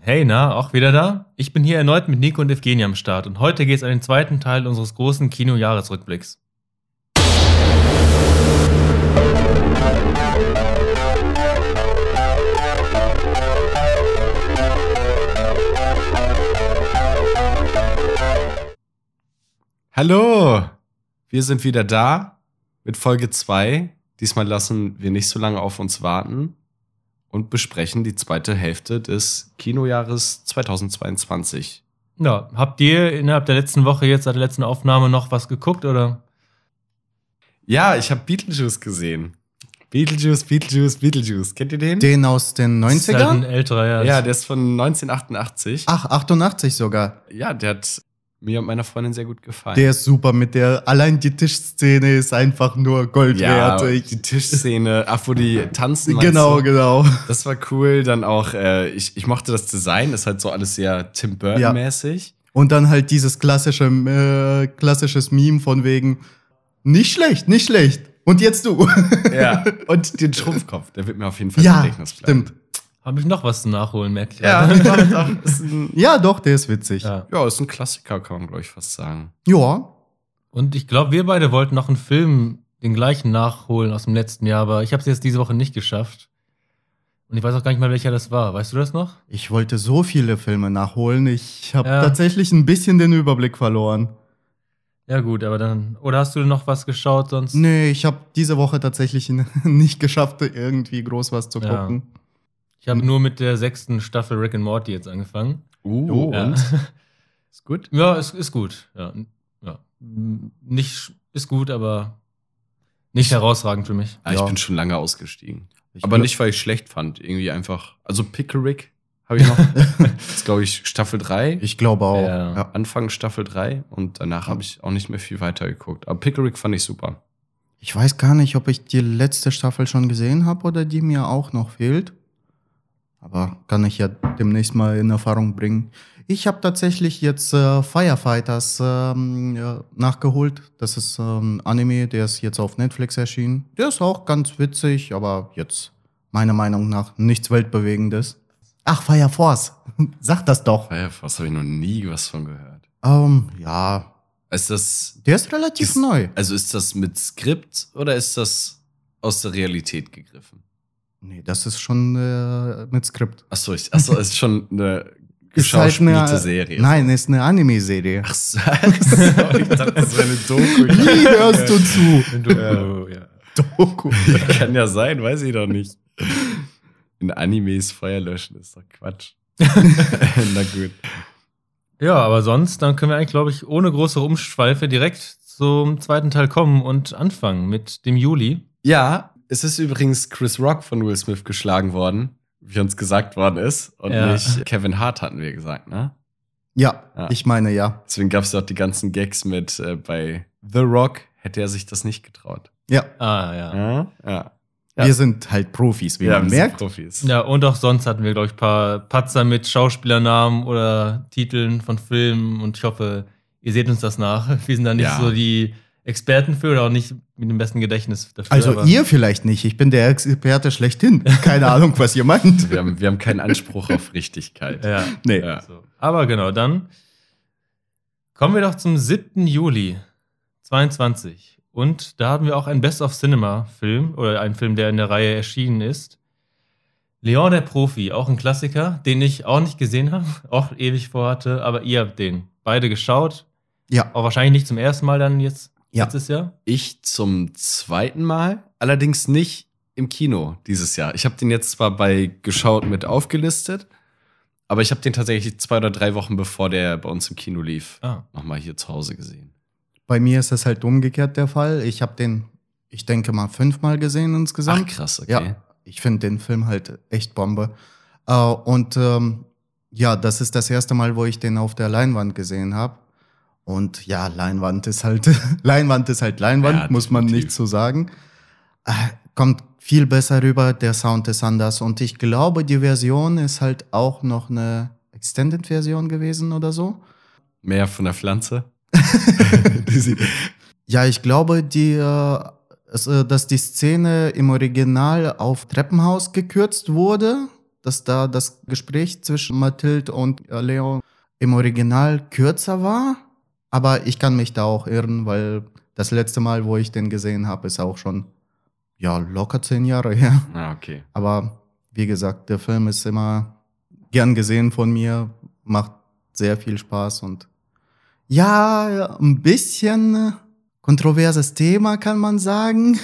Hey, na, auch wieder da? Ich bin hier erneut mit Nico und Evgenia am Start und heute geht es an den zweiten Teil unseres großen Kino-Jahresrückblicks. Hallo, wir sind wieder da mit Folge 2. Diesmal lassen wir nicht so lange auf uns warten und besprechen die zweite Hälfte des Kinojahres 2022. Ja, habt ihr innerhalb der letzten Woche jetzt seit der letzten Aufnahme noch was geguckt oder? Ja, ich habe Beetlejuice gesehen. Beetlejuice, Beetlejuice, Beetlejuice. Kennt ihr den? Den aus den Das ist halt ein 90ern? älterer, ja. ja, der ist von 1988. Ach, 88 sogar. Ja, der hat mir und meiner Freundin sehr gut gefallen. Der ist super mit der, allein die Tischszene ist einfach nur Gold ja, wert. die Tischszene, ach, wo die tanzen. Genau, du? genau. Das war cool. Dann auch, äh, ich, ich mochte das Design, ist halt so alles sehr Tim Burton-mäßig. Und dann halt dieses klassische, äh, klassisches Meme von wegen, nicht schlecht, nicht schlecht. Und jetzt du. Ja. Und den Schrumpfkopf, der wird mir auf jeden Fall im ja, Gedächtnis bleiben. stimmt. Habe ich noch was zu nachholen, merke ich. Ja, gerade. ist ein, Ja, doch, der ist witzig. Ja. ja. ja, ist ein Klassiker, kann man, glaube ich, fast sagen. Und ich glaube, wir beide wollten noch einen Film, den gleichen nachholen aus dem letzten Jahr, aber ich habe es jetzt diese Woche nicht geschafft. Und ich weiß auch gar nicht mal, welcher das war. Weißt du das noch? Ich wollte so viele Filme nachholen. Ich habe Ja. tatsächlich ein bisschen den Überblick verloren. Ja, gut, aber dann. Oder hast du noch was geschaut sonst? Nee, ich habe diese Woche tatsächlich nicht geschafft, irgendwie groß was zu Ja. Ich habe nur mit der sechsten Staffel Rick and Morty jetzt angefangen. Uh, Oh, Ja. und? Ist gut? Ja, es ist gut. Ja. ja. Nicht ist gut, aber nicht herausragend für mich. Ah, ich Ja. bin schon lange ausgestiegen. Ich Aber nicht, weil ich schlecht fand. Irgendwie einfach. Also Pickerick habe ich noch. das ist, glaube ich, Staffel 3. Ich glaube auch. Ja. Ja. Anfang Staffel 3 und danach habe ich auch nicht mehr viel weiter geguckt. Aber Pickerick fand ich super. Ich weiß gar nicht, ob ich die letzte Staffel schon gesehen habe oder die mir auch noch fehlt. Aber kann ich ja demnächst mal in Erfahrung bringen. Ich habe tatsächlich jetzt äh, Firefighters ähm, ja, nachgeholt. Das ist ähm, Anime, der ist jetzt auf Netflix erschienen. Der ist auch ganz witzig, aber jetzt meiner Meinung nach nichts Weltbewegendes. Ach, Fire Force. Sag das doch. Firefox habe ich noch nie was von gehört. Ähm, ja, Ist das, der ist relativ Ist- neu. also ist das mit Skript oder ist das aus der Realität gegriffen? Nee, das ist schon äh, mit Skript. Achso, ich, achso, ist schon eine Ist halt geschauspielte eine- Serie. Nein, ist eine Anime-Serie. Ach so, ich dachte, das wäre eine Doku. Wie hörst du zu? Du, Ja. ja. Doku. Kann ja sein, weiß ich doch nicht. In Animes Feuer löschen ist doch Quatsch. Na gut. ja, aber sonst, dann können wir eigentlich, glaube ich, ohne große Umschweife direkt zum zweiten Teil kommen und anfangen mit dem Juli. Ja, es ist übrigens Chris Rock von Will Smith geschlagen worden, wie uns gesagt worden ist. Und Ja. nicht Kevin Hart, hatten wir gesagt, ne? Ja, Ja. ich meine ja. Deswegen gab es auch die ganzen Gags mit äh, bei The Rock, hätte er sich das nicht getraut. Ja, Ah, ja. Ja, ja. Ja. wir sind halt Profis, wie man wir sind merkt. Profis. Ja, und auch sonst hatten wir, glaube ich, ein paar Patzer mit Schauspielernamen oder Titeln von Filmen und ich hoffe, ihr seht uns das nach. Wir sind da nicht Ja. so die Experten für oder auch nicht mit dem besten Gedächtnis dafür. Also aber- ihr vielleicht nicht, ich bin der Experte schlechthin. Keine Ahnung, was ihr meint. Wir haben, wir haben keinen Anspruch auf Richtigkeit. Ja. Nee. Ja. So. Aber genau, dann kommen wir doch zum 7. Juli 22. Und da haben wir auch einen Best of Cinema Film oder einen Film, der in der Reihe erschienen ist. Leon der Profi, auch ein Klassiker, den ich auch nicht gesehen habe, auch ewig vorhatte, aber ihr habt den beide geschaut. Ja, Auch wahrscheinlich nicht zum ersten Mal dann jetzt Ja. letztes Jahr. Ich zum zweiten Mal, allerdings nicht im Kino dieses Jahr. Ich habe den jetzt zwar bei geschaut mit aufgelistet, aber ich habe den tatsächlich zwei oder drei Wochen bevor der bei uns im Kino lief, Ah. nochmal hier zu Hause gesehen. bei mir ist es halt umgekehrt der Fall. Ich habe den, ich denke mal, fünfmal gesehen insgesamt. Ach krass, okay. Ja, ich finde den Film halt echt Bombe. Äh, und ähm, ja, das ist das erste Mal, wo ich den auf der Leinwand gesehen habe. Und ja, Leinwand ist halt Leinwand ist halt Leinwand, Ja, muss man nicht so sagen. Äh, kommt viel besser rüber, der Sound ist anders. Und ich glaube, die Version ist halt auch noch eine Extended-Version gewesen oder so. Mehr von der Pflanze. Ja, ich glaube, die, äh, äh, dass die Szene im Original auf Treppenhaus gekürzt wurde. dass da das Gespräch zwischen Mathilde und äh, Leon im Original kürzer war. Aber ich kann mich da auch irren, weil das letzte Mal, wo ich den gesehen habe, ist auch schon ja locker zehn Jahre her. Ah, okay. Aber wie gesagt, der Film ist immer gern gesehen von mir, macht sehr viel Spaß und ja, ein bisschen kontroverses Thema, kann man sagen.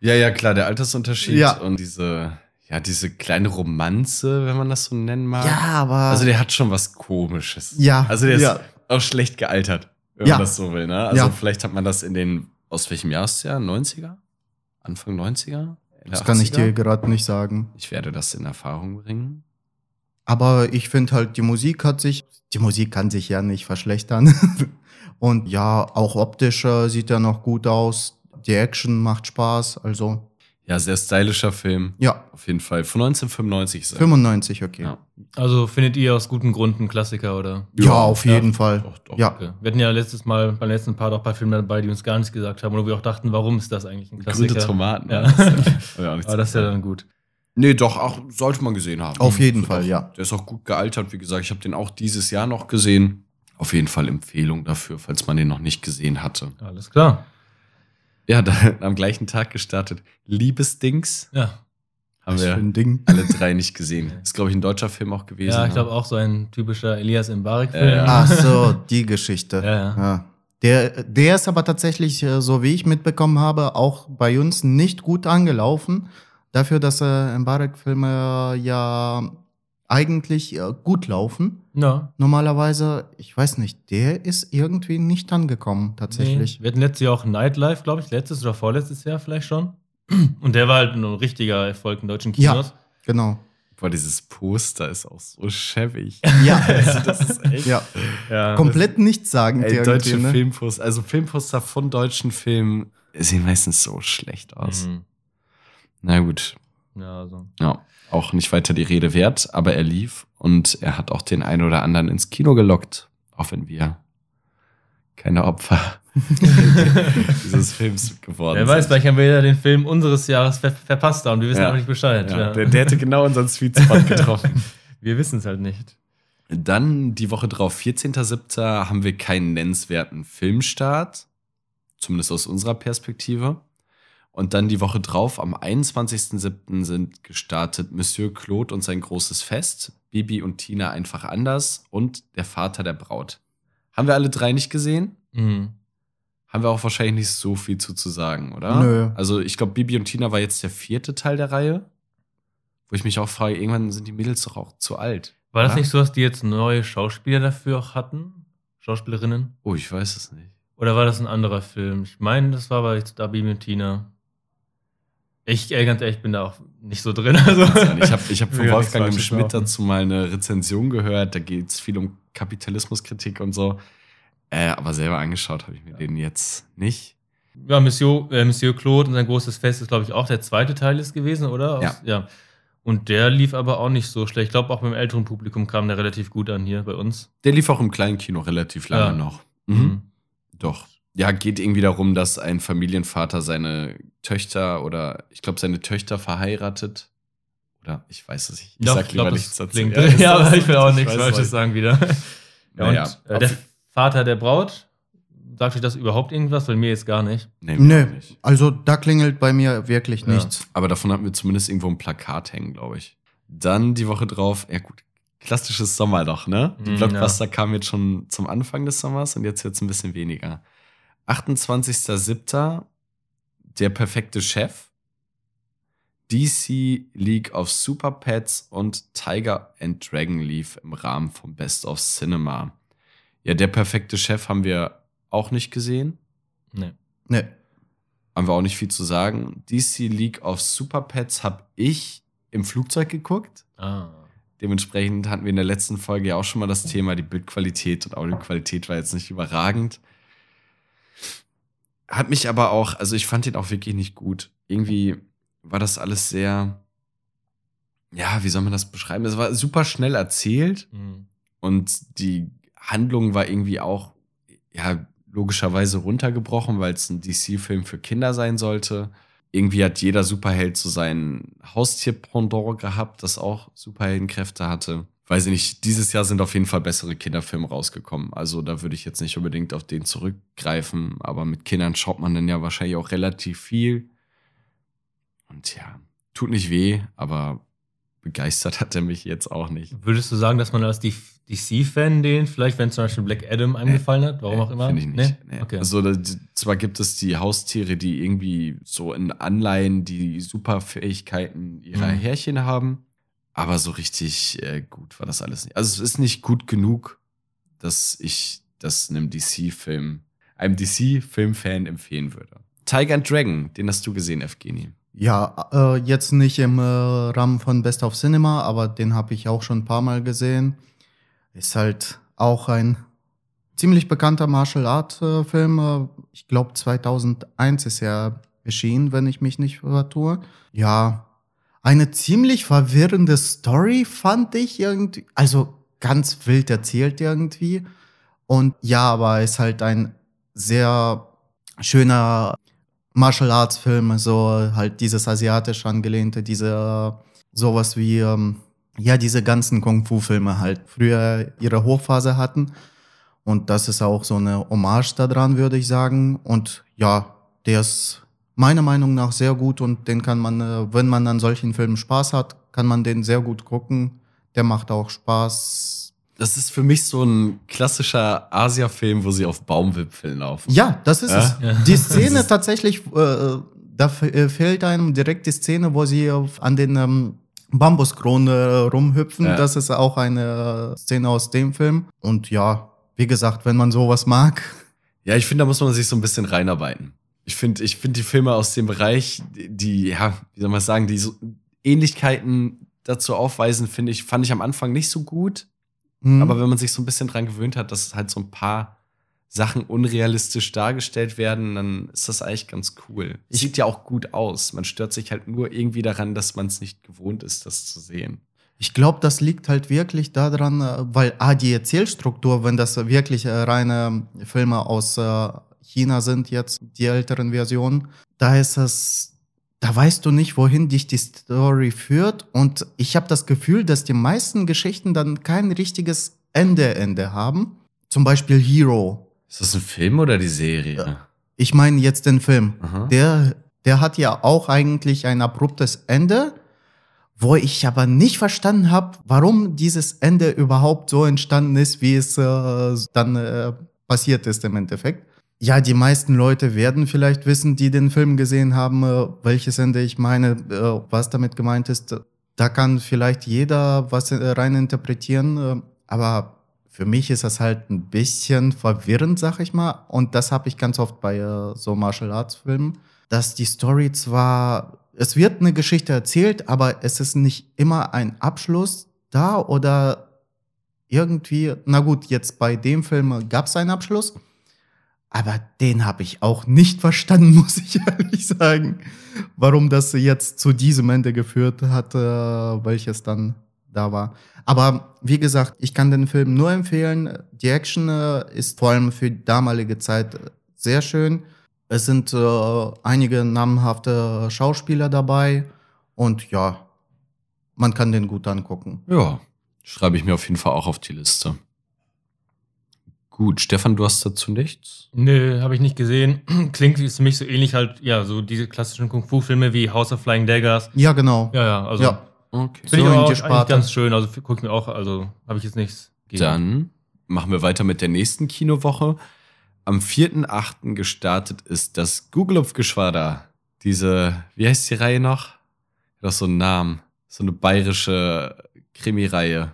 Ja, ja, klar, der Altersunterschied Ja. und diese, ja, diese kleine Romanze, wenn man das so nennen mag. Ja, aber Also der hat schon was Komisches. Ja, Also der ist ja. Auch schlecht gealtert, wenn Ja. man das so will. Ne? Also Ja. vielleicht hat man das in den, aus welchem Jahr ist es ja? 90er? Anfang 90er? Ende das kann ich 80er? dir gerade nicht sagen. Ich werde das in Erfahrung bringen. Aber ich finde halt, die Musik hat sich, die Musik kann sich ja nicht verschlechtern. Und ja, auch optisch äh, sieht er noch gut aus. Die Action macht Spaß. Also, Ja, sehr stylischer Film. ja, Auf jeden Fall. Von 1995 ist er. 95, okay. Ja. Also findet ihr aus gutem Grund einen Klassiker, oder? Ja, Ja, auf ja. jeden Fall. Doch, doch. Ja, Okay. Wir hatten ja letztes Mal beim letzten Part auch ein paar Filme dabei, die uns gar nichts gesagt haben, oder wir auch dachten, warum ist das eigentlich ein Klassiker? Grüne Tomaten. Ja. Das ist ja auch nichts Aber das ist ja dann gut. Nee, doch, auch sollte man gesehen haben. Auf jeden Fall, doch, ja. Der ist auch gut gealtert, wie gesagt. Ich habe den auch dieses Jahr noch gesehen. Auf jeden Fall Empfehlung dafür, falls man den noch nicht gesehen hatte. Alles klar. Ja, dann am gleichen Tag gestartet. Liebesdings Ja, haben was wir ein Ding. alle drei nicht gesehen. Ist, glaube ich, ein deutscher Film auch gewesen. ja ich glaube auch so ein typischer Elias Mbarek-Film. Ja, ja. Ach so, die Geschichte. Ja, ja. Ja. Der, der ist aber tatsächlich, äh, so wie ich mitbekommen habe, auch bei uns nicht gut angelaufen. Dafür, dass äh, Mbarek-Filme ja eigentlich äh, gut laufen. Ja. Normalerweise, ich weiß nicht, der ist irgendwie nicht angekommen, tatsächlich. Nee. Wir hatten letztes Jahr auch Nightlife, glaube ich, letztes oder vorletztes Jahr vielleicht schon. Und der war halt ein richtiger Erfolg in deutschen Ja. Kinos. Genau. Boah, dieses Poster ist auch so schäbig. Ja, Also, das ist echt. ja. Ja. komplett nichtssagend Ey, irgendwie, deutsche ne? Filmposter, also Filmposter von deutschen Filmen sehen meistens so schlecht aus. Mhm. Na gut, Ja, also. ja, auch nicht weiter die Rede wert, aber er lief und er hat auch den einen oder anderen ins Kino gelockt, auch wenn wir keine Opfer dieses Films geworden Wer weiß, sind. vielleicht haben wir ja den Film unseres Jahres ver verpasst und wir wissen Ja. aber nicht Bescheid. Ja, Ja. Der, der hätte genau unseren Sweet Spot getroffen. Wir wissen es halt nicht. Dann die Woche drauf, 14.07. haben wir keinen nennenswerten Filmstart. Zumindest aus unserer Perspektive. Und dann die Woche drauf, am 21.07. sind gestartet Monsieur Claude und sein großes Fest, Bibi und Tina einfach anders und der Vater der Braut. Haben wir alle drei nicht gesehen? Mhm. Haben wir auch wahrscheinlich nicht so viel zu, zu sagen, oder? Nö. Also ich glaube, Bibi und Tina war jetzt der vierte Teil der Reihe. Wo ich mich auch frage, irgendwann sind die Mädels doch auch zu alt. War das Ja? nicht so, dass die jetzt neue Schauspieler dafür auch hatten? Schauspielerinnen? Oh, ich weiß es nicht. Oder war das ein anderer Film? Ich meine, das war bei da Bibi und Tina. Ich, ey, ganz ehrlich, bin da auch nicht so drin. Also. Ich habe ich hab von ja Wolfgang im Schmidt dazu mal eine Rezension gehört. Da geht es viel um Kapitalismuskritik und so. Äh, aber selber angeschaut habe ich mir den jetzt nicht. Ja, Monsieur, äh, Monsieur Claude und sein großes Fest ist, glaube ich, auch der zweite Teil ist gewesen, oder? Aus, Ja. ja. Und der lief aber auch nicht so schlecht. Ich glaube, auch beim älteren Publikum kam der relativ gut an hier bei uns. Der lief auch im kleinen Kino relativ lange Ja. noch. Mhm. Doch. Ja, geht irgendwie darum, dass ein Familienvater seine Töchter oder ich glaube seine Töchter verheiratet. Oder ich weiß es nicht. Ich Doch, sag ich lieber glaub, nichts das dazu. klingt, ja, das aber ich will auch Ich nichts Falsches sagen wieder. Ja, Naja, und äh, der Vater der Braut, sagt euch das überhaupt irgendwas? Weil mir jetzt gar nicht. Nee, auch nicht. also da klingelt bei mir wirklich Ja. nichts. Aber davon hatten wir zumindest irgendwo ein Plakat hängen, glaube ich. Dann die Woche drauf, ja gut, klassisches Sommerloch, ne? Die Mm, Blockbuster kamen jetzt schon zum Anfang des Sommers und jetzt wird es ein bisschen weniger. 28.07. Der perfekte Chef. DC League of Super Pets und Tiger and Dragon lief im Rahmen vom Best of Cinema. Ja, der perfekte Chef haben wir auch nicht gesehen. Nee. Ne. Haben wir auch nicht viel zu sagen. DC League of Super Pets habe ich im Flugzeug geguckt. Ah. Dementsprechend hatten wir in der letzten Folge ja auch schon mal das Thema, die Bildqualität und Audioqualität war jetzt nicht überragend. Hat mich aber auch, also ich fand ihn auch wirklich nicht gut. Irgendwie war das alles sehr, ja, wie soll man das beschreiben? Es war super schnell erzählt Mhm. und die Handlung war irgendwie auch, ja, logischerweise runtergebrochen, weil es ein DC-Film für Kinder sein sollte. irgendwie hat jeder Superheld so sein Haustier-Pendant gehabt, das auch Superheldenkräfte hatte. Weiß ich nicht, dieses Jahr sind auf jeden Fall bessere Kinderfilme rausgekommen. Also da würde ich jetzt nicht unbedingt auf den zurückgreifen, aber mit Kindern schaut man dann ja wahrscheinlich auch relativ viel. Und ja, tut nicht weh, aber begeistert hat er mich jetzt auch nicht. Würdest du sagen, dass man als DC-Fan den, vielleicht wenn zum Beispiel Black Adam einem gefallen hat, warum auch immer? Finde ich nicht. Nee? Nee. Okay. Also da, zwar gibt es die Haustiere, die irgendwie so in Anleihen die Superfähigkeiten ihrer Mhm. Härchen haben, aber so richtig äh, gut war das alles nicht. Also es ist nicht gut genug, dass ich das einem DC-Film, einem DC-Filmfan empfehlen würde. Tiger and Dragon, den hast du gesehen, Evgeny. Ja, äh, jetzt nicht im äh, Rahmen von Best of Cinema, aber den habe ich auch schon ein paar Mal gesehen. Ist halt auch ein ziemlich bekannter Martial Art äh, Film. Äh, ich glaube 2001 ist er erschienen, wenn ich mich nicht vertue. Ja, eine ziemlich verwirrende Story fand ich irgendwie. Also ganz wild erzählt irgendwie. Und ja, aber ist halt ein sehr schöner Martial Arts Filme, so halt dieses asiatisch angelehnte, diese sowas wie ähm, ja diese ganzen Kung Fu Filme halt früher ihre Hochphase hatten und das ist auch so eine Hommage daran, würde ich sagen und ja, der ist meiner Meinung nach sehr gut und den kann man, äh, wenn man an solchen Filmen Spaß hat, kann man den sehr gut gucken. Der macht auch Spaß. Das ist für mich so ein klassischer Asia-Film, wo sie auf Baumwipfeln laufen. Ja, das ist Ja? es. Die Szene tatsächlich, äh, da äh, fehlt einem direkt die Szene, wo sie auf, an den ähm, Bambuskronen äh, rumhüpfen. Ja. Das ist auch eine Szene aus dem Film. Und ja, wie gesagt, wenn man sowas mag, Ja, ich finde, da muss man sich so ein bisschen reinarbeiten. Ich finde, ich finde die Filme aus dem Bereich, die, ja, wie soll man sagen, die so Ähnlichkeiten dazu aufweisen, finde ich, fand ich am Anfang nicht so gut. hm, Aber wenn man sich so ein bisschen dran gewöhnt hat, dass halt so ein paar Sachen unrealistisch dargestellt werden, dann ist das eigentlich ganz cool. Ich- Sieht ja auch gut aus. Man stört sich halt nur irgendwie daran, dass man es nicht gewohnt ist, das zu sehen. Ich glaube, das liegt halt wirklich daran, äh, weil ah, die Erzählstruktur, wenn das wirklich äh, reine Filme aus äh, China sind, jetzt die älteren Versionen, da ist es, da weißt du nicht, wohin dich die Story führt. Und ich habe das Gefühl, dass die meisten Geschichten dann kein richtiges Ende, Ende haben. Zum Beispiel Hero. Ist das ein Film oder die Serie? Ich meine jetzt den Film. Aha. Der, der hat ja auch eigentlich ein abruptes Ende, wo ich aber nicht verstanden habe, warum dieses Ende überhaupt so entstanden ist, wie es äh, dann äh, passiert ist im Endeffekt. Ja, die meisten Leute werden vielleicht wissen, die den Film gesehen haben, äh, welches Ende ich meine, äh, was damit gemeint ist. Da kann vielleicht jeder was äh, rein interpretieren, aber für mich ist das halt ein bisschen verwirrend, sag ich mal. Und das habe ich ganz oft bei so Martial Arts Filmen, dass die Story zwar, es wird eine Geschichte erzählt, aber es ist nicht immer ein Abschluss da oder irgendwie, na gut, jetzt bei dem Film gab es einen Abschluss, aber den habe ich auch nicht verstanden, muss ich ehrlich sagen, warum das jetzt zu diesem Ende geführt hat, äh, welches dann da war. Aber wie gesagt, ich kann den Film nur empfehlen. Die Action äh, ist vor allem für die damalige Zeit äh, sehr schön. Es sind äh, einige namhafte Schauspieler dabei und ja, man kann den gut angucken. Ja, schreibe ich mir auf jeden Fall auch auf die Liste. Gut, Stefan, du hast dazu nichts? Nö, habe ich nicht gesehen. Klingt für mich so ähnlich halt, ja, so diese klassischen Kung-Fu-Filme wie House of Flying Daggers. Ja, genau. Ja, ja, also Ja. Okay. finde ich so in auch eigentlich ganz schön. Also gucke ich mir auch, also habe ich jetzt nichts gegen. Dann machen wir weiter mit der nächsten Kinowoche. Am 4.8. gestartet ist das Gugelupf-Geschwader. Diese, wie heißt die Reihe noch? Hat doch so einen Namen. So eine bayerische Krimireihe.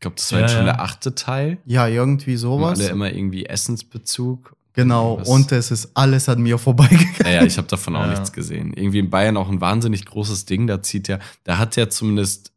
Ich glaube, das war Ja, jetzt schon ja. der achte Teil. Ja, irgendwie sowas. alle immer irgendwie Essensbezug. Genau, Was- und es ist alles an mir vorbeigegangen. Naja, ich habe davon auch Ja. nichts gesehen. Irgendwie in Bayern auch ein wahnsinnig großes Ding. Da zieht er, da hat er zumindest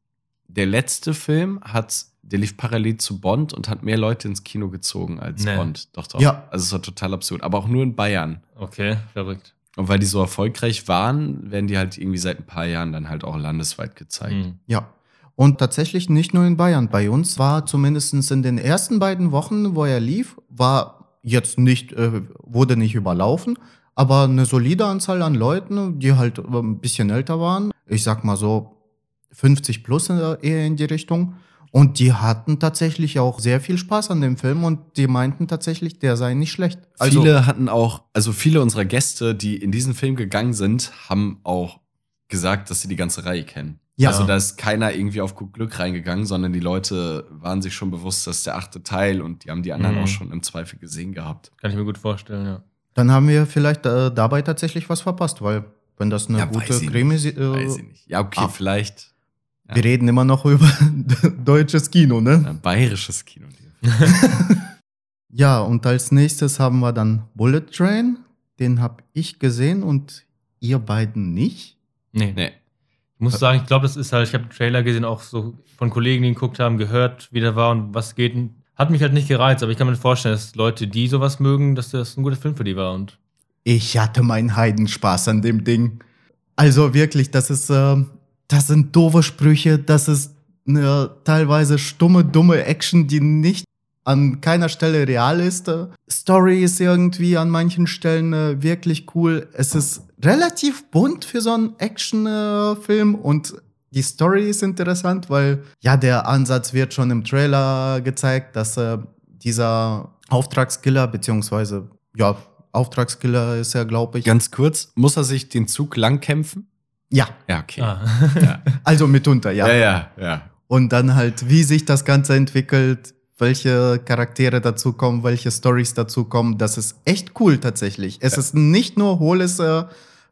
der letzte Film hat, der lief parallel zu Bond und hat mehr Leute ins Kino gezogen als Nee. Bond. Doch, doch. Ja. Also es war total absurd. Aber auch nur in Bayern. Okay, verrückt. Und weil die so erfolgreich waren, werden die halt irgendwie seit ein paar Jahren dann halt auch landesweit gezeigt. Hm. Ja. Und tatsächlich nicht nur in Bayern. Bei uns war zumindest in den ersten beiden Wochen, wo er lief, war jetzt nicht, äh, wurde nicht überlaufen, aber eine solide Anzahl an Leuten, die halt äh, ein bisschen älter waren. Ich sag mal so 50 plus eher in die Richtung. Und die hatten tatsächlich auch sehr viel Spaß an dem Film und die meinten tatsächlich, der sei nicht schlecht. Also, viele hatten auch, also viele unserer Gäste, die in diesen Film gegangen sind, haben auch gesagt, dass sie die ganze Reihe kennen. Ja. Also da ist keiner irgendwie auf gut Glück reingegangen, sondern die Leute waren sich schon bewusst, dass der achte Teil und die haben die anderen Mhm. auch schon im Zweifel gesehen gehabt. Kann ich mir gut vorstellen, ja. dann haben wir vielleicht äh, dabei tatsächlich was verpasst, weil wenn das eine Ja, gute Krimi nicht. äh, Weiß ich nicht. Ja, okay, ah. vielleicht Ja. Wir reden immer noch über deutsches Kino, ne? ein bayerisches Kino. Ja, und als nächstes haben wir dann Bullet Train. Den habe ich gesehen und ihr beiden nicht. Nee. nee. Muss sagen, ich glaube, das ist halt, ich habe den Trailer gesehen, auch so von Kollegen, die ihn geguckt haben, gehört, wie der war und was geht. Hat mich halt nicht gereizt, aber ich kann mir vorstellen, dass Leute, die sowas mögen, dass das ein guter Film für die war. Und Ich hatte meinen Heidenspaß an dem Ding. Also wirklich, das ist, äh, das sind doofe Sprüche, das ist eine teilweise stumme, dumme Action, die nicht an keiner Stelle real ist. Äh, Story ist irgendwie an manchen Stellen äh, wirklich cool. Es ist relativ bunt für so einen Action-Film und die Story ist interessant, weil ja, der Ansatz wird schon im Trailer gezeigt, dass äh, dieser Auftragskiller, beziehungsweise ja, Auftragskiller ist er, glaube ich. Ganz kurz, muss er sich den Zug lang kämpfen? Ja, Ja, okay. ah. Ja. also mitunter, ja. ja, ja, ja. Und dann halt, wie sich das Ganze entwickelt, welche Charaktere dazukommen, welche Stories dazukommen, das ist echt cool tatsächlich. Es ist nicht nur hohles, äh,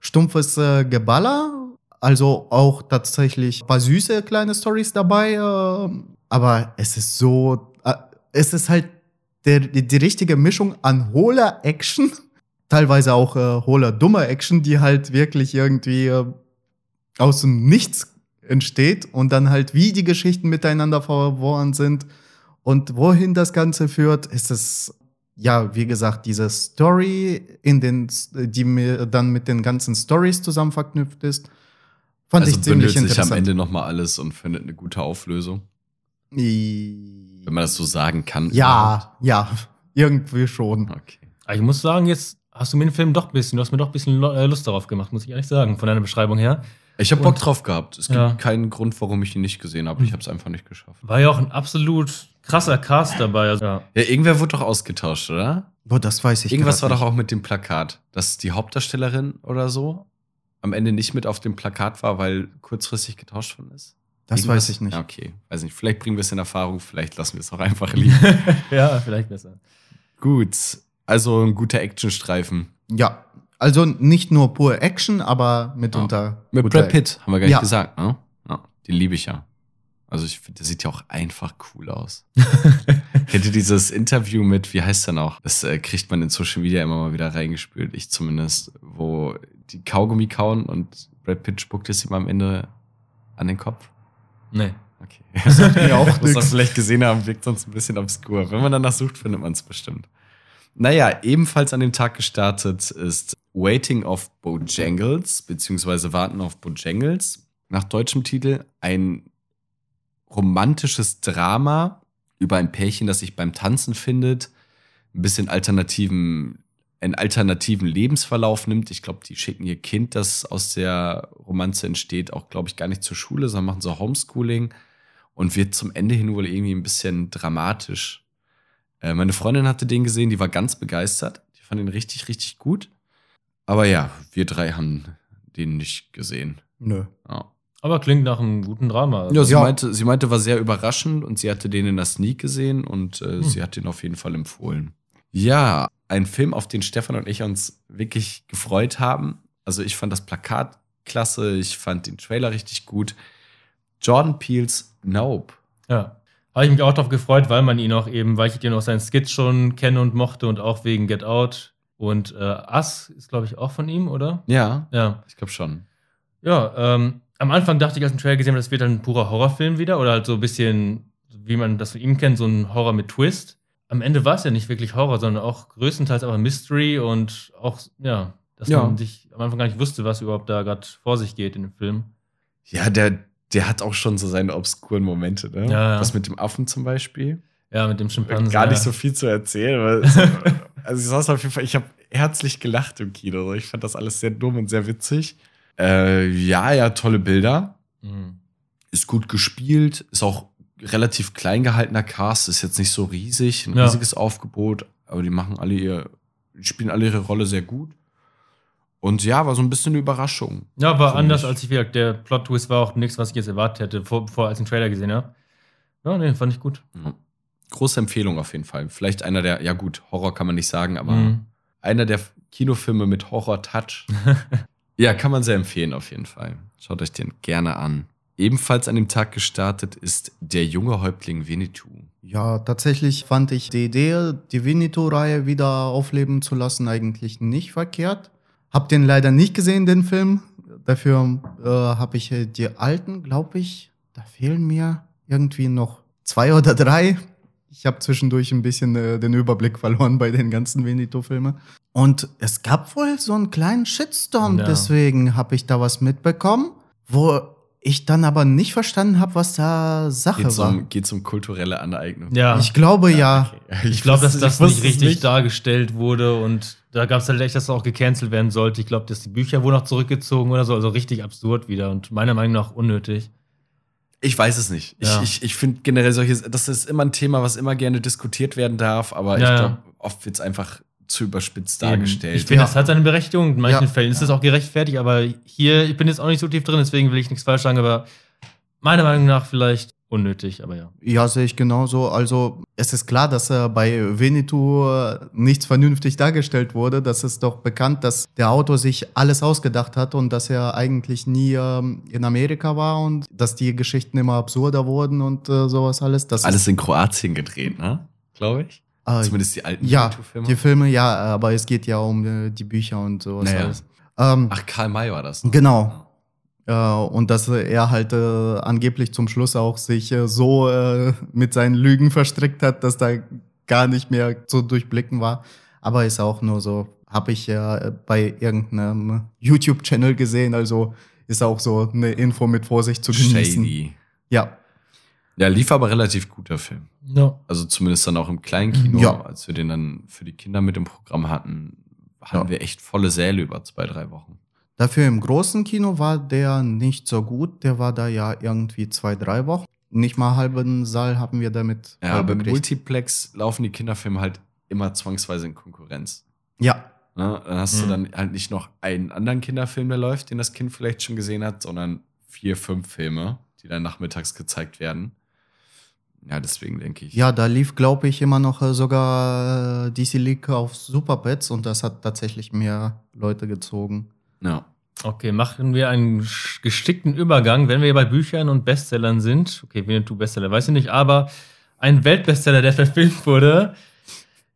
stumpfes äh, Geballer, also auch tatsächlich ein paar süße kleine Stories dabei, äh, aber es ist so, äh, es ist halt der, die, die richtige Mischung an hohler Action, teilweise auch äh, hohler dummer Action, die halt wirklich irgendwie äh, aus dem Nichts entsteht und dann halt wie die Geschichten miteinander verworren sind und wohin das Ganze führt, ist es ja, wie gesagt, diese Story in den, die mir dann mit den ganzen Stories zusammen verknüpft ist, fand Also ich ziemlich bündelt sich am interessant. Ende nochmal alles und findet eine gute Auflösung. I- Wenn man das so sagen kann. ja, ja, irgendwie schon. überhaupt. Okay. Aber ich muss sagen, jetzt hast du mir den Film doch ein bisschen, du hast mir doch ein bisschen äh, Lust darauf gemacht, muss ich ehrlich sagen, von deiner Beschreibung her. Ich habe Bock drauf gehabt. Es gibt Ja. keinen Grund, warum ich ihn nicht gesehen habe. Ich habe es einfach nicht geschafft. War ja auch ein absolut krasser Cast dabei. Also, ja. Ja, irgendwer wurde doch ausgetauscht, oder? Boah, das weiß ich Irgendwas war grad doch auch mit dem Plakat, dass die Hauptdarstellerin oder so am Ende nicht mit auf dem Plakat war, weil kurzfristig getauscht worden ist. Das Irgendwas? weiß ich nicht. Ja, okay, weiß nicht. Vielleicht bringen wir es in Erfahrung, vielleicht lassen wir es auch einfach liegen. ja, vielleicht besser. Gut, also ein guter Actionstreifen. Ja, also nicht nur pure Action, aber mitunter. Mit guter- Brad Pitt, haben wir gar nicht Ja. gesagt, ne? Ja, den liebe ich ja. Also ich finde, der sieht ja auch einfach cool aus. Kennt ihr dieses Interview mit, wie heißt der noch? Das äh, kriegt man in Social Media immer mal wieder reingespült, ich zumindest, wo die Kaugummi kauen und Brad Pitt spuckt es ihm am Ende an den Kopf. Nee. Okay. mir auch Muss nix. vielleicht gesehen haben, wirkt sonst ein bisschen obskur. Wenn man danach sucht, findet man es bestimmt. Naja, ebenfalls an dem Tag gestartet ist Waiting of Bojangles, beziehungsweise Warten auf Bojangles, nach deutschem Titel. Ein romantisches Drama über ein Pärchen, das sich beim Tanzen findet, ein bisschen alternativen, einen alternativen Lebensverlauf nimmt. Ich glaube, die schicken ihr Kind, das aus der Romanze entsteht, auch, glaube ich, gar nicht zur Schule, sondern machen so Homeschooling und wird zum Ende hin wohl irgendwie ein bisschen dramatisch. Äh, meine Freundin hatte den gesehen, die war ganz begeistert. Die fand ihn richtig, richtig gut. Aber ja, wir drei haben den nicht gesehen. Nö. Ja. Aber klingt nach einem guten Drama. Also, Ja, sie, Ja. Meinte, sie meinte, war sehr überraschend und sie hatte den in der Sneak gesehen und äh, Hm. sie hat den auf jeden Fall empfohlen. Ja, ein Film, auf den Stefan und ich uns wirklich gefreut haben. Also ich fand das Plakat klasse, ich fand den Trailer richtig gut. Jordan Peels Nope. Ja. Habe ich mich auch darauf gefreut, weil man ihn auch eben, weil ich den aus seinen Skits schon kenne und mochte und auch wegen Get Out. Und äh, Us ist, glaube ich, auch von ihm, oder? Ja, Ja. ich glaube schon. Ja, ähm, am Anfang dachte ich, als ich den Trailer gesehen habe, das wird dann ein purer Horrorfilm wieder oder halt so ein bisschen, wie man das von ihm kennt, so ein Horror mit Twist. Am Ende war es ja nicht wirklich Horror, sondern auch größtenteils aber Mystery und auch, ja, dass Ja. man sich am Anfang gar nicht wusste, was überhaupt da gerade vor sich geht in dem Film. Ja, der, der hat auch schon so seine obskuren Momente, ne? Ja, ja. Das mit dem Affen zum Beispiel. Ja, mit dem Schimpansen. Gar nicht ja. so viel zu erzählen, weil es Also ich saß auf jeden Fall, ich habe herzlich gelacht im Kino. Ich fand das alles sehr dumm und sehr witzig. Äh, ja, ja, tolle Bilder. Mhm. Ist gut gespielt, ist auch relativ klein gehaltener Cast, ist jetzt nicht so riesig, ein Ja. riesiges Aufgebot, aber die machen alle ihr, spielen alle ihre Rolle sehr gut. Und ja, war so ein bisschen eine Überraschung. Ja, war anders mich. als ich gesagt, Der Plot-Twist war auch nichts, was ich jetzt erwartet hätte, vor, bevor als ich den Trailer gesehen habe. Ja, nee, fand ich gut. Ja. Große Empfehlung auf jeden Fall. Vielleicht einer der, ja gut, Horror kann man nicht sagen, aber Mhm. einer der Kinofilme mit Horror-Touch. ja, kann man sehr empfehlen auf jeden Fall. Schaut euch den gerne an. Ebenfalls an dem Tag gestartet ist Der junge Häuptling Winnetou. Ja, tatsächlich fand ich die Idee, die Winnetou-Reihe wieder aufleben zu lassen, eigentlich nicht verkehrt. Hab den leider nicht gesehen, den Film. Dafür äh, habe ich äh, die alten, glaube ich, da fehlen mir irgendwie noch zwei oder drei. Ich habe zwischendurch ein bisschen äh, den Überblick verloren bei den ganzen Winnetou-Filmen. Und es gab wohl so einen kleinen Shitstorm, Ja. deswegen habe ich da was mitbekommen, wo ich dann aber nicht verstanden habe, was da Sache Geht war. um, geht's um kulturelle Aneignung. Ja, Ich glaube ja. Okay. ich glaube, dass das ich nicht richtig dargestellt wurde und da gab es halt echt, dass es auch gecancelt werden sollte. Ich glaube, dass die Bücher wurden auch zurückgezogen oder so, also richtig absurd wieder und meiner Meinung nach unnötig. Ich weiß es nicht. Ich, Ja. ich, ich finde generell solche, das ist immer ein Thema, was immer gerne diskutiert werden darf, aber Ja, ich glaube, oft wird es einfach zu überspitzt dargestellt. Ich finde, das hat seine Berechtigung. In manchen. Fällen ist es auch gerechtfertigt, aber hier, ich bin jetzt auch nicht so tief drin, deswegen will ich nichts falsch sagen, aber meiner Meinung nach vielleicht unnötig, aber ja. Ja, sehe ich genauso. Also es ist klar, dass äh, bei Winnetou äh, nichts vernünftig dargestellt wurde. Das ist doch bekannt, dass der Autor sich alles ausgedacht hat und dass er eigentlich nie ähm, in Amerika war und dass die Geschichten immer absurder wurden und äh, sowas alles. Das Alles ist, in Kroatien gedreht, ne? Glaube ich. äh, Zumindest die alten ja, Winnetou-Filme. die Filme, ja, aber es geht ja um äh, die Bücher und sowas Naja. alles. Ähm, Ach, Karl May war das. Genau. Äh, und dass er halt äh, angeblich zum Schluss auch sich äh, so äh, mit seinen Lügen verstrickt hat, dass da gar nicht mehr zu durchblicken war. Aber ist auch nur so, habe ich ja äh, bei irgendeinem YouTube-Channel gesehen, also ist auch so eine Info mit Vorsicht zu genießen. Shady. Ja, Ja, lief aber relativ gut, der Film. No. Also zumindest dann auch im kleinen Kino, Ja. als wir den dann für die Kinder mit im Programm hatten, hatten Ja. wir echt volle Säle über zwei, drei Wochen. Dafür im großen Kino war der nicht so gut. Der war da ja irgendwie zwei, drei Wochen. Nicht mal halben Saal haben wir damit Ja, beim bekriegt. Multiplex laufen die Kinderfilme halt immer zwangsweise in Konkurrenz. Ja, Ne? Dann hast Mhm. du dann halt nicht noch einen anderen Kinderfilm, der läuft, den das Kind vielleicht schon gesehen hat, sondern vier, fünf Filme, die dann nachmittags gezeigt werden. Ja, deswegen denke ich. Ja, da lief, glaube ich, immer noch äh, sogar äh, DC League auf Superpets und das hat tatsächlich mehr Leute gezogen. Ja. Okay, machen wir einen sch- gestickten Übergang, wenn wir bei Büchern und Bestsellern sind. Okay, Winnetou Bestseller, weiß ich nicht, aber ein Weltbestseller, der verfilmt wurde.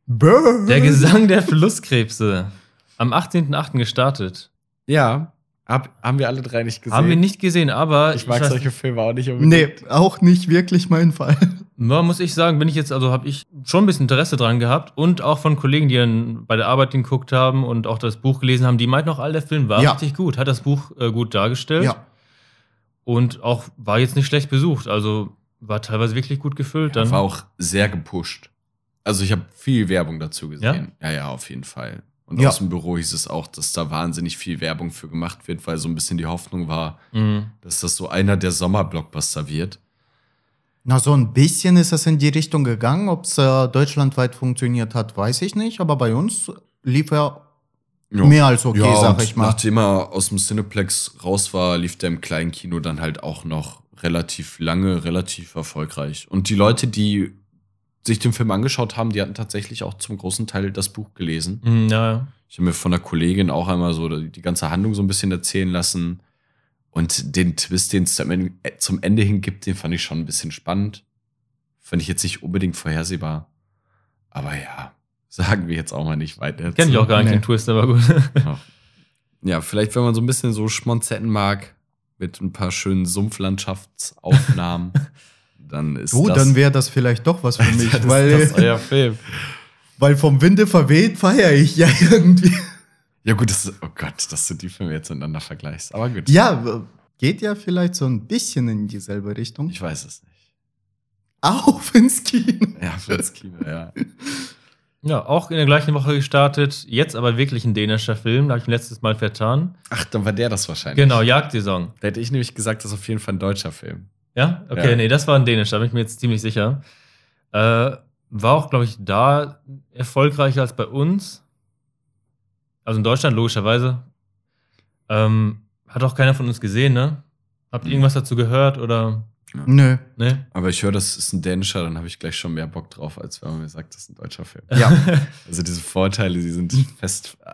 Der Gesang der Flusskrebse. Am 18.08. gestartet. Ja, hab, haben wir alle drei nicht gesehen. Haben wir nicht gesehen, aber Ich mag weiß- solche Filme auch nicht Nee, unbedingt. auch nicht wirklich mein Fall. Ja, muss ich sagen, bin ich jetzt, also habe ich schon ein bisschen Interesse dran gehabt und auch von Kollegen, die dann bei der Arbeit geguckt haben und auch das Buch gelesen haben, die meinten auch, all der Film war Ja. richtig gut, hat das Buch äh, gut dargestellt Ja, und auch war jetzt nicht schlecht besucht, also war teilweise wirklich gut gefüllt. Ja, dann. war auch sehr gepusht. Also ich habe viel Werbung dazu gesehen. Ja, ja, auf jeden Fall. Und Ja. aus dem Büro hieß es auch, dass da wahnsinnig viel Werbung für gemacht wird, weil so ein bisschen die Hoffnung war, Mhm. dass das so einer der Sommerblockbuster wird. Na so ein bisschen ist es in die Richtung gegangen. Ob es äh, deutschlandweit funktioniert hat, weiß ich nicht. Aber bei uns lief er mehr als okay, ja, sag und ich mal. Nachdem er aus dem Cineplex raus war, lief der im kleinen Kino dann halt auch noch relativ lange, relativ erfolgreich. Und die Leute, die sich den Film angeschaut haben, die hatten tatsächlich auch zum großen Teil das Buch gelesen. Mhm, ja, ja. Ich habe mir von einer Kollegin auch einmal so die ganze Handlung so ein bisschen erzählen lassen. Und den Twist, den es zum Ende- hin gibt, den fand ich schon ein bisschen spannend. Fand ich jetzt nicht unbedingt vorhersehbar. Aber ja, sagen wir jetzt auch mal nicht weiter. Kenn ich auch gar nicht Nee. den Twist, aber gut. Ja. ja, vielleicht, wenn man so ein bisschen so Schmonzetten mag, mit ein paar schönen Sumpflandschaftsaufnahmen, dann ist Du, das. dann wäre das vielleicht doch was für mich, das, weil, das ist euer Film. weil vom Winde verweht feiere ich ja irgendwie. Ja, gut, das ist, oh Gott, dass du die Filme jetzt miteinander vergleichst. Aber gut. Ja, geht ja vielleicht so ein bisschen in dieselbe Richtung. Ich weiß es nicht. Auf ins Kino. Ja, fürs Kino, ja. Ja, auch in der gleichen Woche gestartet. Jetzt aber wirklich ein dänischer Film. Da habe ich ihn letztes Mal vertan. Ach, dann war der das wahrscheinlich. Genau, Jagdsaison. Da hätte ich nämlich gesagt, das ist auf jeden Fall ein deutscher Film. Ja? Okay, Ja. nee, das war ein dänischer, da bin ich mir jetzt ziemlich sicher. Äh, war auch, glaube ich, da erfolgreicher als bei uns. Also in Deutschland, logischerweise. Ähm, hat auch keiner von uns gesehen, ne? Habt ihr irgendwas dazu gehört oder? Nö. Ne? Aber ich höre, das ist ein dänischer, dann habe ich gleich schon mehr Bock drauf, als wenn man mir sagt, das ist ein deutscher Film. Ja. Also diese Vorteile, die sind fest. äh,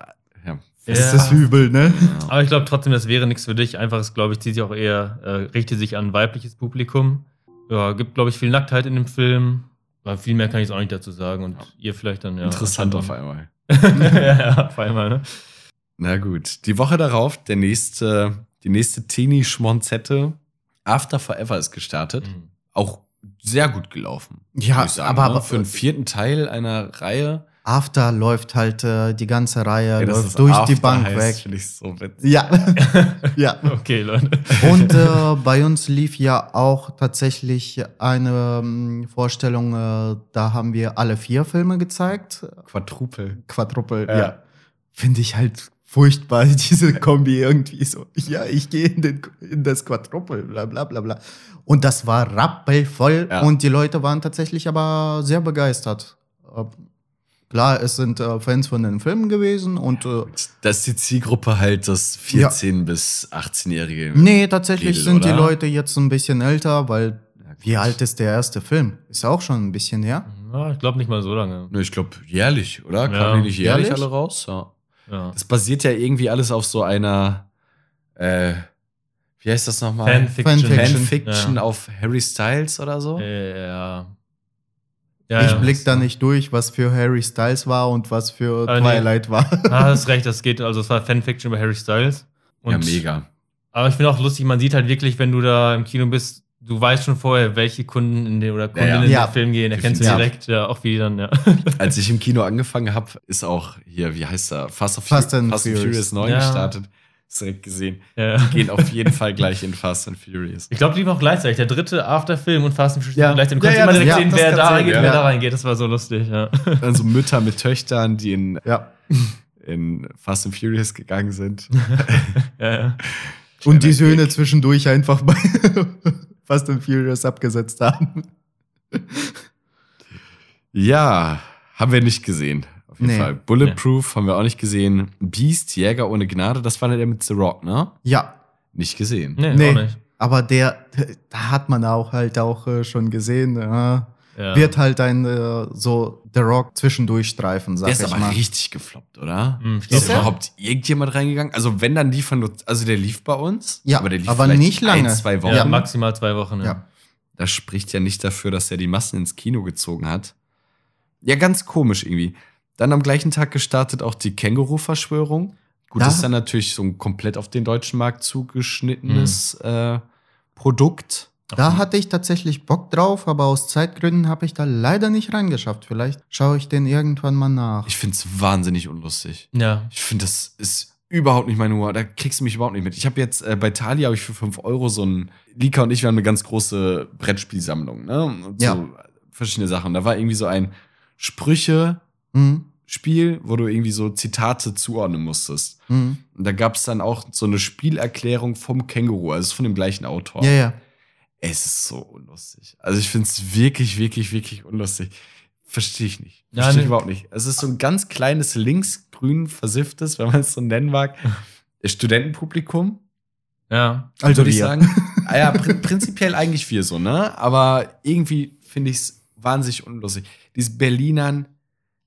Ja, Das Ja. ist das übel, ne? Aber ich glaube trotzdem, das wäre nichts für dich. Einfach, es glaube ich, zieht sich auch eher, äh, richtet sich an ein weibliches Publikum. Ja, gibt, glaube ich, viel Nacktheit in dem Film. Aber viel mehr kann ich jetzt auch nicht dazu sagen. Und ihr vielleicht dann, ja. Interessant auf einmal. ja, ja, auf einmal, ne? Na gut. Die Woche darauf, der nächste, die nächste Teenie-Schmonzette, After Forever ist gestartet. Mhm. Auch sehr gut gelaufen. Ja, sagen, aber, ne? aber für einen vierten Teil einer Reihe. After läuft halt äh, die ganze Reihe, dass läuft durch die After Bank heißt, weg. Finde ich so witzig. Ja. ja. Okay, Leute. Und äh, bei uns lief ja auch tatsächlich eine ähm, Vorstellung, äh, da haben wir alle vier Filme gezeigt. Quadruple. Quadruple, Ja. ja. Finde ich halt furchtbar, diese Kombi irgendwie so. Ja, ich gehe in, den, in das Quadruple, bla bla bla bla. Und das war rappelvoll Ja. und die Leute waren tatsächlich aber sehr begeistert. Klar, es sind äh, Fans von den Filmen gewesen und äh, Das ist die Zielgruppe halt das 14- bis 18-Jährige. nee, tatsächlich Lidl, sind die oder? Leute jetzt ein bisschen älter, weil Ja, wie alt ist der erste Film? Ist auch schon ein bisschen her. Ja, ich glaube nicht mal so lange. Ne, ich glaube, jährlich, oder? Ja. Kamen die nicht jährlich, Jährlich? alle raus? Ja. Ja. Das basiert ja irgendwie alles auf so einer, äh, wie heißt das nochmal? Fanfiction. Fanfiction. Fanfiction Ja. auf Harry Styles oder so? Ja. Ja, ich ja. blick da nicht durch, was für Harry Styles war und was für nee. Twilight war. Ah, hast recht, das geht, also es war Fanfiction über Harry Styles. ja, mega. Aber ich finde auch lustig, man sieht halt wirklich, wenn du da im Kino bist, du weißt schon vorher, welche Kunden in den oder Kundinnen ja. in Ja. den Film gehen. Erkennst du direkt, ja, auch wie die dann, ja. Als ich im Kino angefangen habe, ist auch hier, wie heißt er? Fast, of Fast and Fast and Furious. Furious 9 Ja. gestartet. Direkt gesehen. ja. Gehen auf jeden Fall gleich in Fast and Furious. Ich glaube, die war auch gleichzeitig. Der dritte Afterfilm und Fast and Furious Ja. gleichzeitig. Du Ja, konntest ja, immer direkt ja, sehen, wer da reingeht, ja. wer da reingeht. Das war so lustig, ja. Also Mütter mit Töchtern, die in, ja. in Fast and Furious gegangen sind. ja, ja. Und die Söhne Gag. zwischendurch einfach bei Fast and Furious abgesetzt haben. Ja, haben wir nicht gesehen. Jeden Nee. Fall. Bulletproof haben wir auch nicht gesehen. Beast, Jäger ohne Gnade, das war der mit The Rock, ne? Ja, Nicht gesehen. Nee, Nee. auch nicht. aber der, da hat man auch halt auch äh, schon gesehen, äh, Ja. wird halt ein äh, so The Rock zwischendurch streifen, sag Der ist ich aber mal. richtig gefloppt, oder? Hm, ich Ist glaub, überhaupt irgendjemand reingegangen? Also wenn dann lief er nur, also der lief bei uns, Ja, aber der lief aber vielleicht nicht lange. ein, zwei Wochen. Ja, maximal zwei Wochen. Ja. Ja. Das spricht ja nicht dafür, dass er die Massen ins Kino gezogen hat. Ja, ganz komisch irgendwie. Dann am gleichen Tag gestartet auch die Känguru-Verschwörung. Gut, Da- das ist dann natürlich so ein komplett auf den deutschen Markt zugeschnittenes äh, Produkt. Da hatte ich tatsächlich Bock drauf, aber aus Zeitgründen habe ich da leider nicht reingeschafft. Vielleicht schaue ich den irgendwann mal nach. Ich finde es wahnsinnig unlustig. ja. Ich finde, das ist überhaupt nicht mein Humor. Da kriegst du mich überhaupt nicht mit. Ich habe jetzt äh, bei Thalia habe ich für 5 Euro so ein Lika und ich, wir haben eine ganz große Brettspielsammlung, ne? Und Ja. So verschiedene Sachen. Da war irgendwie so ein Sprüche-Spiel, Mhm. Wo du irgendwie so Zitate zuordnen musstest. Mhm. Und da gab es dann auch so eine Spielerklärung vom Känguru, also von dem gleichen Autor. Ja, ja. Es ist so unlustig. Also ich finde es wirklich, wirklich, wirklich unlustig. Verstehe ich nicht. Ja, Verstehe ich überhaupt nicht. Es ist so ein ganz kleines linksgrün versifftes, wenn man es so nennen mag, Studentenpublikum. Ja. Also würde ich sagen. Ah ja, pr prinzipiell eigentlich wir so, ne? Aber irgendwie finde ich es wahnsinnig unlustig. Dieses Berlinern,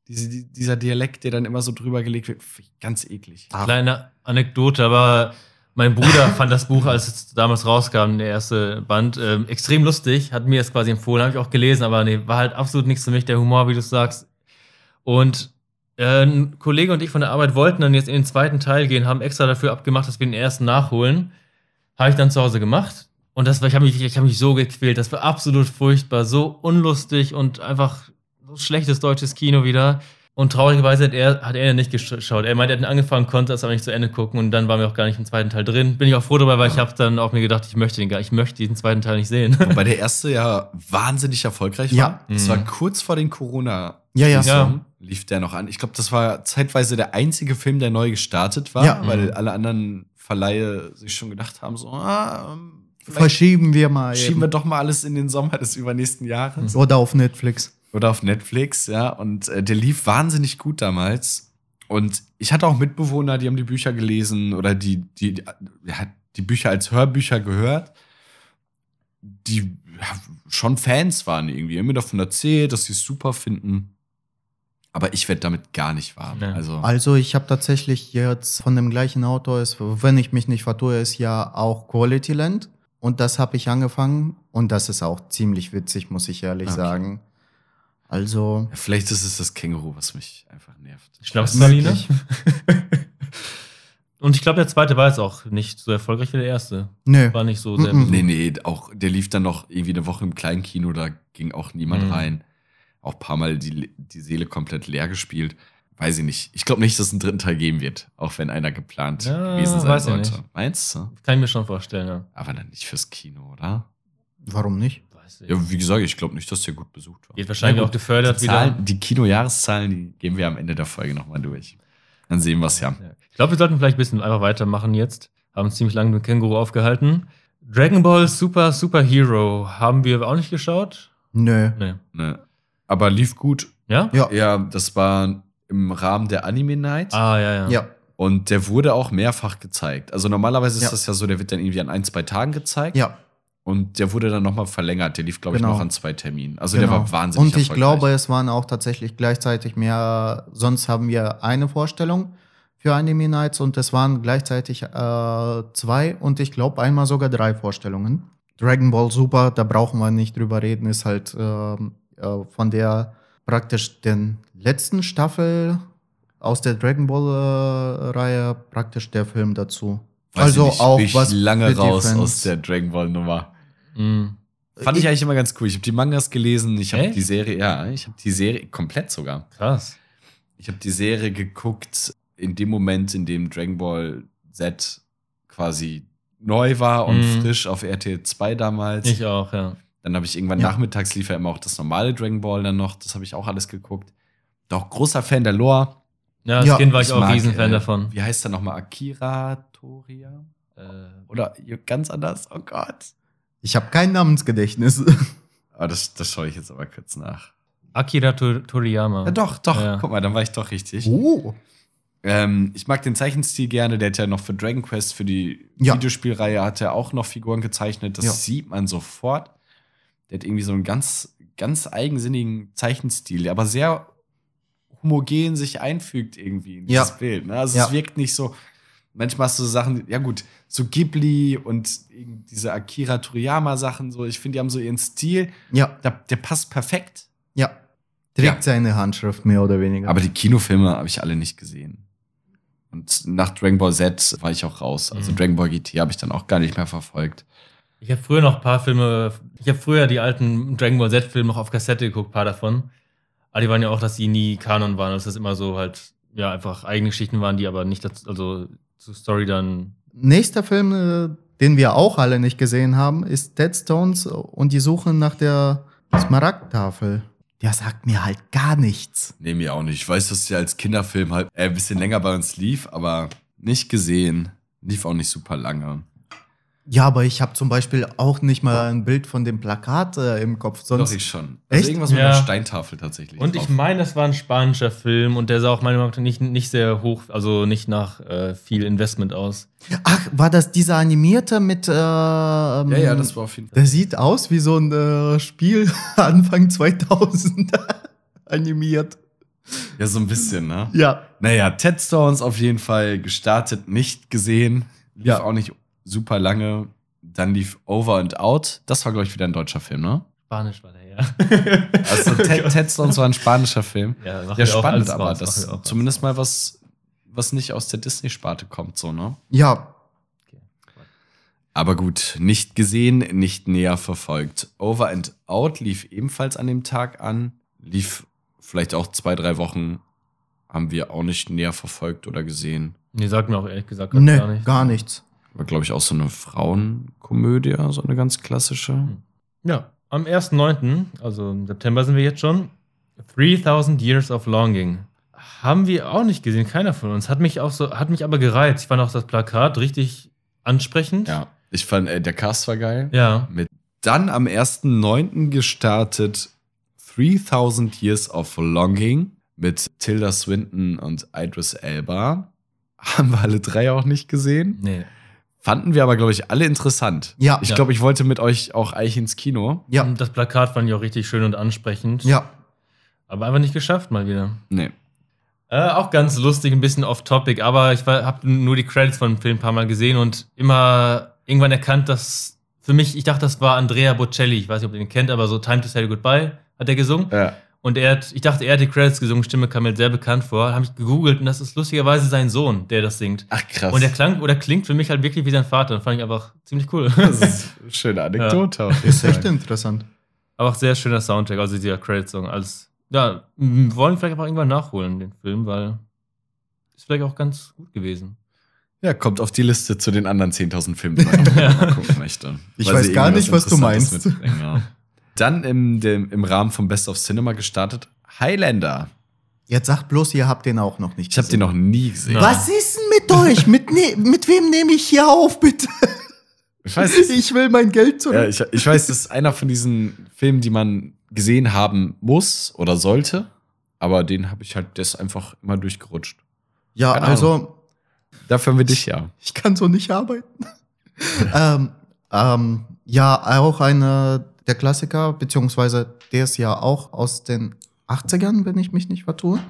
diese, die- dieser Dialekt, der dann immer so drüber gelegt wird, ganz eklig. Ach. Kleine Anekdote, aber mein Bruder fand das Buch, als es damals rauskam, der erste Band, ähm, extrem lustig, hat mir das quasi empfohlen, habe ich auch gelesen, aber nee, war halt absolut nichts für mich, der Humor, wie du sagst. Und äh, ein Kollege und ich von der Arbeit wollten dann jetzt in den zweiten Teil gehen, haben extra dafür abgemacht, dass wir den ersten nachholen. Habe ich dann zu Hause gemacht. Und das war, ich habe mich, ich hab mich so gequält. Das war absolut furchtbar, so unlustig und einfach so schlechtes deutsches Kino wieder. Und traurigerweise hat er, hat er nicht geschaut. Er meinte, er hat ihn angefangen, konnte das aber nicht zu Ende gucken und dann waren wir auch gar nicht im zweiten Teil drin. Bin ich auch froh darüber, weil ich habe dann auch mir gedacht, ich möchte den gar, ich möchte diesen zweiten Teil nicht sehen. Wobei der erste ja wahnsinnig erfolgreich war. Ja. Das Mhm. war kurz vor den corona Ja, ja. Ja. lief der noch an. Ich glaube, das war zeitweise der einzige Film, der neu gestartet war, Ja. weil Mhm. alle anderen Verleihe sich schon gedacht haben, so, ah, ähm, Verschieben wir mal. schieben wir eben. doch mal alles in den Sommer des übernächsten Jahres. Oder auf Netflix. Oder auf Netflix, ja. Und äh, der lief wahnsinnig gut damals. Und ich hatte auch Mitbewohner, die haben die Bücher gelesen oder die, die, die, ja, die Bücher als Hörbücher gehört, die ja, schon Fans waren irgendwie. Mir davon erzählt, dass sie es super finden. Aber ich werde damit gar nicht warm. Ja. Also, Also ich habe tatsächlich jetzt von dem gleichen Autor, ist, wenn ich mich nicht vertue, ist ja auch Quality Land. Und das habe ich angefangen und das ist auch ziemlich witzig, muss ich ehrlich Okay. sagen. Also, ja, vielleicht ist es das Känguru, was mich einfach nervt. Schnapspraline. Möglich. Und ich glaube, der zweite war jetzt auch nicht so erfolgreich wie der erste. nö. War nicht so sehr. Mhm. Nee, nee, auch der lief dann noch irgendwie eine Woche im Kleinkino, da ging auch niemand Mhm. rein. Auch ein paar Mal die, die Seele komplett leer gespielt. Weiß ich nicht. Ich glaube nicht, dass es einen dritten Teil geben wird, auch wenn einer geplant Ja, gewesen sein weiß ich sollte. nicht. Meinst du? Kann ich mir schon vorstellen, ja. Aber dann nicht fürs Kino, oder? Warum nicht? Weiß ich. Ja, wie gesagt, ich glaube nicht, dass der gut besucht war. Wird wahrscheinlich gut, auch gefördert die, wieder. Zahlen, die Kinojahreszahlen, die gehen wir am Ende der Folge nochmal durch. Dann sehen wir es ja. Ja. Ich glaube, wir sollten vielleicht ein bisschen einfach weitermachen jetzt. Haben uns ziemlich lange mit Känguru aufgehalten. Dragon Ball Super Super Hero haben wir auch nicht geschaut. Nö. Nee. Ne. Aber lief gut. Ja? Ja. Ja, das war im Rahmen der Anime Night. Ah, ja, ja. Ja. Und der wurde auch mehrfach gezeigt. Also normalerweise ist Ja. das ja so, der wird dann irgendwie an ein, zwei Tagen gezeigt. Ja. Und der wurde dann nochmal verlängert. Der lief, glaube Genau. ich, noch an zwei Terminen. Also genau. der war wahnsinnig Und ich glaube, es waren auch tatsächlich gleichzeitig mehr, sonst haben wir eine Vorstellung für Anime Nights und es waren gleichzeitig äh, zwei und ich glaube einmal sogar drei Vorstellungen. Dragon Ball Super, da brauchen wir nicht drüber reden, ist halt ähm, äh, von der praktisch den letzten Staffel aus der Dragon Ball äh, Reihe praktisch der Film dazu. Weiß also auch ich was lange raus Fans- aus der Dragon Ball Nummer. Mhm. Fand ich eigentlich immer ganz cool. Ich habe die Mangas gelesen, ich habe die Serie, ja, ich habe die Serie komplett sogar. Krass. Ich habe die Serie geguckt in dem Moment, in dem Dragon Ball Z quasi neu war und Mhm. frisch auf RTL 2 damals. Ich auch, ja. Dann habe ich irgendwann Ja. nachmittags lief ja immer auch das normale Dragon Ball dann noch. Das habe ich auch alles geguckt. Doch großer Fan der Lore. Ja, als Ja, Kind war ich, auch mag, Riesenfan äh, davon. Wie heißt der nochmal? Akira Toria? Äh, Oder ganz anders? Oh Gott. Ich habe kein Namensgedächtnis. Aber das, das schaue ich jetzt aber kurz nach. Akira To- Toriyama. Ja, doch, doch. Ja. Guck mal, dann war ich doch richtig. oh. Ähm, ich mag den Zeichenstil gerne. Der hat ja noch für Dragon Quest, für die Ja. Videospielreihe, hat er auch noch Figuren gezeichnet. Das Ja. sieht man sofort. Der hat irgendwie so einen ganz, ganz eigensinnigen Zeichenstil, der aber sehr homogen sich einfügt irgendwie in dieses Ja. Bild. Ne? Also Ja. es wirkt nicht so. Manchmal hast du so Sachen, ja gut, so Ghibli und diese Akira Toriyama Sachen, so, ich finde, die haben so ihren Stil, Ja, der, der passt perfekt. ja. Trägt Ja. seine Handschrift mehr oder weniger. Aber die Kinofilme habe ich alle nicht gesehen. Und nach Dragon Ball Z war ich auch raus. Also Mhm. Dragon Ball GT habe ich dann auch gar nicht mehr verfolgt. Ich habe früher noch ein paar Filme, ich habe früher die alten Dragon Ball Z-Filme noch auf Kassette geguckt, ein paar davon. Aber die waren ja auch, dass die nie Kanon waren, dass das immer so halt, ja, einfach eigene Geschichten waren, die aber nicht, dazu, also zur Story dann. Nächster Film, äh, den wir auch alle nicht gesehen haben, ist Dead Stones und die Suche nach der Smaragdtafel. Der sagt mir halt gar nichts. Nee, mir auch nicht. Ich weiß, dass der als Kinderfilm halt äh, ein bisschen länger bei uns lief, aber nicht gesehen. Lief auch nicht super lange. Ja, aber ich habe zum Beispiel auch nicht mal ein Bild von dem Plakat äh, im Kopf. Sonst Doch, ich schon. Echt? Also irgendwas mit Ja. einer Steintafel tatsächlich. Und ich drauf. meine, das war ein spanischer Film und der sah auch meiner Meinung nach nicht, nicht sehr hoch, also nicht nach äh, viel Investment aus. Ach, war das dieser animierte mit. Äh, Ja, ja, das war auf jeden Fall. Der sieht aus wie so ein äh, Spiel Anfang 2000 animiert. Ja, so ein bisschen, ne? Ja. Naja, Ted Stones auf jeden Fall gestartet, nicht gesehen. Lief Ja. auch nicht super lange. Dann lief Over and Out. Das war, glaube ich, wieder ein deutscher Film, ne? Spanisch war der, ja. Also Ted, Ted Stones war ein spanischer Film. ja, Ja, spannend, aber das zumindest mal was, was nicht aus der Disney-Sparte kommt, so, ne? Ja. Aber gut, nicht gesehen, nicht näher verfolgt. Over and Out lief ebenfalls an dem Tag an. Lief vielleicht auch zwei, drei Wochen. Haben wir auch nicht näher verfolgt oder gesehen. Nee, sagt mir auch ehrlich gesagt Nee, gar nicht. gar nichts. War, glaube ich, auch so eine Frauenkomödie, so eine ganz klassische. Ja, am 1.9., also im September sind wir jetzt schon, 3000 Years of Longing. Haben wir auch nicht gesehen, keiner von uns. Hat mich auch so, hat mich aber gereizt. Ich fand auch das Plakat richtig ansprechend. Ja. Ich fand, äh, der Cast war geil. Ja. Mit dann am 1.9. gestartet 3000 Years of Longing mit Tilda Swinton und Idris Elba. Haben wir alle drei auch nicht gesehen. Nee. Fanden wir aber, glaube ich, alle interessant. Ja. Ich Ja. glaube, ich wollte mit euch auch eigentlich ins Kino. Ja, Und Das Plakat fand ich auch richtig schön und ansprechend. ja. Aber einfach nicht geschafft mal wieder. Nee. Äh, auch ganz lustig, ein bisschen off-topic, aber ich habe nur die Credits von dem Film ein paar Mal gesehen und immer irgendwann erkannt, dass für mich, ich dachte, das war Andrea Bocelli. Ich weiß nicht, ob ihr ihn kennt, aber so Time to Say Goodbye hat er gesungen. Ja. Und er hat, ich dachte, er hat die Credits gesungen, Stimme kam mir sehr bekannt vor. Habe ich gegoogelt und das ist lustigerweise sein Sohn, der das singt. Ach, krass. Und er klang oder klingt für mich halt wirklich wie sein Vater. Das fand ich einfach ziemlich cool. das ist eine schöne Anekdote. jeden Ist echt interessant. Aber auch sehr schöner Soundtrack, also dieser Credit-Song. Als, ja, wollen vielleicht auch irgendwann nachholen, den Film, weil ist vielleicht auch ganz gut gewesen. Ja, kommt auf die Liste zu den anderen 10.000 Filmen, die man Ja. gucken möchte. Ich weiß gar nicht, was du meinst. mitbringen, Ja. Dann im, dem, im Rahmen vom Best of Cinema gestartet Highlander. Jetzt sagt bloß, ihr habt den auch noch nicht Ich habe den noch nie gesehen. Was ist denn mit euch? Mit, ne mit wem nehme ich hier auf, bitte? Ich weiß es. Ich will mein Geld zurück. Ja, ich, ich weiß, das ist einer von diesen Filmen, die man gesehen haben muss oder sollte. Aber den habe ich halt, der ist einfach immer durchgerutscht. Ja, Keine also, Dafür haben wir dich ja. ich kann so nicht arbeiten. ähm, ähm, ja, auch einer der Klassiker, beziehungsweise der ist ja auch aus den 80ern, wenn ich mich nicht vertue.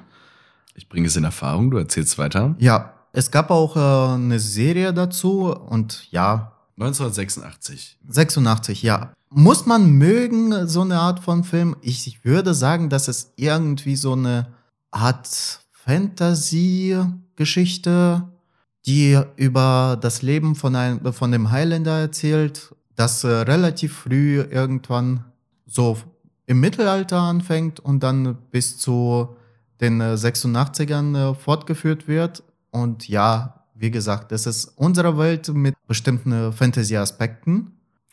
Ich bringe es in Erfahrung, du erzählst weiter. Ja, es gab auch äh, eine Serie dazu und ja, 1986. 86, ja. Muss man mögen, so eine Art von Film? Ich, ich würde sagen, dass es irgendwie so eine Art Fantasy-Geschichte, die über das Leben von, einem, von dem Highlander erzählt, das äh, relativ früh irgendwann so im Mittelalter anfängt und dann bis zu den äh, 86ern äh, fortgeführt wird. Und ja, wie gesagt, das ist unsere Welt mit bestimmten äh, Fantasy-Aspekten.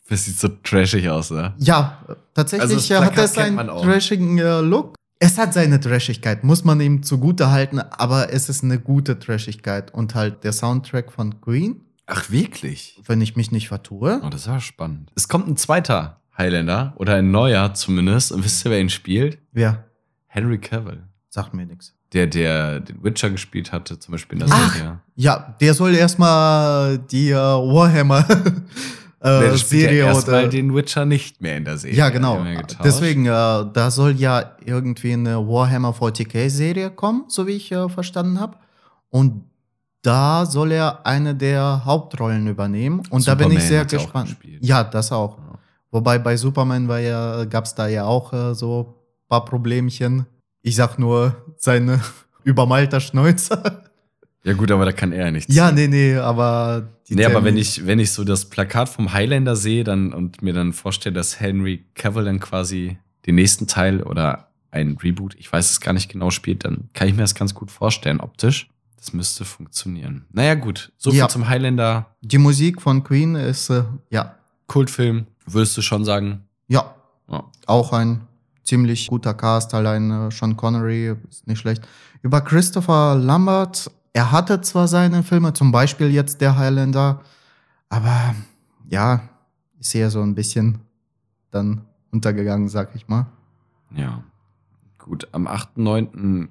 Das sieht so trashig aus, ne? Ja, tatsächlich Also das äh, hat es einen trashigen äh, Look. Es hat seine Trashigkeit, muss man ihm zugute halten, aber es ist eine gute Trashigkeit. Und halt der Soundtrack von Queen, Ach, wirklich? wenn ich mich nicht vertue. Oh, das war spannend. Es kommt ein zweiter Highlander oder ein neuer zumindest. Und wisst ihr, wer ihn spielt? Wer? Henry Cavill. Sagt mir nichts. Der, der den Witcher gespielt hatte, zum Beispiel in der Ach, Serie. Ja, der soll erstmal die äh, Warhammer Nee, äh, der spielt Serie ja oder. erstmal den Witcher nicht mehr in der Serie. Ja, genau. Deswegen, äh, da soll ja irgendwie eine Warhammer 40k-Serie kommen, so wie ich äh, verstanden habe. Und da soll er eine der Hauptrollen übernehmen. Und da bin ich Superman sehr gespannt. Ja, das auch. Ja. Wobei bei Superman war ja, gab es da ja auch äh, so ein paar Problemchen. Ich sag nur seine übermalter Schnäuzer. Ja, gut, aber da kann er ja nichts. ja, nee, nee, aber die Nee, aber Termin- wenn ich, wenn ich so das Plakat vom Highlander sehe dann, und mir dann vorstelle, dass Henry Cavill dann quasi den nächsten Teil oder ein Reboot, ich weiß es gar nicht genau, spielt, dann kann ich mir das ganz gut vorstellen, optisch. Das müsste funktionieren. Naja, gut. So viel Ja. zum Highlander. Die Musik von Queen ist, äh, ja, Kultfilm, würdest du schon sagen? ja, Ja. auch ein ziemlich guter Cast, allein äh, Sean Connery ist nicht schlecht. Über Christopher Lambert, er hatte zwar seine Filme, zum Beispiel jetzt der Highlander, aber ja, ist eher so ein bisschen dann untergegangen, sag ich mal. Ja. Gut, am 8.9.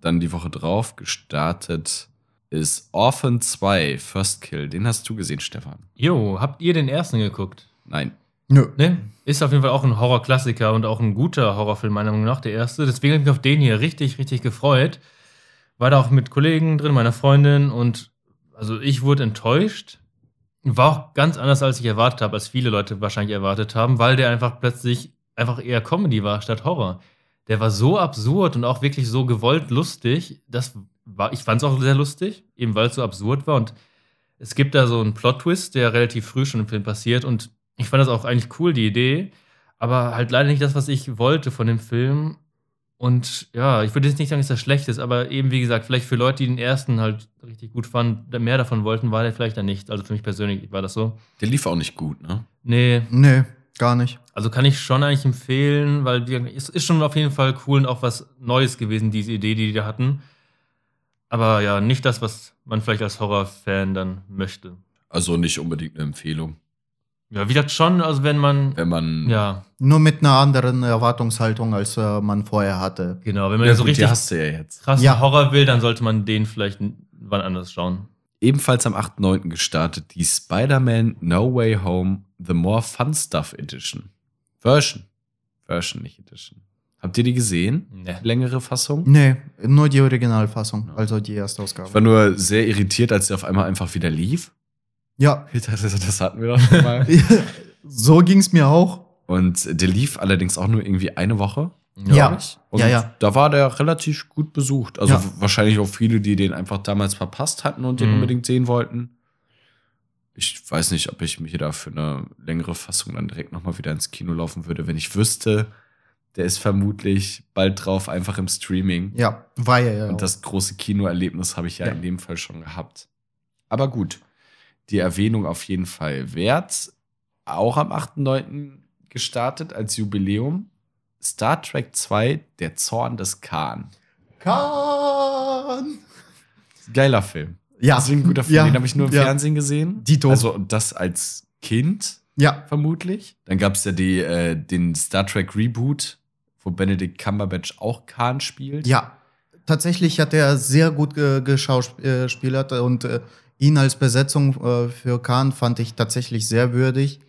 dann die Woche drauf gestartet ist Orphan 2, First Kill. Den hast du gesehen, Stefan? Jo, habt ihr den ersten geguckt? Nein. Nö. Ne? Ist auf jeden Fall auch ein Horrorklassiker und auch ein guter Horrorfilm, meiner Meinung nach, der erste. Deswegen habe ich mich auf den hier richtig, richtig gefreut. War da auch mit Kollegen drin, meiner Freundin und also ich wurde enttäuscht. War auch ganz anders, als ich erwartet habe, als viele Leute wahrscheinlich erwartet haben, weil der einfach plötzlich einfach eher Comedy war statt Horror. Der war so absurd und auch wirklich so gewollt lustig. Das war, ich fand es auch sehr lustig, eben weil es so absurd war. Und es gibt da so einen Plot-Twist, der relativ früh schon im Film passiert. Und ich fand das auch eigentlich cool, die Idee. Aber halt leider nicht das, was ich wollte von dem Film. Und ja, ich würde jetzt nicht sagen, dass das schlecht ist, aber eben wie gesagt, vielleicht für Leute, die den ersten halt richtig gut fanden, mehr davon wollten, war der vielleicht dann nicht. Also für mich persönlich war das so. Der lief auch nicht gut, ne? Nee, Nö. Gar nicht. Also kann ich schon eigentlich empfehlen, weil wir, es ist schon auf jeden Fall cool und auch was Neues gewesen, diese Idee, die die da hatten. Aber ja, nicht das, was man vielleicht als Horrorfan dann möchte. Also nicht unbedingt eine Empfehlung. Ja, wie gesagt, schon, also wenn man. Wenn man. Ja, Nur mit einer anderen Erwartungshaltung, als äh, man vorher hatte. genau. Wenn man Ja, so gut, die richtig hast du ja jetzt. krassen Ja. Horror will, dann sollte man den vielleicht wann anders schauen. Ebenfalls am 8.9. gestartet die Spider-Man No Way Home The More Fun Stuff Edition. Version. Version, nicht Edition. Habt ihr die gesehen? Nee. Die längere Fassung? Nee, nur die Originalfassung, also die erste Ich war Ausgabe. nur sehr irritiert, als sie auf einmal einfach wieder lief. Ja, dachte, das hatten wir doch schon mal. so ging's mir auch. Und der lief allerdings auch nur irgendwie eine Woche. Ja. glaub ich. Und Ja, ja. da war der relativ gut besucht. Also Ja. wahrscheinlich auch viele, die den einfach damals verpasst hatten und den Mhm. unbedingt sehen wollten. Ich weiß nicht, ob ich mich da für eine längere Fassung dann direkt nochmal wieder ins Kino laufen würde, wenn ich wüsste, der ist vermutlich bald drauf einfach im Streaming. Ja, war ja ja. Und das große Kinoerlebnis habe ich ja, Ja. in dem Fall schon gehabt. Aber gut, die Erwähnung auf jeden Fall wert. Auch am 8.9. gestartet als Jubiläum. Star Trek 2, Der Zorn des Khan. Kahn. Geiler Film. Ja. Das ist ein guter Film. Ja. Den habe ich nur im Ja. Fernsehen gesehen. Dito. Also und das als Kind Ja, vermutlich. Dann gab es ja die, äh, den Star Trek Reboot, wo Benedict Cumberbatch auch Khan spielt. ja. Tatsächlich hat er sehr gut ge geschauspielert und äh, ihn als Besetzung äh, für Khan fand ich tatsächlich sehr würdig.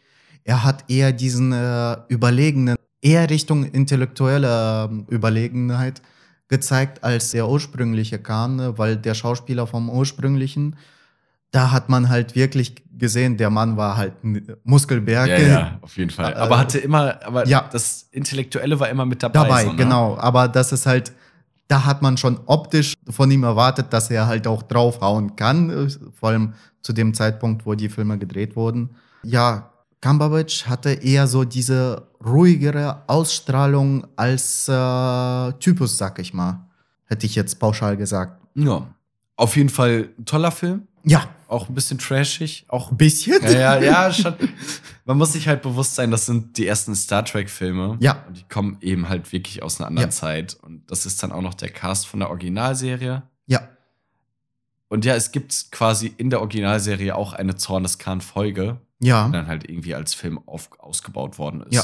Er hat eher diesen äh, überlegenen, eher Richtung intellektuelle ähm, Überlegenheit gezeigt als der ursprüngliche Khan, äh, weil der Schauspieler vom ursprünglichen, da hat man halt wirklich gesehen, der Mann war halt ein Muskelberg. Ja, ja, auf jeden Fall. Äh, Aber hatte immer, aber ja. das Intellektuelle war immer mit dabei. dabei, so, ne? genau. Aber das ist halt, da hat man schon optisch von ihm erwartet, dass er halt auch draufhauen kann, äh, vor allem zu dem Zeitpunkt, wo die Filme gedreht wurden. Ja, Cumberbatch hatte eher so diese ruhigere Ausstrahlung als äh, Typus, sag ich mal. Hätte ich jetzt pauschal gesagt. Ja. Auf jeden Fall ein toller Film. Ja, Auch ein bisschen trashig. Auch ein bisschen. Ja, ja, ja, schon. Man muss sich halt bewusst sein, das sind die ersten Star Trek-Filme. Ja. Und die kommen eben halt wirklich aus einer anderen Ja. Zeit. Und das ist dann auch noch der Cast von der Originalserie. Ja, Und ja, es gibt quasi in der Originalserie auch eine Zorn des Khan-Folge, ja. dann halt irgendwie als Film auf, ausgebaut worden ist. Ja.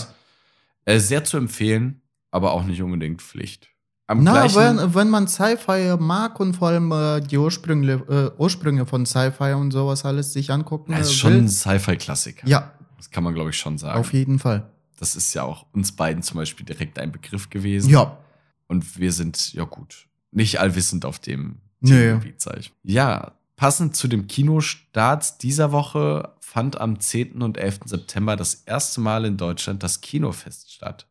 Äh, sehr zu empfehlen, aber auch nicht unbedingt Pflicht. Am Na, wenn, wenn man Sci-Fi mag und vor allem äh, die Ursprünge, äh, Ursprünge von Sci-Fi und sowas alles sich angucken das ist äh, schon will. ein Sci-Fi-Klassiker. Ja, Das kann man, glaube ich, schon sagen. auf jeden Fall. Das ist ja auch uns beiden zum Beispiel direkt ein Begriff gewesen. Ja, Und wir sind, ja gut, nicht allwissend auf dem Nö. Themengebiet, sag ich. Ja, passend zu dem Kinostart dieser Woche fand am 10. und 11. September das erste Mal in Deutschland das Kinofest statt.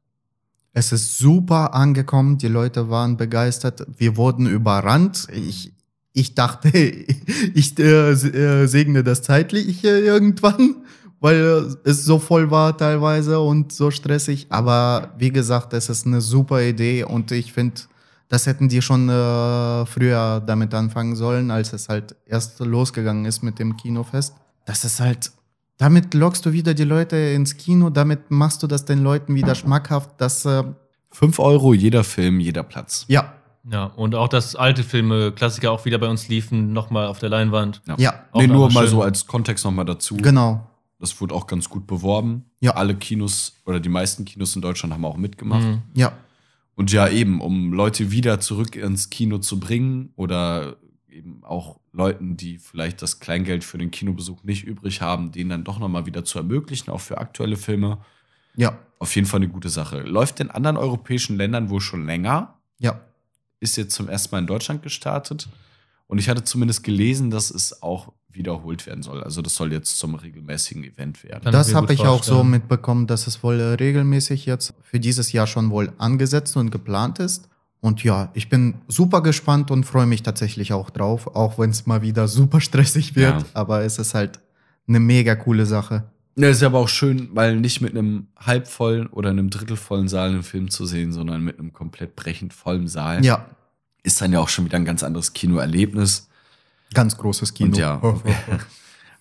es ist super angekommen. Die Leute waren begeistert. Wir wurden überrannt. Ich, ich dachte, ich äh, äh, segne das zeitlich äh, irgendwann, weil es so voll war teilweise und so stressig. Aber wie gesagt, es ist eine super Idee und ich finde, das hätten die schon äh, früher damit anfangen sollen, als es halt erst losgegangen ist mit dem Kinofest. Das ist halt, damit lockst du wieder die Leute ins Kino, damit machst du das den Leuten wieder schmackhaft, dass, äh, 5 Euro jeder Film, jeder Platz. ja, Ja, und auch, dass alte Filme, Klassiker auch wieder bei uns liefen, nochmal auf der Leinwand. ja, Auch nee, nur mal schön. so als Kontext nochmal dazu. genau. Das wurde auch ganz gut beworben. Ja. Alle Kinos oder die meisten Kinos in Deutschland haben auch mitgemacht. Mhm. Ja, Und ja, eben, um Leute wieder zurück ins Kino zu bringen oder eben auch Leuten, die vielleicht das Kleingeld für den Kinobesuch nicht übrig haben, denen dann doch nochmal wieder zu ermöglichen, auch für aktuelle Filme. ja, Auf jeden Fall eine gute Sache. Läuft in anderen europäischen Ländern wohl schon länger, ja. ist jetzt zum ersten Mal in Deutschland gestartet. Und ich hatte zumindest gelesen, dass es auch wiederholt werden soll. Also das soll jetzt zum regelmäßigen Event werden. Kann das habe ich auch so mitbekommen, dass es wohl äh, regelmäßig jetzt für dieses Jahr schon wohl angesetzt und geplant ist. Und ja, ich bin super gespannt und freue mich tatsächlich auch drauf, auch wenn es mal wieder super stressig wird. Ja. Aber es ist halt eine mega coole Sache. Ja, ist aber auch schön, weil nicht mit einem halbvollen oder einem drittelvollen Saal einen Film zu sehen, sondern mit einem komplett brechend vollen Saal. Ja, Ist dann ja auch schon wieder ein ganz anderes Kinoerlebnis. ganz großes Kino. Und ja, auf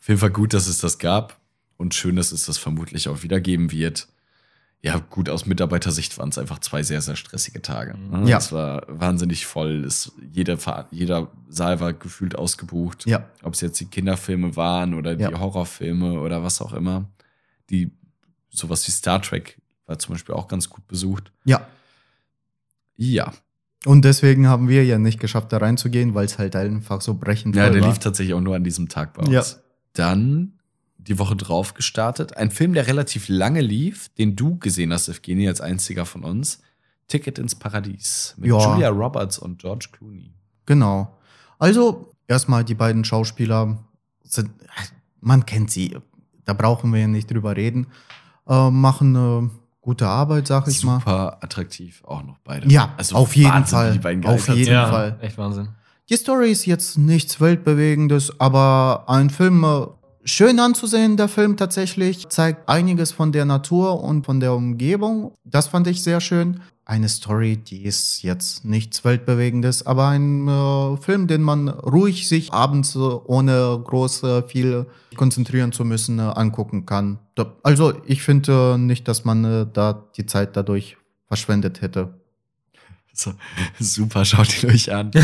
jeden Fall gut, dass es das gab. Und schön, dass es das vermutlich auch wieder geben wird. Ja, gut, aus Mitarbeitersicht waren es einfach zwei sehr, sehr stressige Tage. Mhm. ne? Ja. Es war wahnsinnig voll. Es, jeder, jeder Saal war gefühlt ausgebucht. Ja. Ob es jetzt die Kinderfilme waren oder die Ja. Horrorfilme oder was auch immer. Die, sowas wie Star Trek war zum Beispiel auch ganz gut besucht. Ja. Ja. Und deswegen haben wir ja nicht geschafft, da reinzugehen, weil es halt einfach so brechend Ja, voll der war. lief tatsächlich auch nur an diesem Tag bei uns. Ja. Dann die Woche drauf gestartet. Ein Film, der relativ lange lief, den du gesehen hast, Evgeny, als einziger von uns. Ticket ins Paradies mit Ja. Julia Roberts und George Clooney. Genau. Also, erstmal die beiden Schauspieler sind, man kennt sie, da brauchen wir ja nicht drüber reden, äh, machen eine gute Arbeit, sag ich mal. Super attraktiv auch noch beide. Ja, auf jeden Wahnsinn, Fall. wie die beiden Auf jeden ja, Fall. echt Wahnsinn. Die Story ist jetzt nichts Weltbewegendes, aber ein Film äh, schön anzusehen, der Film tatsächlich, zeigt einiges von der Natur und von der Umgebung. Das fand ich sehr schön. Eine Story, die ist jetzt nichts Weltbewegendes, aber ein äh, Film, den man ruhig sich abends äh, ohne groß äh, viel konzentrieren zu müssen äh, angucken kann. Also ich finde äh, nicht, dass man äh, da die Zeit dadurch verschwendet hätte. So, super, schaut ihn euch an.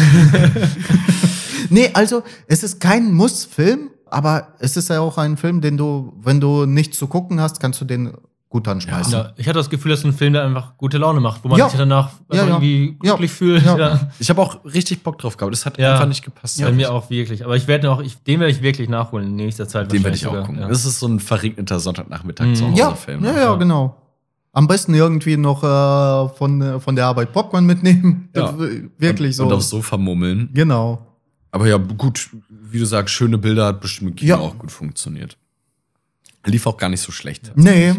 Nee, also es ist kein Muss-Film, aber es ist ja auch ein Film, den du, wenn du nichts zu gucken hast, kannst du den gut anschmeißen. Ja, ich hatte das Gefühl, dass ein Film, der einfach gute Laune macht, wo man Ja. sich danach Ja, ja. irgendwie Ja. glücklich fühlt. Ja. Ja. Ich habe auch richtig Bock drauf gehabt. Das hat Ja. einfach nicht gepasst. Bei mir auch wirklich. Aber ich werde auch, ich, den werde ich wirklich nachholen in nächster Zeit. Den werde ich auch gucken. Das ist so ein verregneter Sonntagnachmittag Mhm. zu ja, Hause-Film. ja, ne? ja, Ja. genau. Am besten irgendwie noch äh, von, äh, von der Arbeit Popcorn mitnehmen. Ja. Äh, Wirklich und, so. Und aufs Sofa mummeln. Genau. Aber ja, gut, wie du sagst, schöne Bilder hat bestimmt im Kino Ja. auch gut funktioniert. Lief auch gar nicht so schlecht. Nee,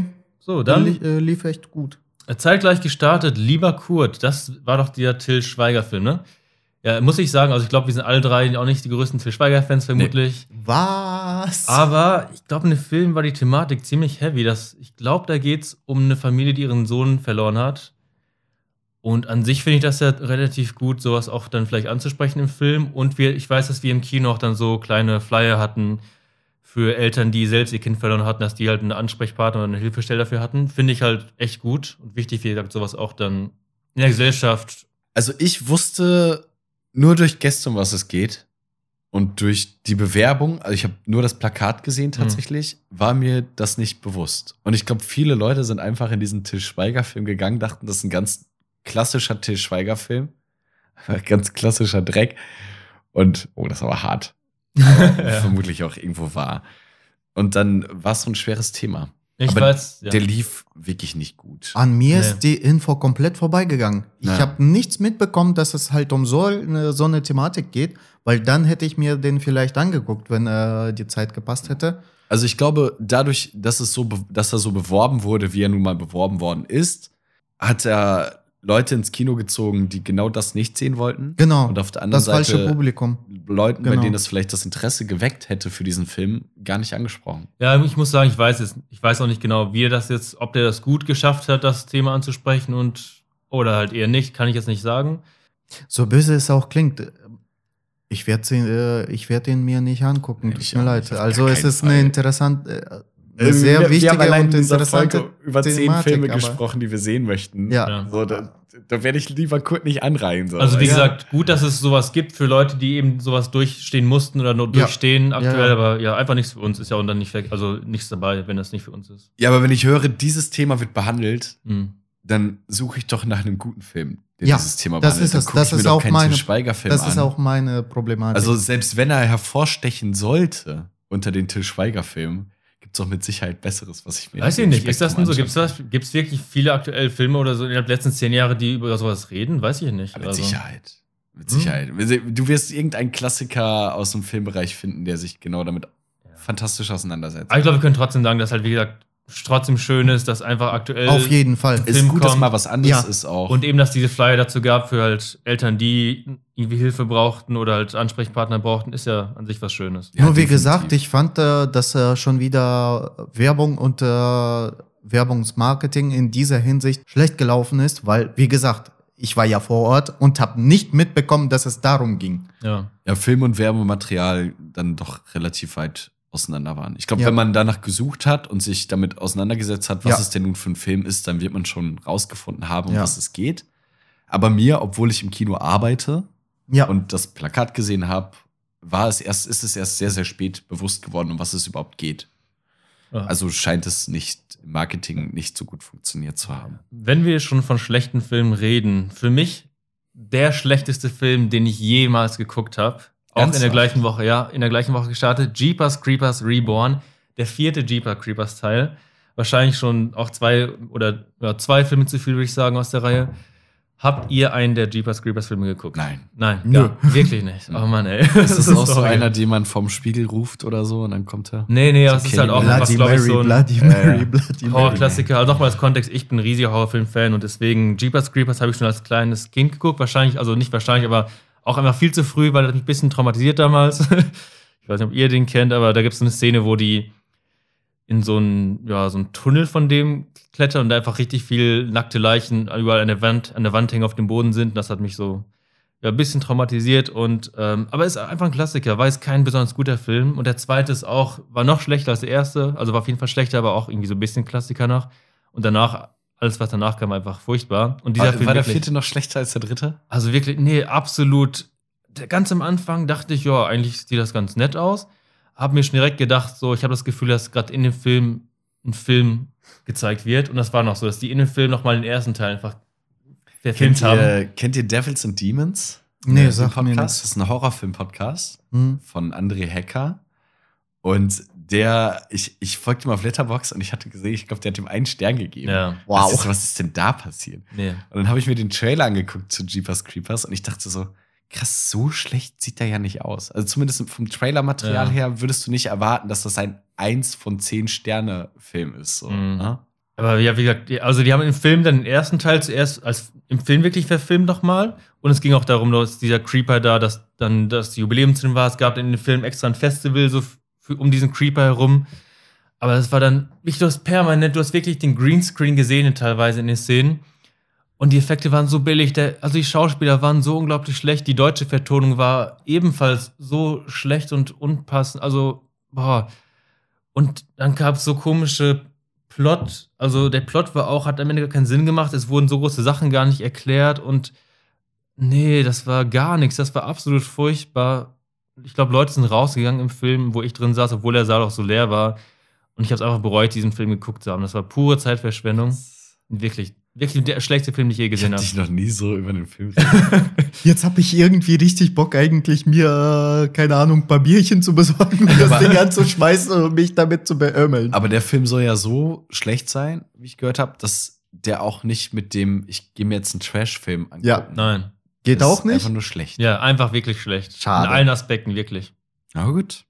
So, dann dann äh, lief echt gut. zeitgleich gestartet, Lieber Kurt. Das war doch der Till Schweiger-Film, ne? Ja, muss ich sagen, also ich glaube, wir sind alle drei auch nicht die größten Till Schweiger-Fans vermutlich. Was? Aber ich glaube, in dem Film war die Thematik ziemlich heavy. Das, ich glaube, da geht es um eine Familie, die ihren Sohn verloren hat. Und an sich finde ich das ja relativ gut, sowas auch dann vielleicht anzusprechen im Film. Und wir, ich weiß, dass wir im Kino auch dann so kleine Flyer hatten für Eltern, die selbst ihr Kind verloren hatten, dass die halt eine Ansprechpartner oder eine Hilfestelle dafür hatten. Finde ich halt echt gut und wichtig, wie gesagt, sowas auch dann in der Gesellschaft. Also ich wusste nur durch Gäste, um was es geht. Und durch die Bewerbung, also ich habe nur das Plakat gesehen tatsächlich, war mir das nicht bewusst. Und ich glaube, viele Leute sind einfach in diesen Till Schweiger-Film gegangen, dachten, das ist ein ganz klassischer Till Schweiger-Film. ganz klassischer Dreck. Und, oh, das war hart. Vermutlich auch irgendwo wahr. Und dann war es so ein schweres Thema. Ich Aber weiß, ja. Der lief wirklich nicht gut. An mir Nee. ist die Info komplett vorbeigegangen. Ich Ja. habe nichts mitbekommen, dass es halt um so eine, so eine Thematik geht, weil dann hätte ich mir den vielleicht angeguckt, wenn äh, die Zeit gepasst hätte. Also ich glaube, dadurch, dass es so, dass er so beworben wurde, wie er nun mal beworben worden ist, hat er Leute ins Kino gezogen, die genau das nicht sehen wollten. Genau. Und auf der anderen das falsche Seite Publikum. Leuten, bei Genau. denen es vielleicht das Interesse geweckt hätte für diesen Film, gar nicht angesprochen. Ja, ich muss sagen, ich weiß es. Ich weiß auch nicht genau, wie er das jetzt, ob der das gut geschafft hat, das Thema anzusprechen und oder halt eher nicht, kann ich jetzt nicht sagen. So böse es auch klingt, ich werde äh, ich werd ihn mir nicht angucken. Ich Tut mir leid. Also es ist eine Fall. interessante, äh, eine sehr wichtige und interessante über zehn Thematik, Filme gesprochen, die wir sehen möchten. Ja. Ja. So, da, da werde ich lieber Kurt nicht anreihen. So. Also wie Ja. gesagt, gut, dass es sowas gibt für Leute, die eben sowas durchstehen mussten oder nur Ja. durchstehen aktuell, Ja. aber ja, einfach nichts für uns ist ja auch dann nicht, also nichts dabei, wenn das nicht für uns ist. ja, aber wenn ich höre, dieses Thema wird behandelt, Mhm. dann suche ich doch nach einem guten Film, der Ja, dieses Thema das behandelt. ist Das mir ist auch meine- Schweiger-Film Das ist an. auch meine Problematik. Also selbst wenn er hervorstechen sollte unter den Til Schweiger-Filmen, gibt es doch mit Sicherheit Besseres, was ich mir Weiß ich nicht, ist das denn so? Gibt es wirklich viele aktuell Filme oder so in den letzten zehn Jahren, die über sowas reden? Weiß ich nicht. anschaue? Mit Also, Sicherheit. Mit Hm. Sicherheit. Du wirst irgendeinen Klassiker aus dem Filmbereich finden, der sich genau damit fantastisch auseinandersetzt. Aber ich glaube, wir können trotzdem sagen, dass halt, wie gesagt, trotzdem schön ist, dass einfach aktuell. Auf jeden Fall. ist Film gut, dass kommt. mal was anderes Ja. ist auch. Und eben, dass diese Flyer dazu gab für halt Eltern, die irgendwie Hilfe brauchten oder halt Ansprechpartner brauchten, ist ja an sich was Schönes. Ja, Nur wie definitiv. gesagt, ich fand, äh, dass äh, schon wieder Werbung und äh, Werbungsmarketing in dieser Hinsicht schlecht gelaufen ist, weil, wie gesagt, ich war ja vor Ort und habe nicht mitbekommen, dass es darum ging. Ja. ja, Film und Werbematerial dann doch relativ weit auseinander waren. Ich glaube, Ja. wenn man danach gesucht hat und sich damit auseinandergesetzt hat, was Ja. es denn nun für ein Film ist, dann wird man schon rausgefunden haben, um Ja. was es geht. Aber mir, obwohl ich im Kino arbeite Ja, und das Plakat gesehen habe, war es erst, ist es erst sehr, sehr spät bewusst geworden, um was es überhaupt geht. Also scheint es nicht im Marketing nicht so gut funktioniert zu haben. Wenn wir schon von schlechten Filmen reden, für mich der schlechteste Film, den ich jemals geguckt habe. Auch in der Ernsthaft? gleichen Woche, ja, in der gleichen Woche gestartet. Jeepers Creepers Reborn, der vierte Jeepers Creepers Teil. Wahrscheinlich schon auch zwei oder ja, zwei Filme zu viel, würde ich sagen, aus der Reihe. Habt ihr einen der Jeepers Creepers Filme geguckt? Nein. Nein, Nö. ja, wirklich nicht. Oh Mann, ey. Ist das auch so einer, den man vom Spiegel ruft oder so und dann kommt er? Nee, nee, es Okay, ist halt auch Bloody Bloody glaube ich, Mary, so ein Bloody Mary. Bloody Mary. Horrorklassiker. Also nochmal als Kontext, ich bin ein riesiger Horrorfilm-Fan und deswegen Jeepers Creepers habe ich schon als kleines Kind geguckt. Wahrscheinlich, also nicht wahrscheinlich, aber auch einfach viel zu früh, weil ein bisschen traumatisiert damals. ich weiß nicht, ob ihr den kennt, aber da gibt es eine Szene, wo die in so einen, ja, so einen Tunnel von dem klettern und da einfach richtig viel nackte Leichen überall an der Wand, an der Wand hängen auf dem Boden sind. Das hat mich so ja, ein bisschen traumatisiert und ähm, aber ist einfach ein Klassiker, war jetzt kein besonders guter Film. Und der zweite ist auch, war noch schlechter als der erste, also war auf jeden Fall schlechter, aber auch irgendwie so ein bisschen Klassiker noch. Und danach, alles, was danach kam, einfach furchtbar. Und dieser War, Film war der vierte noch schlechter als der dritte? also wirklich, nee, absolut. Ganz am Anfang dachte ich, ja, eigentlich sieht das ganz nett aus. Hab mir schon direkt gedacht, so, ich habe das Gefühl, dass gerade in dem Film ein Film gezeigt wird. Und das war noch so, dass die in dem Film nochmal den ersten Teil einfach verfilmt Kennt haben. ihr, kennt ihr Devils and Demons? Nee, Den sag mir Podcast? nichts. Das ist ein Horrorfilm-Podcast Hm. von André Hecker. Und der, ich, ich folgte ihm auf Letterbox und ich hatte gesehen, ich glaube, der hat ihm einen Stern gegeben. Ja, Wow. Was ist, was ist denn da passiert? nee. Und dann habe ich mir den Trailer angeguckt zu Jeepers Creepers und ich dachte so, krass, so schlecht sieht er ja nicht aus. Also zumindest vom Trailermaterial Ja. her würdest du nicht erwarten, dass das ein 1 von 10 Sterne Film ist. So, Mhm. ne? Aber ja, wie gesagt, also die haben im Film dann den ersten Teil zuerst als im Film wirklich verfilmt nochmal. Und es ging auch darum, dass dieser Creeper da, dass dann das Jubiläum drin war. Es gab in dem Film extra ein Festival so für, um diesen Creeper herum. Aber das war dann wirklich du hast permanent, du hast wirklich den Greenscreen gesehen teilweise in den Szenen. Und die Effekte waren so billig, der, also die Schauspieler waren so unglaublich schlecht. Die deutsche Vertonung war ebenfalls so schlecht und unpassend. Also, boah. Und dann gab es so komische Plot, also der Plot war auch, hat am Ende gar keinen Sinn gemacht. Es wurden so große Sachen gar nicht erklärt und nee, das war gar nichts. Das war absolut furchtbar. Ich glaube, Leute sind rausgegangen im Film, wo ich drin saß, obwohl der Saal auch so leer war. Und ich habe es einfach bereut, diesen Film geguckt zu haben. Das war pure Zeitverschwendung. Wirklich, wirklich der schlechteste Film, den ich je Ich gesehen habe habe. dich noch nie so über den Film. Jetzt habe ich irgendwie richtig Bock, eigentlich mir, äh, keine Ahnung, ein paar Bierchen zu besorgen und das Ding anzuschmeißen und mich damit zu beömmeln. Aber der Film soll ja so schlecht sein, wie ich gehört habe, dass der auch nicht mit dem, ich gehe mir jetzt einen Trash-Film angucken. Ja. Nein. Geht Das auch ist nicht? Einfach nur schlecht. Ja, einfach wirklich schlecht. Schade. In allen Aspekten, wirklich. Na gut.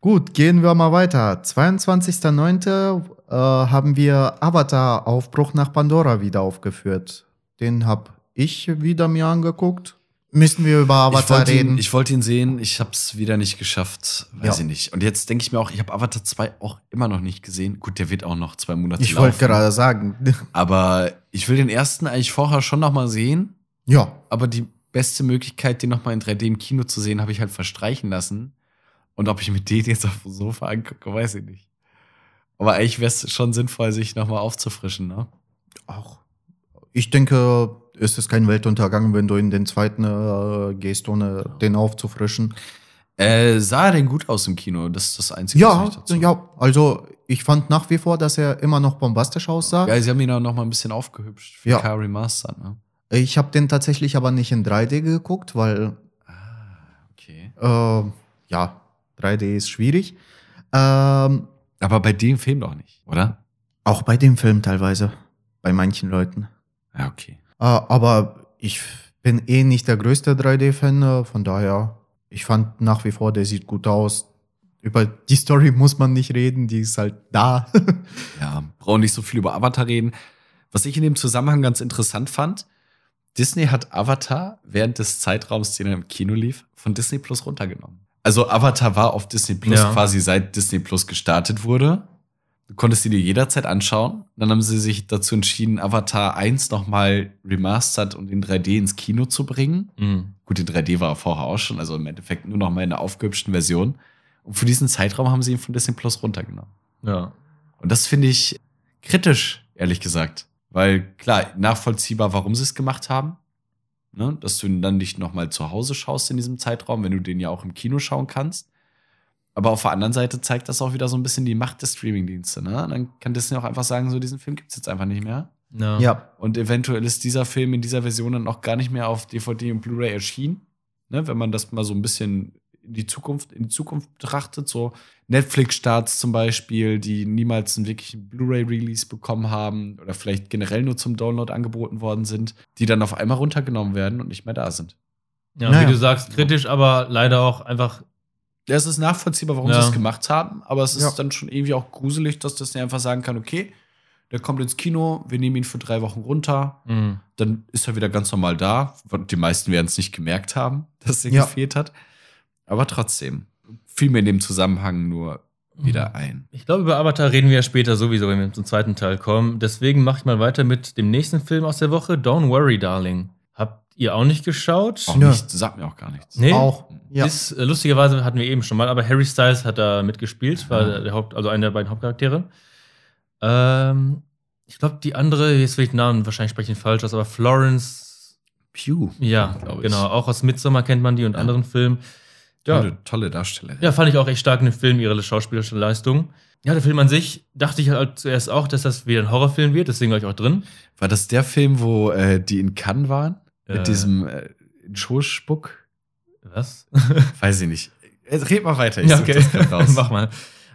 Gut, gehen wir mal weiter. 22.09. Äh, haben wir Avatar Aufbruch nach Pandora wieder aufgeführt. Den habe ich wieder mir angeguckt. Müssen wir über Ich Avatar wollte, reden? ihn, ich wollte ihn sehen, ich habe es wieder nicht geschafft, weiß Ja. ich nicht. Und jetzt denke ich mir auch, ich habe Avatar 2 auch immer noch nicht gesehen. Gut, der wird auch noch zwei Monate ich wollte gerade sagen. Aber ich will den ersten eigentlich vorher schon noch mal sehen. Ja, Aber die beste Möglichkeit, den noch mal in 3D im Kino zu sehen, habe ich halt verstreichen lassen. Und ob ich mir den jetzt auf dem Sofa angucke, weiß ich nicht. Aber eigentlich wäre es schon sinnvoll, sich noch mal aufzufrischen, ne? auch. Ich denke, ist es kein Weltuntergang, wenn du in den zweiten äh, gehst, ohne den aufzufrischen. Äh, sah er denn gut aus im Kino? Das ist das Einzige, Ja, was ich dazu ja, also ich fand nach wie vor, dass er immer noch bombastisch aussah. Ja, sie haben ihn auch noch mal ein bisschen aufgehübscht. Für Ja. K Remastered, ne? Ich habe den tatsächlich aber nicht in 3D geguckt, weil Ah, okay. äh, ja, 3D ist schwierig. Ähm, Aber bei dem Film doch nicht, oder? auch bei dem Film teilweise, bei manchen Leuten. Ja, okay. Äh, aber ich bin eh nicht der größte 3D-Fan, äh, von daher, ich fand nach wie vor, der sieht gut aus. Über die Story muss man nicht reden, die ist halt da. Ja, brauchen nicht so viel über Avatar reden. Was ich in dem Zusammenhang ganz interessant fand, Disney hat Avatar während des Zeitraums, den er im Kino lief, von Disney Plus runtergenommen. Also Avatar war auf Disney Plus Ja. quasi seit Disney Plus gestartet wurde. Du konntest sie dir jederzeit anschauen. Dann haben sie sich dazu entschieden, Avatar 1 nochmal remastered und in 3D ins Kino zu bringen. Mhm. Gut, in 3D war er vorher auch schon, also im Endeffekt nur noch mal in einer aufgehübschten Version. Und für diesen Zeitraum haben sie ihn von Disney Plus runtergenommen. Ja. Und das finde ich kritisch, ehrlich gesagt. Weil klar, nachvollziehbar, warum sie es gemacht haben. Ne? Dass du ihn dann nicht nochmal zu Hause schaust in diesem Zeitraum, wenn du den ja auch im Kino schauen kannst. Aber auf der anderen Seite zeigt das auch wieder so ein bisschen die Macht der Streamingdienste. Ne? Dann kann Disney auch einfach sagen, so diesen Film gibt es jetzt einfach nicht mehr. Ja. Ja. Und eventuell ist dieser Film in dieser Version dann auch gar nicht mehr auf DVD und Blu-ray erschienen. Ne? Wenn man das mal so ein bisschen in die Zukunft, in die Zukunft betrachtet, so Netflix-Starts zum Beispiel, die niemals einen wirklichen Blu-ray-Release bekommen haben oder vielleicht generell nur zum Download angeboten worden sind, die dann auf einmal runtergenommen werden und nicht mehr da sind. ja Naja. wie du sagst, kritisch, aber leider auch einfach. Ja, es ist nachvollziehbar, warum Ja. sie es gemacht haben, aber es ist Ja. dann schon irgendwie auch gruselig, dass das nicht einfach sagen kann, okay, der kommt ins Kino, wir nehmen ihn für drei Wochen runter, Mh. dann ist er wieder ganz normal da. Die meisten werden es nicht gemerkt haben, dass er Ja. gefehlt hat. Aber trotzdem fiel mir in dem Zusammenhang nur wieder ein. Ich glaube, über Avatar reden wir ja später sowieso, wenn wir zum zweiten Teil kommen. Deswegen mache ich mal weiter mit dem nächsten Film aus der Woche, Don't Worry, Darling. Habt ihr auch nicht geschaut? Auch nicht, sagt mir auch gar nichts. Nee. Auch. Ja. Ist, äh, lustigerweise hatten wir eben schon mal, aber Harry Styles hat da mitgespielt, war Ah. der, Haupt, also einer der beiden Hauptcharaktere. Ähm, ich glaube, die andere, jetzt will ich den Namen wahrscheinlich spreche ich ihn falsch aus, aber Florence, Pew. ja, genau, auch aus Midsommar kennt man die und Ja. anderen Filmen. Ja, Tolle, tolle Darstellerin. ja, fand ich auch echt stark in dem Film, ihre schauspielerische Leistung. Ja, der Film an sich dachte ich halt zuerst auch, dass das wieder ein Horrorfilm wird, deswegen war ich auch drin. War das der Film, wo äh, die in Cannes waren? Äh. Mit diesem äh, Schoßspuck? Was? Weiß ich nicht. Red mal weiter, ich Ja, such okay. das raus. Mach mal.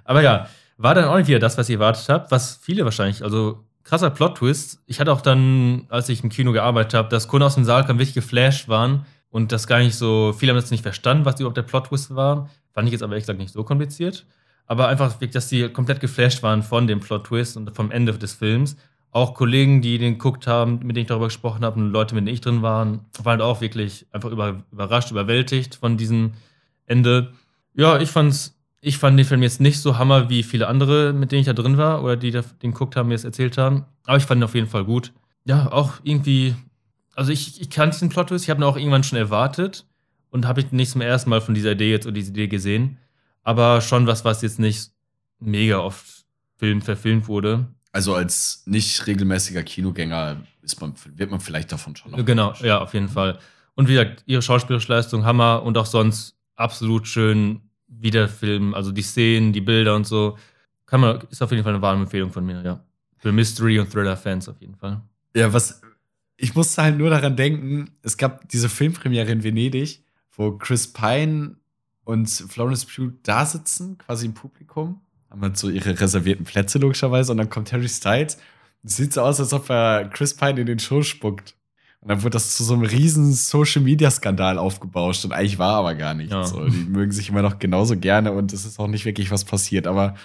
Aber ja, war dann auch nicht wieder das, was ihr erwartet habt, was viele wahrscheinlich, also krasser Plot-Twist. Ich hatte auch dann, als ich im Kino gearbeitet habe, dass Kunden aus dem Saal kamen, wirklich geflasht waren und das gar nicht so, viele haben das nicht verstanden, was überhaupt der Plot-Twist war. Fand ich jetzt aber ehrlich gesagt nicht so kompliziert. Aber einfach dass die komplett geflasht waren von dem Plot-Twist und vom Ende des Films. Auch Kollegen, die den geguckt haben, mit denen ich darüber gesprochen habe und Leute, mit denen ich drin waren, waren halt auch wirklich einfach über, überrascht, überwältigt von diesem Ende. Ja, ich fand's, ich fand den Film jetzt nicht so hammer wie viele andere, mit denen ich da drin war oder die den geguckt haben, mir das erzählt haben. Aber ich fand ihn auf jeden Fall gut. Ja, auch irgendwie, also ich, ich kannte diesen Plot Twist, ich habe ihn auch irgendwann schon erwartet und habe ich nicht zum ersten Mal von dieser Idee jetzt oder diese Idee gesehen. Aber schon was, was jetzt nicht mega oft Film verfilmt wurde. Also als nicht regelmäßiger Kinogänger ist man, wird man vielleicht davon schon noch Genau, ja, auf jeden Fall. Und wie gesagt, ihre schauspielerische Leistung Hammer und auch sonst absolut schön wiederfilmen. Also die Szenen, die Bilder und so. Kann man, ist auf jeden Fall eine warme Empfehlung von mir, ja. Für Mystery- und Thriller-Fans auf jeden Fall. Ja, was. Ich musste halt nur daran denken, es gab diese Filmpremiere in Venedig, wo Chris Pine und Florence Pugh da sitzen, quasi im Publikum. Haben halt so ihre reservierten Plätze logischerweise und dann kommt Harry Styles. Es sieht so aus, als ob er Chris Pine in den Show spuckt. Und dann wird das zu so einem riesen Social-Media-Skandal aufgebauscht und eigentlich war aber gar nicht Ja. so. Die mögen sich immer noch genauso gerne und es ist auch nicht wirklich was passiert, aber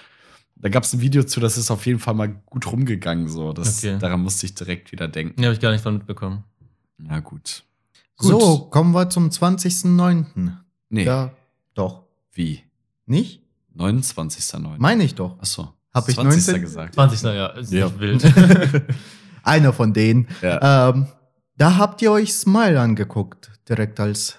da gab es ein Video zu, das ist auf jeden Fall mal gut rumgegangen. So. Das, Okay. Daran musste ich direkt wieder denken. Den habe ich gar nicht von mitbekommen. Na gut. So, kommen wir zum 20.09. Nee. Ja, doch. Wie? Nicht? 29.09. Meine ich doch. Achso. Hab ich 20. 19? gesagt. 20. Ja, ist Ja. nicht wild. Einer von denen. Ja. Ähm, da habt ihr euch Smile angeguckt, direkt als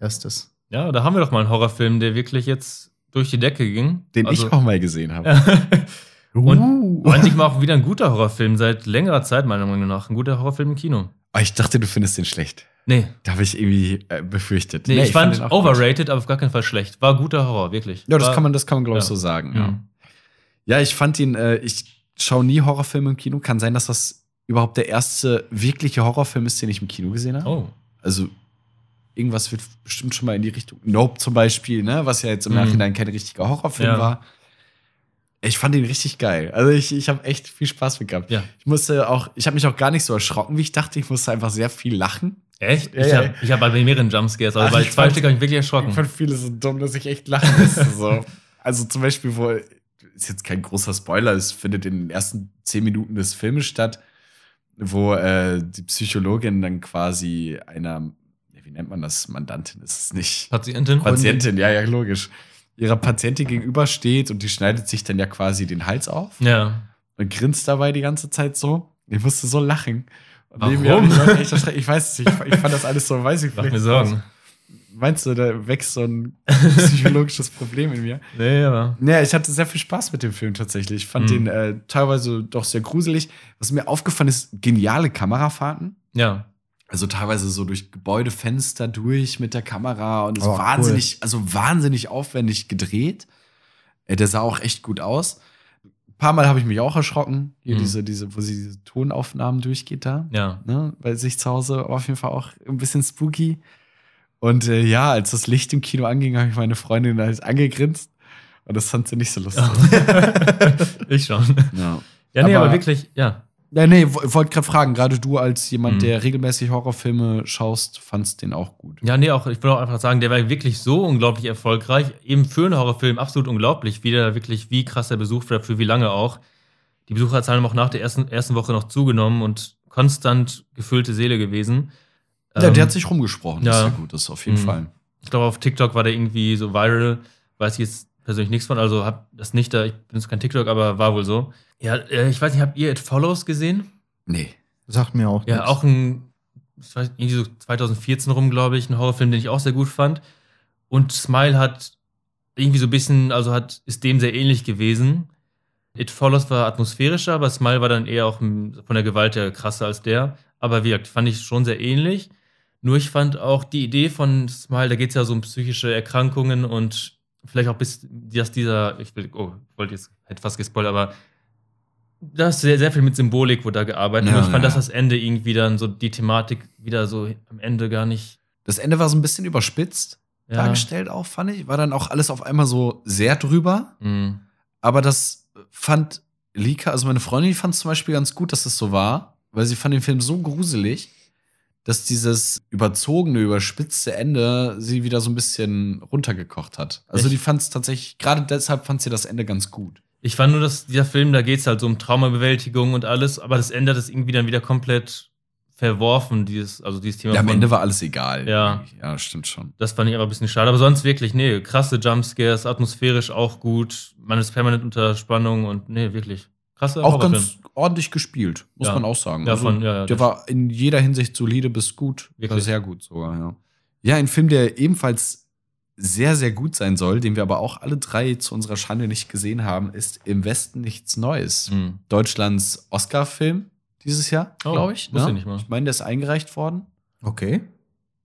erstes. ja, da haben wir doch mal einen Horrorfilm, der wirklich jetzt durch die Decke ging. Den Also- ich auch mal gesehen habe. Und Uh. endlich mal auch wieder ein guter Horrorfilm seit längerer Zeit, meiner Meinung nach. Ein guter Horrorfilm im Kino. Aber ich dachte, du findest den schlecht. Nee, Da habe ich irgendwie äh, befürchtet. nee, ich, fand den auch gut. overrated, aber auf gar keinen Fall schlecht. War guter Horror, wirklich. Ja, das War, kann man, das kann man, glaube ich, Ja. so sagen. Ja. Mhm. ja, ich fand ihn, äh, ich schaue nie Horrorfilme im Kino. Kann sein, dass das überhaupt der erste wirkliche Horrorfilm ist, den ich im Kino gesehen habe. Oh. Also irgendwas wird bestimmt schon mal in die Richtung. Nope zum Beispiel, ne? was ja jetzt im Mhm. Nachhinein kein richtiger Horrorfilm Ja. war. Ich fand ihn richtig geil. Also ich, ich habe echt viel Spaß mit gehabt. Ja. Ich musste auch, ich habe mich auch gar nicht so erschrocken, wie ich dachte. Ich musste einfach sehr viel lachen. Echt? Ja, ich habe hab bei mehreren Jumpscares, aber Ach, bei ich zwei Stück habe ich wirklich erschrocken. Ich fand viele so dumm, dass ich echt lachen musste. so. Also zum Beispiel, wo, ist jetzt kein großer Spoiler, es findet in den ersten zehn Minuten des Filmes statt, wo äh, die Psychologin dann quasi einer, wie nennt man das, Mandantin ist es nicht. Patientin? Patientin, ja, ja, logisch. Ihrer Patientin gegenübersteht und die schneidet sich dann ja quasi den Hals auf Ja. und grinst dabei die ganze Zeit so. Ich musste so lachen. Und Warum? mir ich. Ich weiß es nicht, ich, ich fand das alles so, weiß ich Mach mir Sorgen. meinst du, da wächst so ein psychologisches Problem in mir? Nee, aber. Ja, ich hatte sehr viel Spaß mit dem Film tatsächlich. Ich fand Mhm. den äh, teilweise doch sehr gruselig. Was mir aufgefallen ist, geniale Kamerafahrten. Ja. Also teilweise so durch Gebäudefenster durch mit der Kamera und ist Oh, cool. wahnsinnig, also wahnsinnig aufwendig gedreht. Äh, der sah auch echt gut aus. Ein paar Mal habe ich mich auch erschrocken. Hier Mhm. diese, diese, wo sie diese Tonaufnahmen durchgeht da. Ja. Ne? Bei sich zu Hause auf jeden Fall auch ein bisschen spooky. Und äh, ja, als das Licht im Kino anging, habe ich meine Freundin halt angegrinst. Und das fand sie nicht so lustig. ich schon. Ja. Ja, nee, Aber- aber, wirklich, ja. Ja, nee, wo- wollte gerade fragen, gerade du als jemand, Mhm. der regelmäßig Horrorfilme schaust, fandst den auch gut. Ja, nee, auch, ich will auch einfach sagen, der war wirklich so unglaublich erfolgreich. Eben für einen Horrorfilm absolut unglaublich, wie der wirklich, wie krass der Besuch war, für wie lange auch. Die Besucherzahlen haben auch nach der ersten, ersten Woche noch zugenommen und konstant gefüllte Seele gewesen. Ja, Ähm, der hat sich rumgesprochen. Das ist ja. ja gut, das ist auf jeden Mhm. Fall. Ich glaube, auf TikTok war der irgendwie so viral. Weiß ich jetzt persönlich nichts von, also hab das nicht da. Ich benutze kein TikTok, aber war wohl so. Ja, äh, ich weiß nicht, habt ihr It Follows gesehen? Nee. Sagt mir auch Ja, nichts. auch ein, ich weiß, irgendwie so 2014 rum, glaube ich, ein Horrorfilm, den ich auch sehr gut fand. Und Smile hat irgendwie so ein bisschen, also hat, ist dem sehr ähnlich gewesen. It Follows war atmosphärischer, aber Smile war dann eher auch von der Gewalt her krasser als der. Aber wie gesagt, fand ich schon sehr ähnlich. Nur ich fand auch die Idee von Smile, da geht es ja so um psychische Erkrankungen und vielleicht auch bis, dass dieser, ich will, oh, wollte jetzt, hätte fast gespoilert, aber da ist sehr, sehr viel mit Symbolik wurde da gearbeitet. Ja, und ich fand, ja. dass das Ende irgendwie dann so die Thematik wieder so am Ende gar nicht. Das Ende war so ein bisschen überspitzt Ja. dargestellt, auch fand ich. War dann auch alles auf einmal so sehr drüber. Mhm. Aber das fand Lika, also meine Freundin, die fand es zum Beispiel ganz gut, dass das so war, weil sie fand den Film so gruselig, dass dieses überzogene, überspitzte Ende sie wieder so ein bisschen runtergekocht hat. Also Echt? die fand es tatsächlich, gerade deshalb fand sie das Ende ganz gut. Ich fand nur, dass dieser Film, da geht es halt so um Traumabewältigung und alles, aber das Ende hat es irgendwie dann wieder komplett verworfen, dieses, also dieses Thema. Ja, am Ende war alles egal. Ja. Ja, stimmt schon. Das fand ich aber ein bisschen schade. Aber sonst wirklich, nee, krasse Jumpscares, atmosphärisch auch gut. Man ist permanent unter Spannung und nee, wirklich. Krasse Auch ganz ordentlich gespielt, muss Ja. man auch sagen. Ja, Also, von- ja, ja, der war in jeder Hinsicht solide bis gut. Wirklich. sehr gut sogar, ja. Ja, ein Film, der ebenfalls sehr, sehr gut sein soll, den wir aber auch alle drei zu unserer Schande nicht gesehen haben, ist Im Westen nichts Neues. Mhm. Deutschlands Oscar-Film dieses Jahr, Oh, glaube ich. wusste ne? ich nicht mal. Ich meine, der ist eingereicht worden Okay.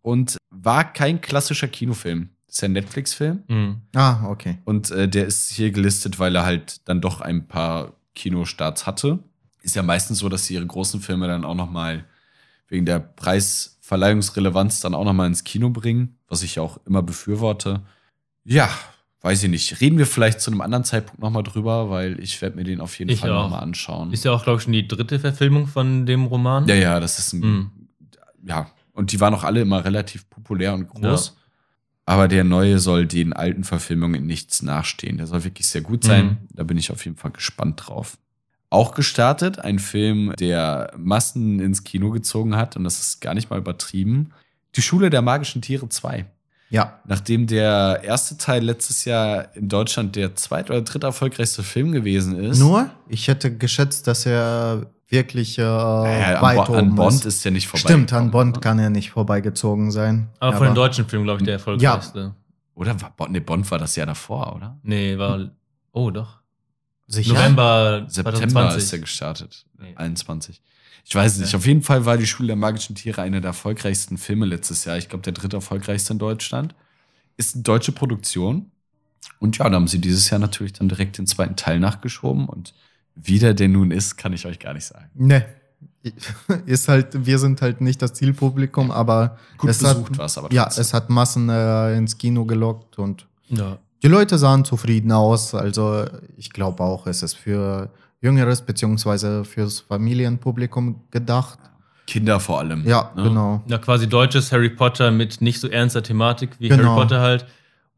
und war kein klassischer Kinofilm. Das ist ja ein Netflix-Film. Mhm. Ah, okay. Und äh, der ist hier gelistet, weil er halt dann doch ein paar Kinostarts hatte. Ist ja meistens so, dass sie ihre großen Filme dann auch noch mal wegen der Preisverleihungsrelevanz dann auch noch mal ins Kino bringen, was ich ja auch immer befürworte. Ja, weiß ich nicht. Reden wir vielleicht zu einem anderen Zeitpunkt noch mal drüber, weil ich werde mir den auf jeden Ich Fall auch. noch mal anschauen. Ist ja auch, glaube ich, schon die dritte Verfilmung von dem Roman. ja, ja, das ist ein Mhm. ja, und die waren auch alle immer relativ populär und groß. Aber der neue soll den alten Verfilmungen in nichts nachstehen. Der soll wirklich sehr gut sein. Mhm. Da bin ich auf jeden Fall gespannt drauf. Auch gestartet, ein Film, der Massen ins Kino gezogen hat, und das ist gar nicht mal übertrieben. Die Schule der magischen Tiere 2. Ja. Nachdem der erste Teil letztes Jahr in Deutschland der zweit- oder dritt erfolgreichste Film gewesen ist. Nur, ich hätte geschätzt, dass er wirklich äh, Naja, weit an, Bo oben an Bond ist. ja nicht vorbei. Stimmt, an Bond kann er nicht vorbeigezogen sein. Aber von den deutschen Filmen, glaube ich, der erfolgreichste. Oder war Bond, nee, Bond war das Jahr davor, oder? Nee, war. Oh, doch. Sicher? November September 2020. ist er gestartet. Nee. 21. Ich weiß es nicht. Ja. Auf jeden Fall war die Schule der magischen Tiere einer der erfolgreichsten Filme letztes Jahr. Ich glaube, der dritte erfolgreichste in Deutschland. Ist eine deutsche Produktion. Und ja, da haben sie dieses Jahr natürlich dann direkt den zweiten Teil nachgeschoben. Und wie der denn nun ist, kann ich euch gar nicht sagen. Ne. Ist halt, wir sind halt nicht das Zielpublikum, aber Gut es besucht hat, war es aber Ja, trotzdem. es hat Massen äh, ins Kino gelockt und Ja. die Leute sahen zufrieden aus. Also ich glaube auch, es ist für jüngeres beziehungsweise fürs Familienpublikum gedacht. Kinder vor allem. Ja, ne? genau. Ja, quasi deutsches Harry Potter mit nicht so ernster Thematik wie Genau. Harry Potter halt.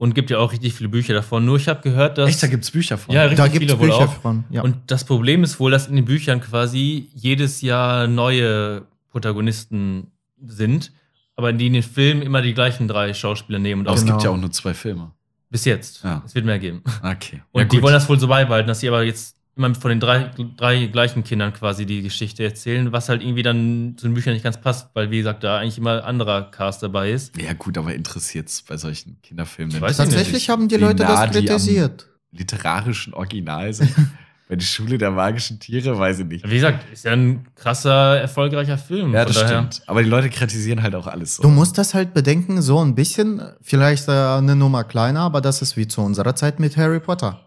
Und gibt ja auch richtig viele Bücher davon. Nur ich habe gehört, dass. Echt, da gibt es Bücher von. Ja, richtig Da gibt es viele wohl Bücher auch. von. Ja. Und das Problem ist wohl, dass in den Büchern quasi jedes Jahr neue Protagonisten sind, aber die in den Filmen immer die gleichen drei Schauspieler nehmen. Und aber auch es Genau. gibt ja auch nur zwei Filme. bis jetzt. Ja. Es wird mehr geben. Okay. Und ja, die wollen das wohl so beibehalten, dass sie aber jetzt immer von den drei, drei gleichen Kindern quasi die Geschichte erzählen, was halt irgendwie dann zu den Büchern nicht ganz passt, weil wie gesagt, da eigentlich immer anderer Cast dabei ist. Ja, gut, aber interessiert es bei solchen Kinderfilmen? Ich weiß nicht. Tatsächlich haben die Leute nah das die am kritisiert. literarischen Original sind? bei der Schule der magischen Tiere, weiß ich nicht. Wie gesagt, ist ja ein krasser, erfolgreicher Film. Ja, das daher. stimmt. Aber die Leute kritisieren halt auch alles so. Du musst das halt bedenken, so ein bisschen, vielleicht äh, eine Nummer kleiner, aber das ist wie zu unserer Zeit mit Harry Potter.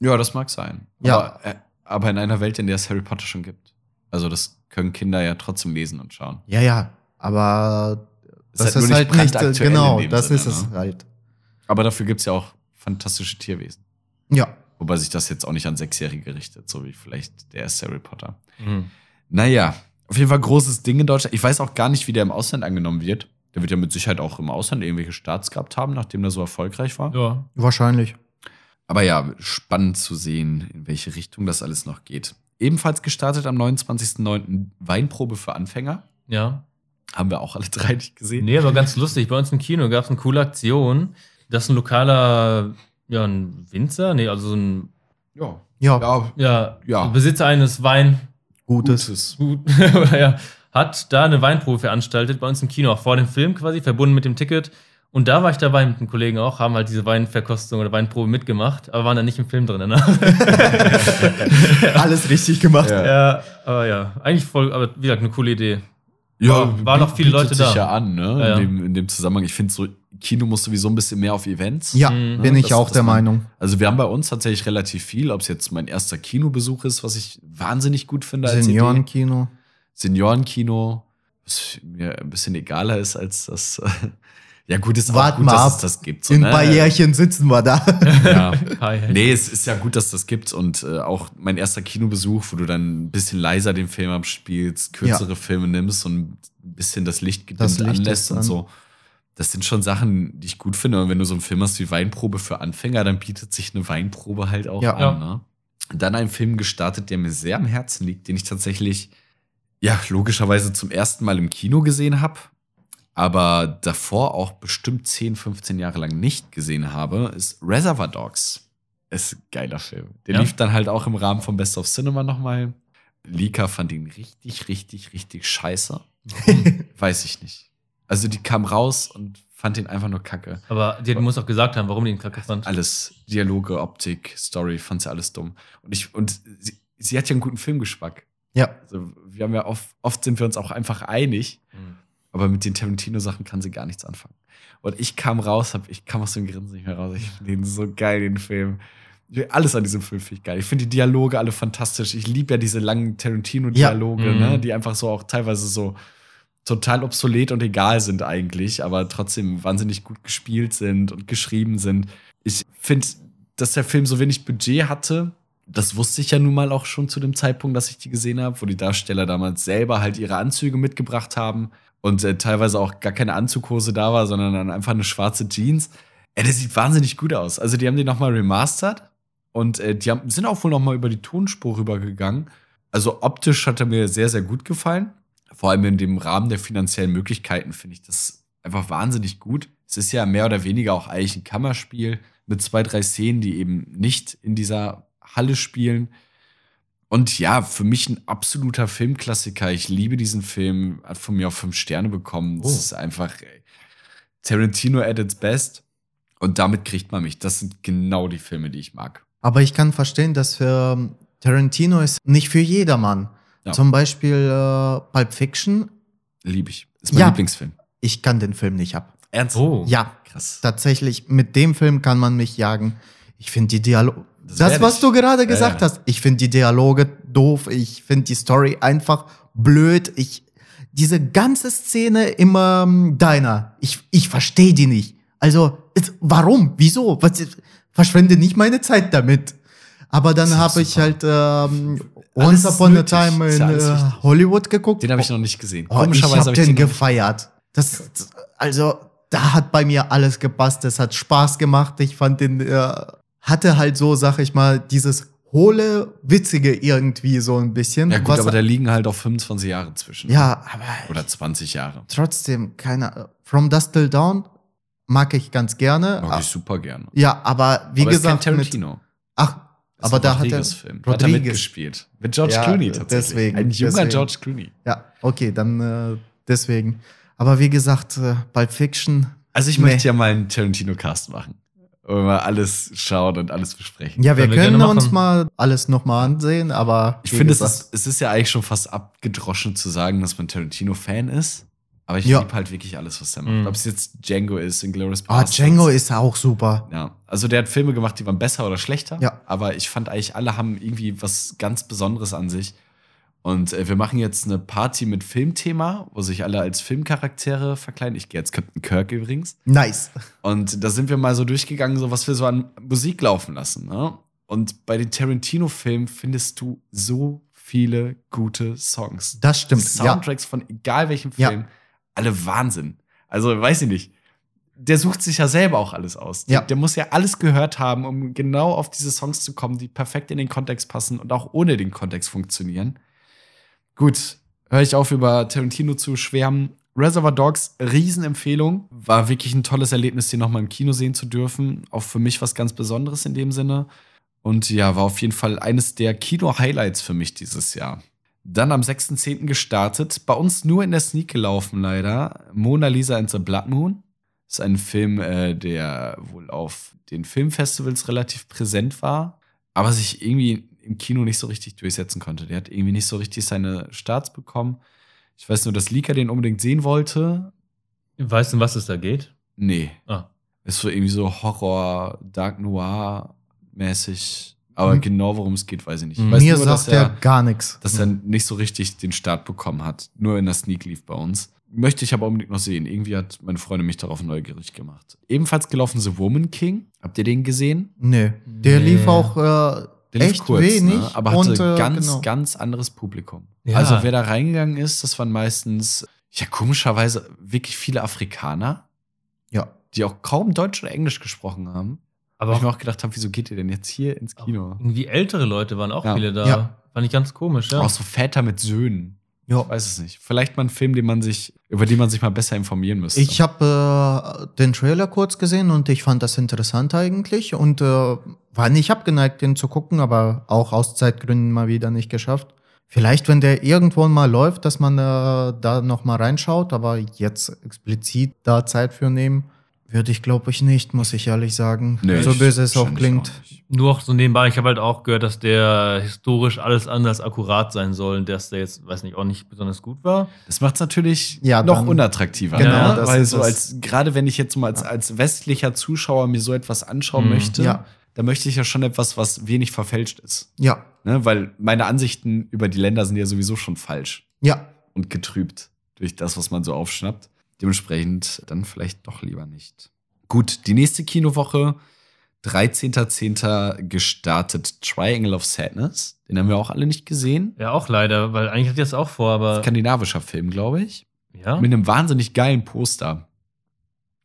Ja, das mag sein. Ja. Aber, äh, aber in einer Welt, in der es Harry Potter schon gibt. Also das können Kinder ja trotzdem lesen und schauen. Ja, ja, aber Ist das halt nur ist nicht halt nicht, genau, das Sinne, ist es ne? halt. Aber dafür gibt es ja auch fantastische Tierwesen. Ja, Wobei sich das jetzt auch nicht an Sechsjährige richtet, so wie vielleicht der erste Harry Potter. Mhm. Naja, auf jeden Fall großes Ding in Deutschland. Ich weiß auch gar nicht, wie der im Ausland angenommen wird. Der wird ja mit Sicherheit auch im Ausland irgendwelche Starts gehabt haben, nachdem der so erfolgreich war. Ja. wahrscheinlich. Aber ja, spannend zu sehen, in welche Richtung das alles noch geht. Ebenfalls gestartet am 29.09. Weinprobe für Anfänger. Ja. Haben wir auch alle drei nicht gesehen. Nee, aber ganz lustig. Bei uns im Kino gab es eine coole Aktion, dass ein lokaler, ja, ein Winzer, nee, also so ein Ja. Ja, Ja, ja, Ja. Besitzer eines Wein, gutes. Gutes. gut, ja, hat da eine Weinprobe veranstaltet, bei uns im Kino, auch vor dem Film quasi, verbunden mit dem Ticket. Und da war ich dabei mit einem Kollegen auch, haben halt diese Weinverkostung oder Weinprobe mitgemacht, aber waren dann nicht im Film drin. Ne? Alles richtig gemacht. Ja. ja, aber ja, eigentlich voll, aber wie gesagt, eine coole Idee. Ja, War- waren noch viele bietet Leute sich da. ja an, ne? Ja, ja. In, dem, in dem Zusammenhang. Ich finde so, Kino muss sowieso ein bisschen mehr auf Events. Ja, Mhm. bin ich Das- auch das der man- Meinung. Also wir haben bei uns tatsächlich relativ viel, ob es jetzt mein erster Kinobesuch ist, was ich wahnsinnig gut finde. Seniorenkino. Seniorenkino, was mir ein bisschen egaler ist als das. ja, gut, ist auch Wart gut, mal dass ab. es das gibt. so, In ne? ein paar Jährchen sitzen wir da. Ja. Hi, hi. Nee, es ist ja gut, dass das gibt und äh, auch mein erster Kinobesuch, wo du dann ein bisschen leiser den Film abspielst, kürzere Filme nimmst und ein bisschen das Licht gedimmt Das Licht anlässt und so. Das sind schon Sachen, die ich gut finde. Und wenn du so einen Film hast wie Weinprobe für Anfänger, dann bietet sich eine Weinprobe halt auch Ja. an. Ja. Ne? Dann ein Film gestartet, der mir sehr am Herzen liegt, den ich tatsächlich, ja, logischerweise zum ersten Mal im Kino gesehen habe, aber davor auch bestimmt 10, 15 Jahre lang nicht gesehen habe, ist Reservoir Dogs. Ist ein geiler Film. Der Ja? lief dann halt auch im Rahmen von Best of Cinema nochmal. Lika fand ihn richtig, richtig, richtig scheiße. Weiß ich nicht. Also die kam raus und fand ihn einfach nur kacke. Aber die muss auch gesagt haben, warum die ihn kacke fand. Alles, Dialoge, Optik, Story, fand sie alles dumm. Und ich, und sie, sie hat ja einen guten Filmgeschmack. Ja, Also wir haben ja oft, oft sind wir uns auch einfach einig, Mhm. Aber mit den Tarantino-Sachen kann sie gar nichts anfangen. Und ich kam raus, hab, ich kam aus dem Grinsen nicht mehr raus. Ich finde den so geil, den Film. Alles an diesem Film finde ich geil. Ich finde die Dialoge alle fantastisch. Ich liebe ja diese langen Tarantino-Dialoge, Ja. Mhm. ne, die einfach so auch teilweise so total obsolet und egal sind eigentlich, aber trotzdem wahnsinnig gut gespielt sind und geschrieben sind. Ich finde, dass der Film so wenig Budget hatte, das wusste ich ja nun mal auch schon zu dem Zeitpunkt, dass ich die gesehen habe, wo die Darsteller damals selber halt ihre Anzüge mitgebracht haben und äh, teilweise auch gar keine Anzughose da war, sondern dann einfach eine schwarze Jeans. Ey, der sieht wahnsinnig gut aus. Also die haben den nochmal remastert und äh, die haben, sind auch wohl nochmal über die Tonspur rübergegangen. Also optisch hat er mir sehr, sehr gut gefallen. Vor allem in dem Rahmen der finanziellen Möglichkeiten finde ich das einfach wahnsinnig gut. Es ist ja mehr oder weniger auch eigentlich ein Kammerspiel mit zwei, drei Szenen, die eben nicht in dieser Halle spielen. Und ja, für mich ein absoluter Filmklassiker. Ich liebe diesen Film, hat von mir auch fünf Sterne bekommen. Das Oh. ist einfach ey, Tarantino at its best. Und damit kriegt man mich. Das sind genau die Filme, die ich mag. aber ich kann verstehen, dass für ähm, Tarantino ist nicht für jedermann. Ja. Zum Beispiel äh, Pulp Fiction. Liebe ich. Ist mein Ja. Lieblingsfilm. Ich kann den Film nicht ab. Ernst? Oh. Ja, Krass. tatsächlich, mit dem Film kann man mich jagen. Ich finde die Dialoge. Das Das, was ich. du gerade Ja, gesagt ja. hast, ich finde die Dialoge doof. Ich finde die Story einfach blöd. Ich, diese ganze Szene im ähm, Diner, ich, ich verstehe die nicht. Also, warum? Wieso? Was, verschwende nicht meine Zeit damit. Aber dann habe ich halt ähm, Once Upon a nötig. Time Ist in ja äh. Hollywood geguckt. Den habe ich noch nicht gesehen. Oh, ich habe hab den noch- gefeiert. Das, also, da hat bei mir alles gepasst. Es hat Spaß gemacht. Ich fand den, äh, hatte halt so, sag ich mal, dieses hohle, witzige irgendwie so ein bisschen. Ja gut, aber da liegen halt auch 25 Jahre zwischen. ja, aber Oder 20 Jahre. trotzdem, keine, From Dust Till Dawn mag ich ganz gerne. Mag ich super gerne. ja, aber wie aber gesagt, ist kein mit, Tarantino. ach, Ist Aber da hat er Rodriguez-Film. Da hat er Rodriguez. mitgespielt. Mit George Ja, Clooney tatsächlich. deswegen, Ein junger deswegen. George Clooney. Ja, okay, dann äh, deswegen. Aber wie gesagt, äh, Pulp Fiction. Also ich Nee. möchte ja mal einen Tarantino-Cast machen. Wo wir mal alles schauen und alles besprechen. Ja, wir Können wir können uns mal alles nochmal ansehen, aber Ich finde, es ist, es ist ja eigentlich schon fast abgedroschen zu sagen, dass man Tarantino-Fan ist. Aber ich Ja. liebe halt wirklich alles, was er macht. Mhm. Ob es jetzt Django ist, Inglourious Ah, Basterds. Django ist auch super. Ja, also der hat Filme gemacht, die waren besser oder schlechter. Ja. Aber ich fand eigentlich, alle haben irgendwie was ganz Besonderes an sich. Und äh, wir machen jetzt eine Party mit Filmthema, wo sich alle als Filmcharaktere verkleiden. Ich gehe jetzt Captain Kirk übrigens. Nice. Und da sind wir mal so durchgegangen, so was wir so an Musik laufen lassen. Ne? Und bei den Tarantino-Filmen findest du so viele gute Songs. Das stimmt. Ja. Soundtracks von egal welchem Ja. Film, alle Wahnsinn. Also, weiß ich nicht. Der sucht sich ja selber auch alles aus. Ja. Der, der muss ja alles gehört haben, um genau auf diese Songs zu kommen, die perfekt in den Kontext passen und auch ohne den Kontext funktionieren. Gut, höre ich auf, über Tarantino zu schwärmen. Reservoir Dogs, Riesenempfehlung. War wirklich ein tolles Erlebnis, den nochmal im Kino sehen zu dürfen. Auch für mich was ganz Besonderes in dem Sinne. Und ja, war auf jeden Fall eines der Kino-Highlights für mich dieses Jahr. Dann am 6.10. gestartet, bei uns nur in der Sneak gelaufen leider, Mona Lisa and the Blood Moon. ist ein Film, äh, der wohl auf den Filmfestivals relativ präsent war, aber sich irgendwie im Kino nicht so richtig durchsetzen konnte. Der hat irgendwie nicht so richtig seine Starts bekommen. Ich weiß nur, dass Lika den unbedingt sehen wollte. Weißt du, um was es da geht? Nee, Ah. ist so irgendwie so Horror, Dark Noir mäßig. Aber Mhm. genau worum es geht, weiß ich nicht. Mhm. Ich weiß Mir nur, dass sagt er gar nichts. dass er nicht so richtig den Start bekommen hat. Nur in der Sneak lief bei uns. Möchte ich aber unbedingt noch sehen. Irgendwie hat meine Freundin mich darauf neugierig gemacht. Ebenfalls gelaufen The Woman King. Habt ihr den gesehen? Nee, der Nee. lief auch äh, Der lief echt kurz, wenig. ne? aber hatte und, äh, ganz, genau. ganz anderes Publikum. Ja. Also wer da reingegangen ist, das waren meistens, ja komischerweise, wirklich viele Afrikaner, Ja. die auch kaum Deutsch oder Englisch gesprochen haben. Aber ich mir auch auch gedacht habe, wieso geht ihr denn jetzt hier ins Kino? irgendwie ältere Leute waren auch Ja. viele da. Ja. Fand ich ganz komisch, ja. Auch so Väter mit Söhnen. Ja. Ich weiß es nicht. Vielleicht mal ein Film, den man sich, über den man sich mal besser informieren müsste. Ich habe äh, den Trailer kurz gesehen und ich fand das interessant eigentlich und äh, war nicht abgeneigt, den zu gucken, aber auch aus Zeitgründen mal wieder nicht geschafft. Vielleicht, wenn der irgendwo mal läuft, dass man äh, da noch mal reinschaut, aber jetzt explizit da Zeit für nehmen, würde ich, glaube ich, nicht, muss ich ehrlich sagen. Nee, so böse es auch klingt. auch. Nur auch so nebenbei, ich habe halt auch gehört, dass der historisch alles anders akkurat sein soll und dass der jetzt, weiß nicht, auch nicht besonders gut war. Das macht es natürlich Ja, noch dann- unattraktiver. Genau, ne? das Weil ist so als, gerade wenn ich jetzt mal als, als westlicher Zuschauer mir so etwas anschauen Mhm. möchte, Ja. da möchte ich ja schon etwas, was wenig verfälscht ist. Ja, Ne? Weil meine Ansichten über die Länder sind ja sowieso schon falsch ja. und getrübt durch das, was man so aufschnappt. Dementsprechend dann vielleicht doch lieber nicht. Gut, die nächste Kinowoche, 13.10. gestartet Triangle of Sadness. Den haben wir auch alle nicht gesehen. Ja, auch leider, weil eigentlich hatte ich das auch vor, aber. Skandinavischer Film, glaube ich. ja. Mit einem wahnsinnig geilen Poster.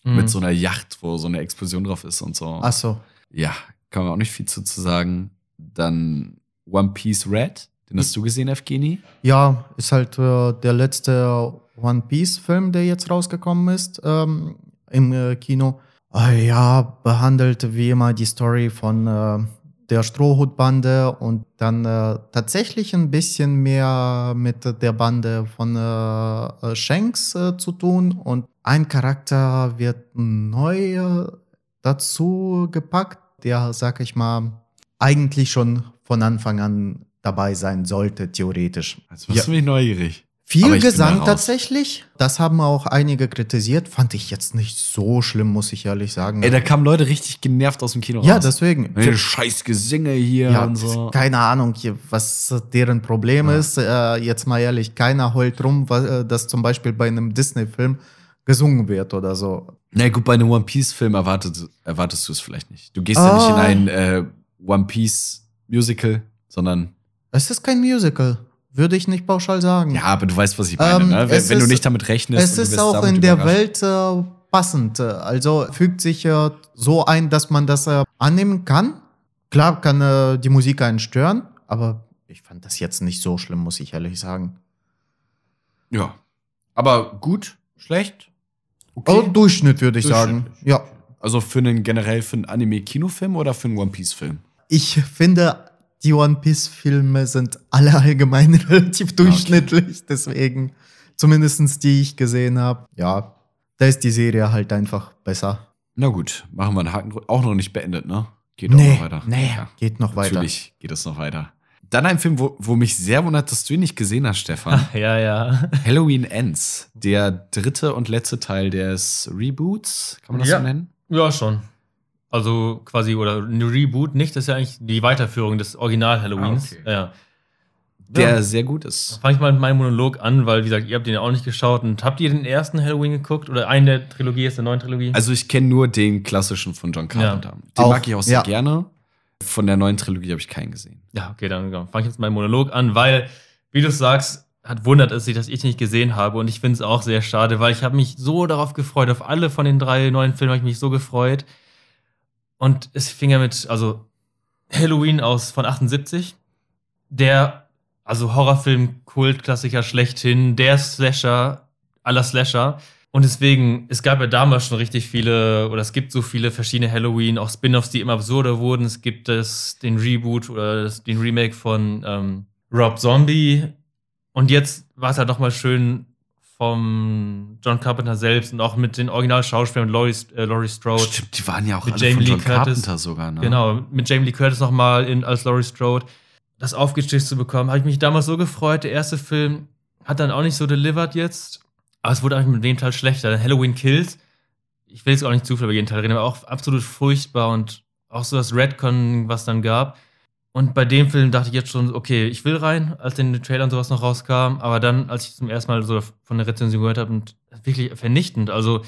Mhm. Mit so einer Yacht, wo so eine Explosion drauf ist und so. Ach so. Ja, kann man auch nicht viel zu, zu sagen. Dann One Piece Red. Den hast du gesehen, Evgeny? Ja, ist halt äh, der letzte One Piece-Film, der jetzt rausgekommen ist ähm, im äh, Kino. Äh, ja, behandelt wie immer die Story von äh, der Strohhutbande und dann äh, tatsächlich ein bisschen mehr mit der Bande von äh, äh, Shanks zu tun. Und ein Charakter wird neu dazu gepackt, der, sag ich mal, eigentlich schon von Anfang an dabei sein sollte, theoretisch. Jetzt machst du mich neugierig. Viel da Gesang tatsächlich. Das haben auch einige kritisiert. Fand ich jetzt nicht so schlimm, muss ich ehrlich sagen. Ey, da kamen Leute richtig genervt aus dem Kino ja, raus. deswegen. Ey, scheiß Gesinge hier Ja, und so. keine Ahnung, was deren Problem Ja. ist. Äh, jetzt mal ehrlich, keiner heult rum, äh, dass zum Beispiel bei einem Disney-Film gesungen wird oder so. Na gut, bei einem One Piece-Film erwartet, erwartest du es vielleicht nicht. Du gehst Ah. ja nicht in ein äh, One Piece-Musical, sondern Es ist kein Musical, würde ich nicht pauschal sagen. ja, aber du weißt, was ich meine. Ähm, ne? wenn, wenn du ist- nicht damit rechnest. Es ist auch in der überrascht. Welt äh, passend. Also fügt sich äh, so ein, dass man das äh, annehmen kann. Klar kann äh, die Musik einen stören, aber ich fand das jetzt nicht so schlimm, muss ich ehrlich sagen. Ja. Aber gut, schlecht. Oh, Durchschnitt würde ich sagen. Durchschnittlich. Ja. Also für einen generell für einen Anime-Kinofilm oder für einen One Piece-Film? Ich finde die One Piece-Filme sind alle allgemein relativ durchschnittlich, deswegen, zumindest die ich gesehen habe, ja, da ist die Serie halt einfach besser. Na gut, machen wir einen Haken. Auch noch nicht beendet, ne? Geht auch noch weiter. nee, Ja, geht noch weiter. Natürlich geht es noch weiter. Dann ein Film, wo, wo mich sehr wundert, dass du ihn nicht gesehen hast, Stefan. Ja, ja. Halloween Ends. Der dritte und letzte Teil des Reboots, kann man das Ja. so nennen? Ja, schon. Also quasi, oder ein Reboot nicht, das ist ja eigentlich die Weiterführung des Original-Halloweens. Ah, okay. Ja. Der Ja. sehr gut ist. Fange ich mal mit meinem Monolog an, weil, wie gesagt, ihr habt den ja auch nicht geschaut. Und habt ihr den ersten Halloween geguckt? Oder einen der Trilogie ist der neuen Trilogie? Also ich kenne nur den klassischen von John Carpenter. Den Auch, mag ich auch sehr ja. gerne. Von der neuen Trilogie habe ich keinen gesehen. Ja, okay, dann genau. fange ich jetzt meinen Monolog an, weil, wie du sagst, hat wundert es sich, dass ich nicht gesehen habe. Und ich finde es auch sehr schade, weil ich habe mich so darauf gefreut. Auf alle von den drei neuen Filmen habe ich mich so gefreut. Und es fing ja mit, also Halloween aus von 78, der, also Horrorfilm, Kultklassiker schlechthin, der Slasher aller Slasher. Und deswegen, es gab ja damals schon richtig viele, oder es gibt so viele verschiedene Halloween, auch Spin-offs, die immer absurder wurden. Es gibt das, den Reboot oder das, den Remake von ähm, Rob Zombie. Und jetzt war es halt nochmal schön vom John Carpenter selbst und auch mit den Original-Schauspielern, Laurie, äh, Laurie Strode. Stimmt, die waren ja auch Mit alle Jamie von Lee John Curtis. Carpenter sogar, ne? Genau, mit Jamie Lee Curtis nochmal als Laurie Strode. Das aufgestich zu bekommen, habe ich mich damals so gefreut. Der erste Film hat dann auch nicht so delivered jetzt. Aber es wurde eigentlich mit dem Teil schlechter. Halloween Kills, ich will jetzt auch nicht zu viel über jeden Teil reden, aber auch absolut furchtbar und auch so das Redcon, was dann gab. Und bei dem Film dachte ich jetzt schon, okay, ich will rein, als in den Trailern sowas noch rauskam. Aber dann, als ich zum ersten Mal so von der Rezension gehört habe, und wirklich vernichtend. Also,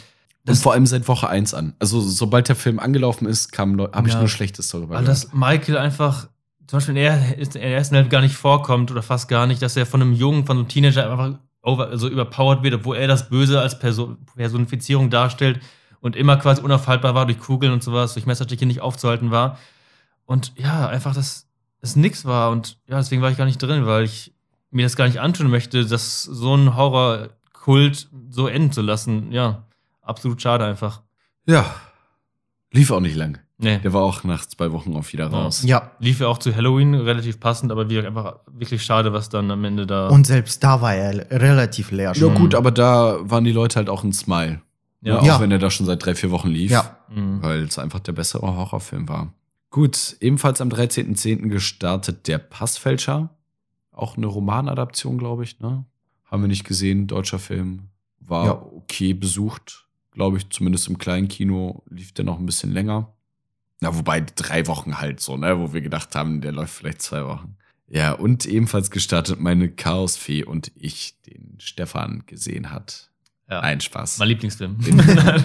Und vor allem seit Woche 1 an. Also sobald der Film angelaufen ist, habe ich Ja. nur Schlechtes darüber Weil das Michael einfach, zum Beispiel in der, in der ersten Hälfte gar nicht vorkommt oder fast gar nicht, dass er von einem Jungen, von einem Teenager einfach over, also überpowered wird, obwohl er das Böse als Person, Personifizierung darstellt und immer quasi unaufhaltbar war durch Kugeln und sowas, durch Messerstiche nicht aufzuhalten war. Und ja, einfach, dass es nix war. Und ja, deswegen war ich gar nicht drin, weil ich mir das gar nicht antun möchte, dass so ein Horrorkult so enden zu lassen. Ja, absolut schade einfach. Ja. Lief auch nicht lang. Nee. Der war auch nach zwei Wochen auch wieder Ja. raus. Ja, Lief ja auch zu Halloween relativ passend, aber wie gesagt, einfach wirklich schade, was dann am Ende da. und selbst da war er relativ leer Ja, schon. gut, aber da waren die Leute halt auch ein Smile. Ja. Auch Ja. wenn er da schon seit drei, vier Wochen lief. Ja. Mhm. Weil es einfach der bessere Horrorfilm war. Gut, ebenfalls am 13.10. gestartet Der Passfälscher. Auch eine Romanadaption, glaube ich, ne? Haben wir nicht gesehen, deutscher Film. War Ja. okay besucht, glaube ich, zumindest im kleinen Kino lief der noch ein bisschen länger. Na, wobei drei Wochen halt so, ne, wo wir gedacht haben, der läuft vielleicht zwei Wochen. Ja, und ebenfalls gestartet meine Chaosfee und ich, den Stefan gesehen hat. Ja. Ein Spaß. Mein Lieblingsfilm. Den- nee.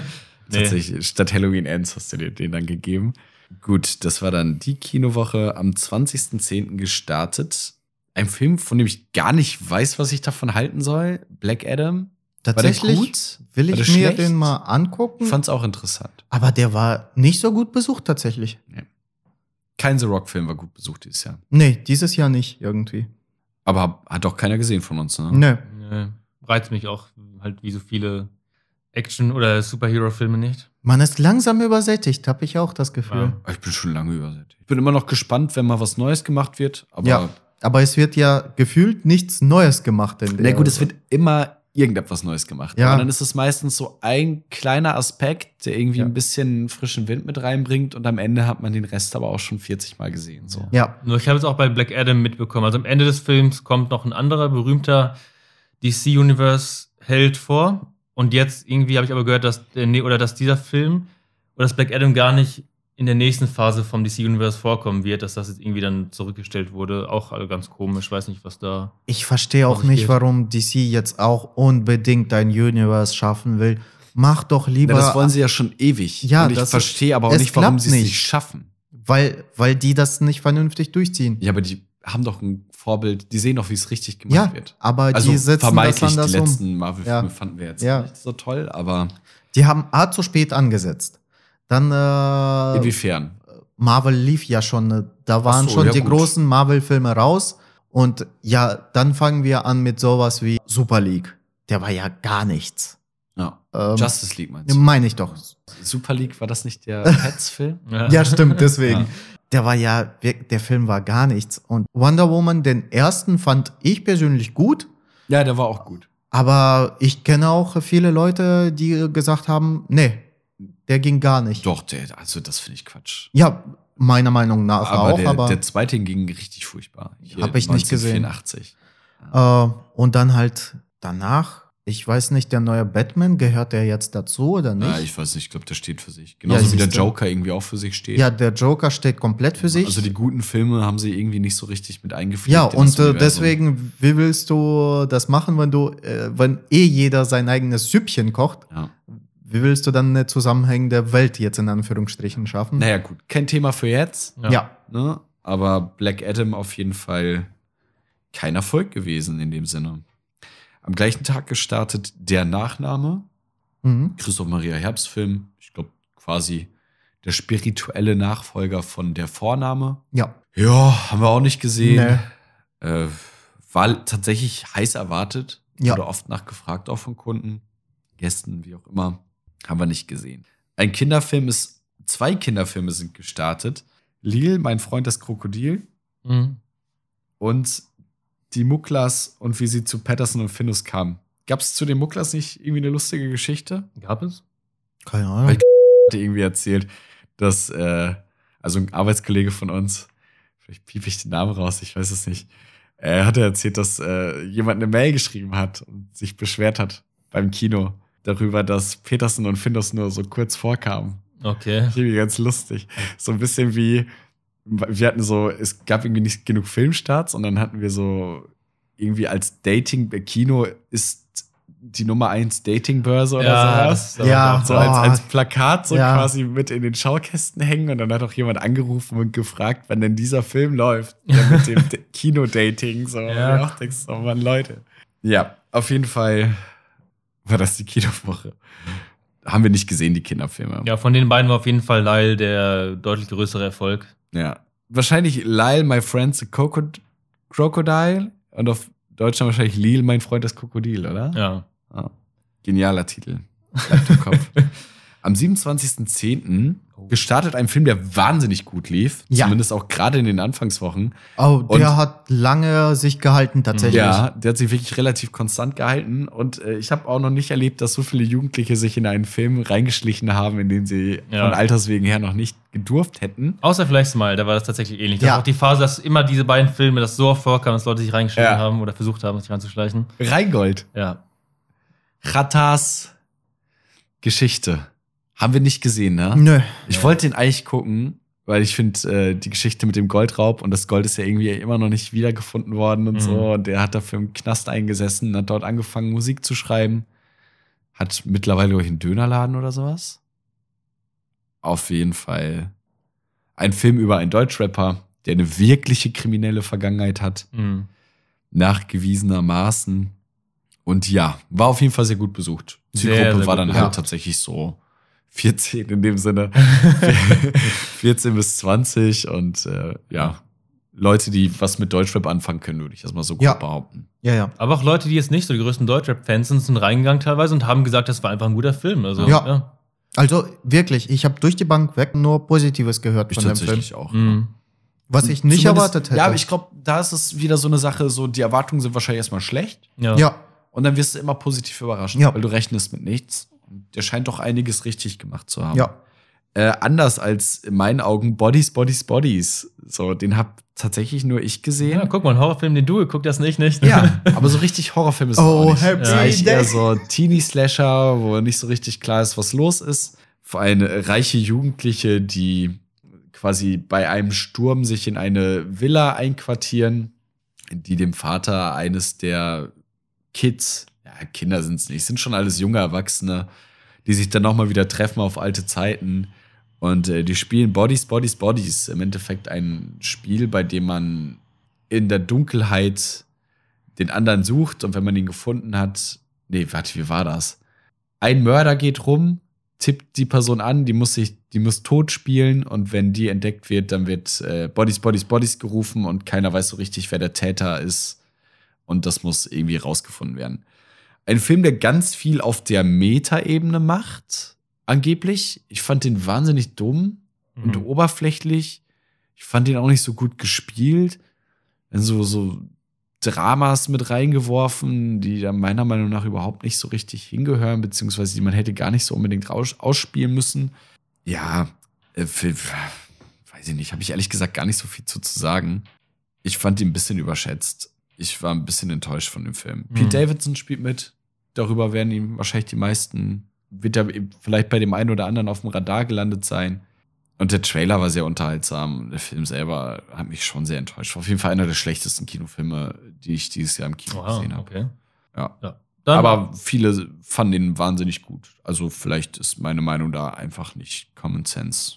Tatsächlich, statt Halloween Ends hast du dir den dann gegeben. Gut, das war dann die Kinowoche am 20.10. gestartet. Ein Film, von dem ich gar nicht weiß, was ich davon halten soll. Black Adam. Tatsächlich War der gut? will War ich der mir schlecht? den mal angucken. Ich fand's auch interessant. aber der war nicht so gut besucht tatsächlich. Kein The Rock-Film war gut besucht dieses Jahr. Nee, dieses Jahr nicht irgendwie. Aber hat auch keiner gesehen von uns, ne? Nö. Nee. Reizt mich auch halt wie so viele Action- oder Superhero-Filme nicht. Man ist langsam übersättigt, habe ich auch das Gefühl. Ja. Ich bin schon lange übersättigt. Ich bin immer noch gespannt, wenn mal was Neues gemacht wird. Aber Ja. Aber es wird ja gefühlt nichts Neues gemacht in Na der. gut, es wird immer irgendetwas Neues gemacht. Ja. Aber dann ist es meistens so ein kleiner Aspekt, der irgendwie Ja. ein bisschen frischen Wind mit reinbringt und am Ende hat man den Rest aber auch schon 40 Mal gesehen. So. Ja, Nur ich habe es auch bei Black Adam mitbekommen. Also am Ende des Films kommt noch ein anderer berühmter DC-Universe-Held vor. Und jetzt irgendwie habe ich aber gehört, dass, der, ne- oder dass dieser Film oder das Black Adam gar nicht in der nächsten Phase vom DC-Universe vorkommen wird, dass das jetzt irgendwie dann zurückgestellt wurde. Auch also ganz komisch. Weiß nicht, was da. ich verstehe auch nicht, geht? warum DC jetzt auch unbedingt ein Universe schaffen will. Mach doch Na, lieber. das wollen sie ja schon ewig. Ja, und ich das- verstehe aber auch nicht, warum sie es nicht nicht. schaffen. weil, weil die das nicht vernünftig durchziehen. Ja, aber die haben doch ein Vorbild, die sehen doch, wie es richtig gemacht Ja, wird. aber Also die setzen das vermeintlich die anders um. letzten Marvel-Filme Ja. fanden wir jetzt Ja. nicht so toll, aber Die haben A zu spät angesetzt. Dann äh, inwiefern? Marvel lief ja schon, äh, da waren so, schon ja, die gut. großen Marvel-Filme raus. Und ja, dann fangen wir an mit sowas wie Super League. Der war ja gar nichts. Ja. Ähm, Justice League meinst du? Meine ich doch. Super League, war das nicht der Pets-Film? Ja, stimmt, deswegen. Der war ja, der Film war gar nichts. Und Wonder Woman, den ersten fand ich persönlich gut, Ja, der war auch gut. aber ich kenne auch viele Leute, die gesagt haben, nee, der ging gar nicht. Doch, der, also das finde ich Quatsch. Ja, meiner Meinung nach Aber, auch, der, aber der zweite ging richtig furchtbar. Hier Hab ich nicht gesehen. 1984. Äh, und dann halt danach, ich weiß nicht, der neue Batman, gehört der jetzt dazu oder nicht? Ja, ich weiß nicht, ich glaube, der steht für sich. Genauso wie der. Joker irgendwie auch für sich steht. ja, der Joker steht komplett für sich. Also die guten Filme haben sie irgendwie nicht so richtig mit eingeführt. ja, und äh, deswegen, wie willst du das machen, wenn du, äh, wenn eh jeder sein eigenes Süppchen kocht? Ja. Wie willst du dann eine zusammenhängende Welt jetzt in Anführungsstrichen schaffen? Naja, gut. Kein Thema für jetzt. ja. Ne? Aber Black Adam auf jeden Fall kein Erfolg gewesen in dem Sinne. Am gleichen Tag gestartet der Nachname, Mhm. Christoph Maria Herbst-Film. Ich glaube, quasi der spirituelle Nachfolger von der Vorname. Ja. Ja, haben wir auch nicht gesehen. Nee. Äh, war tatsächlich heiß erwartet. Ja. Wurde oft nachgefragt, auch von Kunden, Gästen, wie auch immer. Haben wir nicht gesehen. Ein Kinderfilm ist, zwei Kinderfilme sind gestartet. Lil, mein Freund das Krokodil Mhm. und die Mucklas und wie sie zu Patterson und Findus kamen. Gab es zu den Mucklas nicht irgendwie eine lustige Geschichte? Gab es? Keine Ahnung. Weil- Hatte irgendwie erzählt, dass, äh, also ein Arbeitskollege von uns, vielleicht piep ich den Namen raus, ich weiß es nicht, äh, hatte erzählt, dass äh, jemand eine Mail geschrieben hat und sich beschwert hat beim Kino darüber, dass Peterson und Findus nur so kurz vorkamen. Okay. Irgendwie ganz lustig. So ein bisschen wie, wir hatten so, es gab irgendwie nicht genug Filmstarts und dann hatten wir so irgendwie als Dating, Kino ist die Nummer eins Datingbörse oder sowas. das- Ja. So als, Oh. als Plakat so Ja. quasi mit in den Schaukästen hängen und dann hat auch jemand angerufen und gefragt, wann denn dieser Film läuft. Der mit dem Kino-Dating. So, Ja. ja. Auch denkst, oh Mann, Leute. Ja, auf jeden Fall war das die Kinowoche. Haben wir nicht gesehen, die Kinderfilme. Ja, von den beiden war auf jeden Fall Lyle der deutlich größere Erfolg. Ja. Wahrscheinlich Lyle, my friend's a Crocod Crocodile. Und auf Deutschland wahrscheinlich Lil, mein Freund das Krokodil, oder? Ja. Ah. Genialer Titel. Bleibt im Kopf. Am 27.10. gestartet ein Film, der wahnsinnig gut lief. Ja. Zumindest auch gerade in den Anfangswochen. Oh, der Und- hat lange sich gehalten tatsächlich. Ja, der hat sich wirklich relativ konstant gehalten. Und äh, ich habe auch noch nicht erlebt, dass so viele Jugendliche sich in einen Film reingeschlichen haben, in den sie Ja. von Alterswegen her noch nicht gedurft hätten. Außer vielleicht Smile, da war das tatsächlich ähnlich. Das Ja. war auch die Phase, dass immer diese beiden Filme, das so oft vorkam, dass Leute sich reingeschlichen Ja. haben oder versucht haben, sich reinzuschleichen. Rheingold. Ja. Rattas Geschichte. Haben wir nicht gesehen, ne? Nö. Ich wollte den eigentlich gucken, weil ich finde, äh, die Geschichte mit dem Goldraub und das Gold ist ja irgendwie immer noch nicht wiedergefunden worden und Mhm. so. Und der hat dafür im Knast eingesessen, hat dort angefangen, Musik zu schreiben. Hat mittlerweile, glaube ich, einen Dönerladen oder sowas. Auf jeden Fall ein Film über einen Deutschrapper, der eine wirkliche kriminelle Vergangenheit hat Mhm. nachgewiesenermaßen. Und ja, war auf jeden Fall sehr gut besucht. Die Sehr, Gruppe sehr war dann besucht. halt tatsächlich so 14 in dem Sinne. 14 bis 20 und äh, ja, Leute, die was mit Deutschrap anfangen können, würde ich das mal so Ja. behaupten. Ja, ja. Aber auch Leute, die jetzt nicht so die größten Deutschrap-Fans sind, sind reingegangen teilweise und haben gesagt, das war einfach ein guter Film. Also, Ja. Also wirklich, ich habe durch die Bank weg nur Positives gehört Ich von dem Film. tatsächlich auch. Mhm. Was ich nicht Zumindest- erwartet hätte. Ja, aber ich glaube, da ist es wieder so eine Sache, so die Erwartungen sind wahrscheinlich erstmal schlecht Ja. ja, und dann wirst du immer positiv überrascht, Ja. weil du rechnest mit nichts. Und Der scheint doch einiges richtig gemacht zu haben. ja. äh, anders als in meinen Augen Bodies, Bodies, Bodies. So, den hab tatsächlich nur ich gesehen. Ja, guck mal, ein Horrorfilm, den du geguckt hast, nicht, nicht? Ja, aber so richtig Horrorfilm ist es Oh, auch nicht. Happy ist eigentlich eher so Teenie-Slasher, wo nicht so richtig klar ist, was los ist. Für eine reiche Jugendliche, die quasi bei einem Sturm sich in eine Villa einquartieren, die dem Vater eines der Kids, ja, Kinder sind es nicht, sind schon alles junge Erwachsene, die sich dann nochmal wieder treffen auf alte Zeiten. Und äh, die spielen Bodies, Bodies, Bodies. Im Endeffekt ein Spiel, bei dem man in der Dunkelheit den anderen sucht und wenn man ihn gefunden hat, nee, warte, wie war das? Ein Mörder geht rum, tippt die Person an, die muss sich, die muss tot spielen und wenn die entdeckt wird, dann wird äh, Bodies, Bodies, Bodies gerufen und keiner weiß so richtig, wer der Täter ist und das muss irgendwie rausgefunden werden. Ein Film, der ganz viel auf der Meta-Ebene macht, angeblich. Ich fand den wahnsinnig dumm und Mhm. oberflächlich. Ich fand ihn auch nicht so gut gespielt. So, so Dramas mit reingeworfen, die da meiner Meinung nach überhaupt nicht so richtig hingehören, beziehungsweise die man hätte gar nicht so unbedingt raus, ausspielen müssen. Ja, äh, für, weiß ich nicht, habe ich ehrlich gesagt gar nicht so viel zu, zu sagen. Ich fand ihn ein bisschen überschätzt. Ich war ein bisschen enttäuscht von dem Film. Mhm. Pete Davidson spielt mit. Darüber werden ihm wahrscheinlich die meisten, wird er vielleicht bei dem einen oder anderen auf dem Radar gelandet sein. Und der Trailer war sehr unterhaltsam. Der Film selber hat mich schon sehr enttäuscht. War auf jeden Fall einer der schlechtesten Kinofilme, die ich dieses Jahr im Kino Wow, gesehen habe. okay. Ja. Ja. Aber viele fanden ihn wahnsinnig gut. Also vielleicht ist meine Meinung da einfach nicht Common Sense.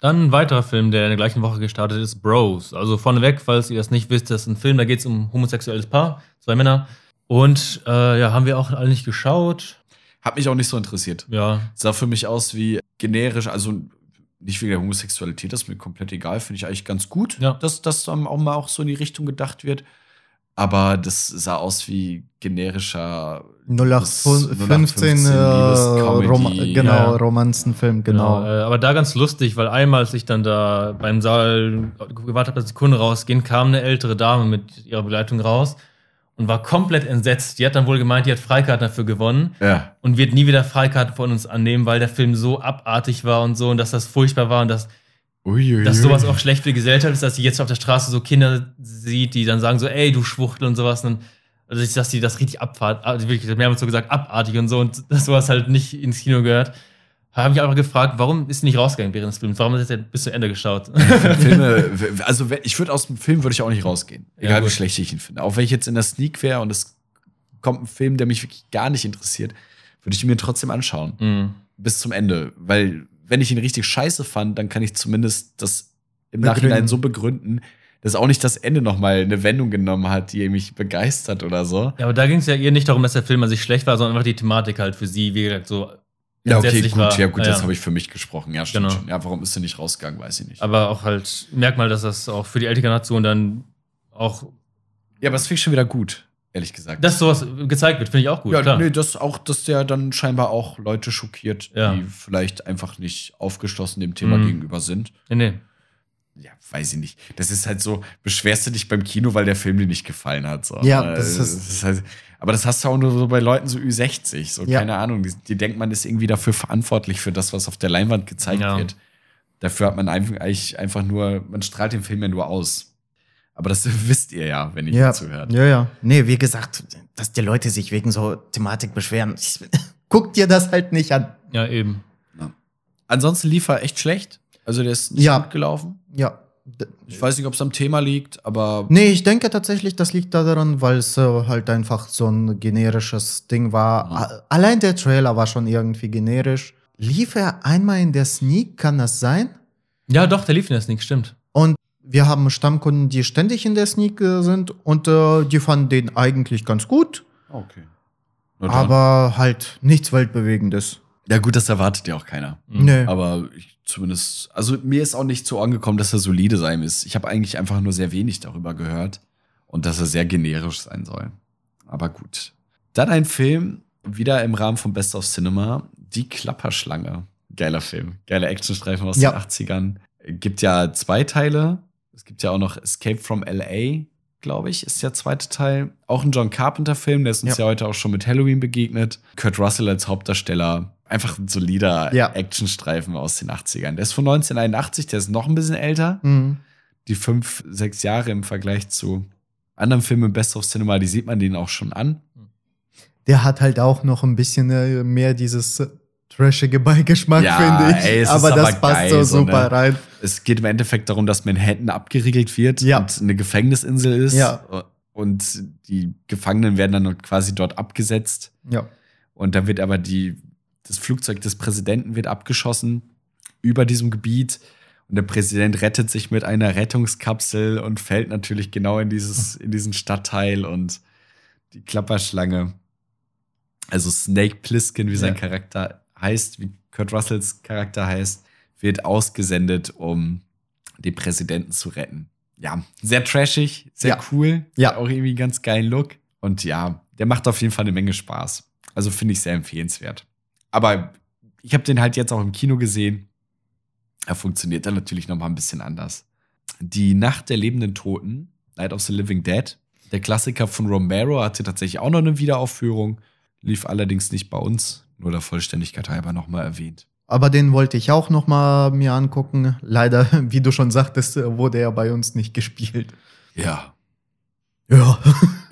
Dann ein weiterer Film, der in der gleichen Woche gestartet ist, Bros. Also vorneweg, falls ihr das nicht wisst, das ist ein Film, da geht es um ein homosexuelles Paar, zwei Männer. Und äh, ja, haben wir auch alle nicht geschaut. Hat mich auch nicht so interessiert. Ja, Sah für mich aus wie generisch, also nicht wegen der Homosexualität, das ist mir komplett egal, finde ich eigentlich ganz gut, Ja. dass das dann auch mal auch so in die Richtung gedacht wird. Aber das sah aus wie generischer 0815 äh. Rom genau, Ja. Romanzenfilm, genau. Genau. Äh, aber da ganz lustig, weil einmal, als ich dann da beim Saal gewartet habe, dass die Kunden rausgehen, kam eine ältere Dame mit ihrer Begleitung raus und war komplett entsetzt. Die hat dann wohl gemeint, die hat Freikarten dafür gewonnen Ja. und wird nie wieder Freikarten von uns annehmen, weil der Film so abartig war und so und dass das furchtbar war und dass, Uiuiui. dass sowas auch schlecht für die Gesellschaft ist, dass sie jetzt auf der Straße so Kinder sieht, die dann sagen so, ey, du Schwuchtel und sowas. Und also ich- dass die das richtig abfahrt, also wirklich mehrmals so gesagt, abartig und so und dass sowas halt nicht ins Kino gehört. Habe mich einfach gefragt, warum ist sie nicht rausgegangen während des Films? Warum hat sie bis zu Ende geschaut? Filme, also ich würde aus dem Film würde ich auch nicht rausgehen. Ja, Egal wie gut. schlecht ich ihn finde. Auch wenn ich jetzt in der Sneak wäre und es kommt ein Film, der mich wirklich gar nicht interessiert, würde ich ihn mir trotzdem anschauen. Mhm. Bis zum Ende. Weil, wenn ich ihn richtig scheiße fand, dann kann ich zumindest das im Begründen. Nachhinein so begründen, dass auch nicht das Ende nochmal eine Wendung genommen hat, die mich begeistert oder so. Ja, aber da ging es ja ihr nicht darum, dass der Film an sich schlecht war, sondern einfach die Thematik halt für sie, wie gesagt, so Ja, okay, gut, war. ja, gut, Ja, jetzt habe ich für mich gesprochen. Ja, stimmt Genau. schon. Ja, warum ist sie nicht rausgegangen, weiß ich nicht. Aber auch halt Merkmal, dass das auch für die ältere Generation dann auch, ja, aber das finde ich schon wieder gut, ehrlich gesagt. dass sowas gezeigt wird, finde ich auch gut. ja, klar. nee, das auch, dass der dann scheinbar auch Leute schockiert, Ja. die vielleicht einfach nicht aufgeschlossen dem Thema Mhm. gegenüber sind. Nee, nee. Ja, weiß ich nicht. Das ist halt so, beschwerst du dich beim Kino, weil der Film dir nicht gefallen hat. So. Ja, Äh, das ist- halt, aber das hast du auch nur so bei Leuten so Ü60. So, Ja. keine Ahnung. Die, die denkt, man ist irgendwie dafür verantwortlich für das, was auf der Leinwand gezeigt Ja. wird. Dafür hat man einfach, eigentlich einfach nur, man strahlt den Film ja nur aus. Aber das wisst ihr ja, wenn ihr Ja, hier zuhört. ja, ja. Nee, wie gesagt, dass die Leute sich wegen so Thematik beschweren. Guck dir das halt nicht an. Ja, eben. Ansonsten lief er echt schlecht. Also der ist nicht Ja. gut gelaufen. Ja. Ich weiß nicht, ob es am Thema liegt, aber Nee, ich denke tatsächlich, das liegt daran, weil es äh, halt einfach so ein generisches Ding war. Mhm. A- Allein der Trailer war schon irgendwie generisch. Lief er einmal in der Sneak, kann das sein? Ja, doch, der lief in der Sneak, stimmt. Und wir haben Stammkunden, die ständig in der Sneak äh, sind und äh, die fanden den eigentlich ganz gut, okay. Aber halt nichts Weltbewegendes. Ja gut, das erwartet ja auch keiner. Mhm. Nee. Aber ich zumindest, also mir ist auch nicht so angekommen, dass er solide sein ist. Ich habe eigentlich einfach nur sehr wenig darüber gehört und dass er sehr generisch sein soll. Aber gut. Dann ein Film, wieder im Rahmen von Best of Cinema, Die Klapperschlange. Geiler Film. Geiler Actionstreifen aus Ja. den 80ern. Gibt ja zwei Teile. Es gibt ja auch noch Escape from LA, glaube ich, ist der zweite Teil. Auch ein John Carpenter-Film, der ist uns ja. Ja. heute auch schon mit Halloween begegnet. Kurt Russell als Hauptdarsteller. Einfach ein solider Ja. Actionstreifen aus den 80ern. Der ist von 1981, der ist noch ein bisschen älter. Mhm. Die fünf, sechs Jahre im Vergleich zu anderen Filmen Best of Cinema, die sieht man denen auch schon an. Der hat halt auch noch ein bisschen äh, mehr dieses trashige Beigeschmack, Ja, finde ich. ey, aber das aber passt geil, so so, super ne? rein. Es geht im Endeffekt darum, dass Manhattan abgeriegelt wird Ja. und eine Gefängnisinsel ist. Ja. Und die Gefangenen werden dann quasi dort abgesetzt. Ja. Und dann wird aber die, das Flugzeug des Präsidenten wird abgeschossen über diesem Gebiet. Und der Präsident rettet sich mit einer Rettungskapsel und fällt natürlich genau in, dieses, in diesen Stadtteil und die Klapperschlange. Also Snake Plissken, wie sein Ja. Charakter heißt, wie Kurt Russells Charakter heißt, wird ausgesendet, um den Präsidenten zu retten. Ja, sehr trashig, sehr Ja. cool. Ja. Auch irgendwie einen ganz geilen Look. Und ja, der macht auf jeden Fall eine Menge Spaß. Also finde ich sehr empfehlenswert. Aber ich habe den halt jetzt auch im Kino gesehen. Er funktioniert dann natürlich noch mal ein bisschen anders. Die Nacht der lebenden Toten, Night of the Living Dead. Der Klassiker von Romero hatte tatsächlich auch noch eine Wiederaufführung, lief allerdings nicht bei uns, nur der Vollständigkeit halber nochmal erwähnt. Aber den wollte ich auch noch mal mir angucken. Leider, wie du schon sagtest, wurde er bei uns nicht gespielt. Ja, Ja.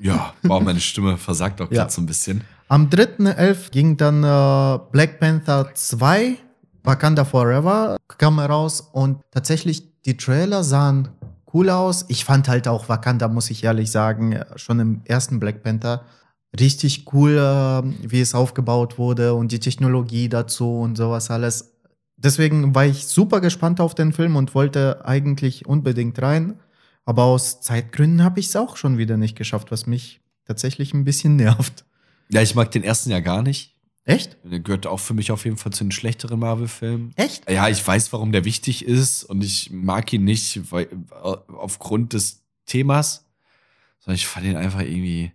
ja, wow, meine Stimme versagt auch Ja. gerade so ein bisschen. Am 3.11. ging dann äh, Black Panther 2, Wakanda Forever, kam raus und tatsächlich die Trailer sahen cool aus. Ich fand halt auch Wakanda, muss ich ehrlich sagen, schon im ersten Black Panther richtig cool, äh, wie es aufgebaut wurde und die Technologie dazu und sowas alles. Deswegen war ich super gespannt auf den Film und wollte eigentlich unbedingt rein. Aber aus Zeitgründen habe ich es auch schon wieder nicht geschafft, was mich tatsächlich ein bisschen nervt. Ja, ich mag den ersten ja gar nicht. Echt? Der gehört auch für mich auf jeden Fall zu den schlechteren Marvel-Filmen. Echt? Ja, ich weiß, warum der wichtig ist und ich mag ihn nicht weil, äh, aufgrund des Themas, sondern ich fand ihn einfach irgendwie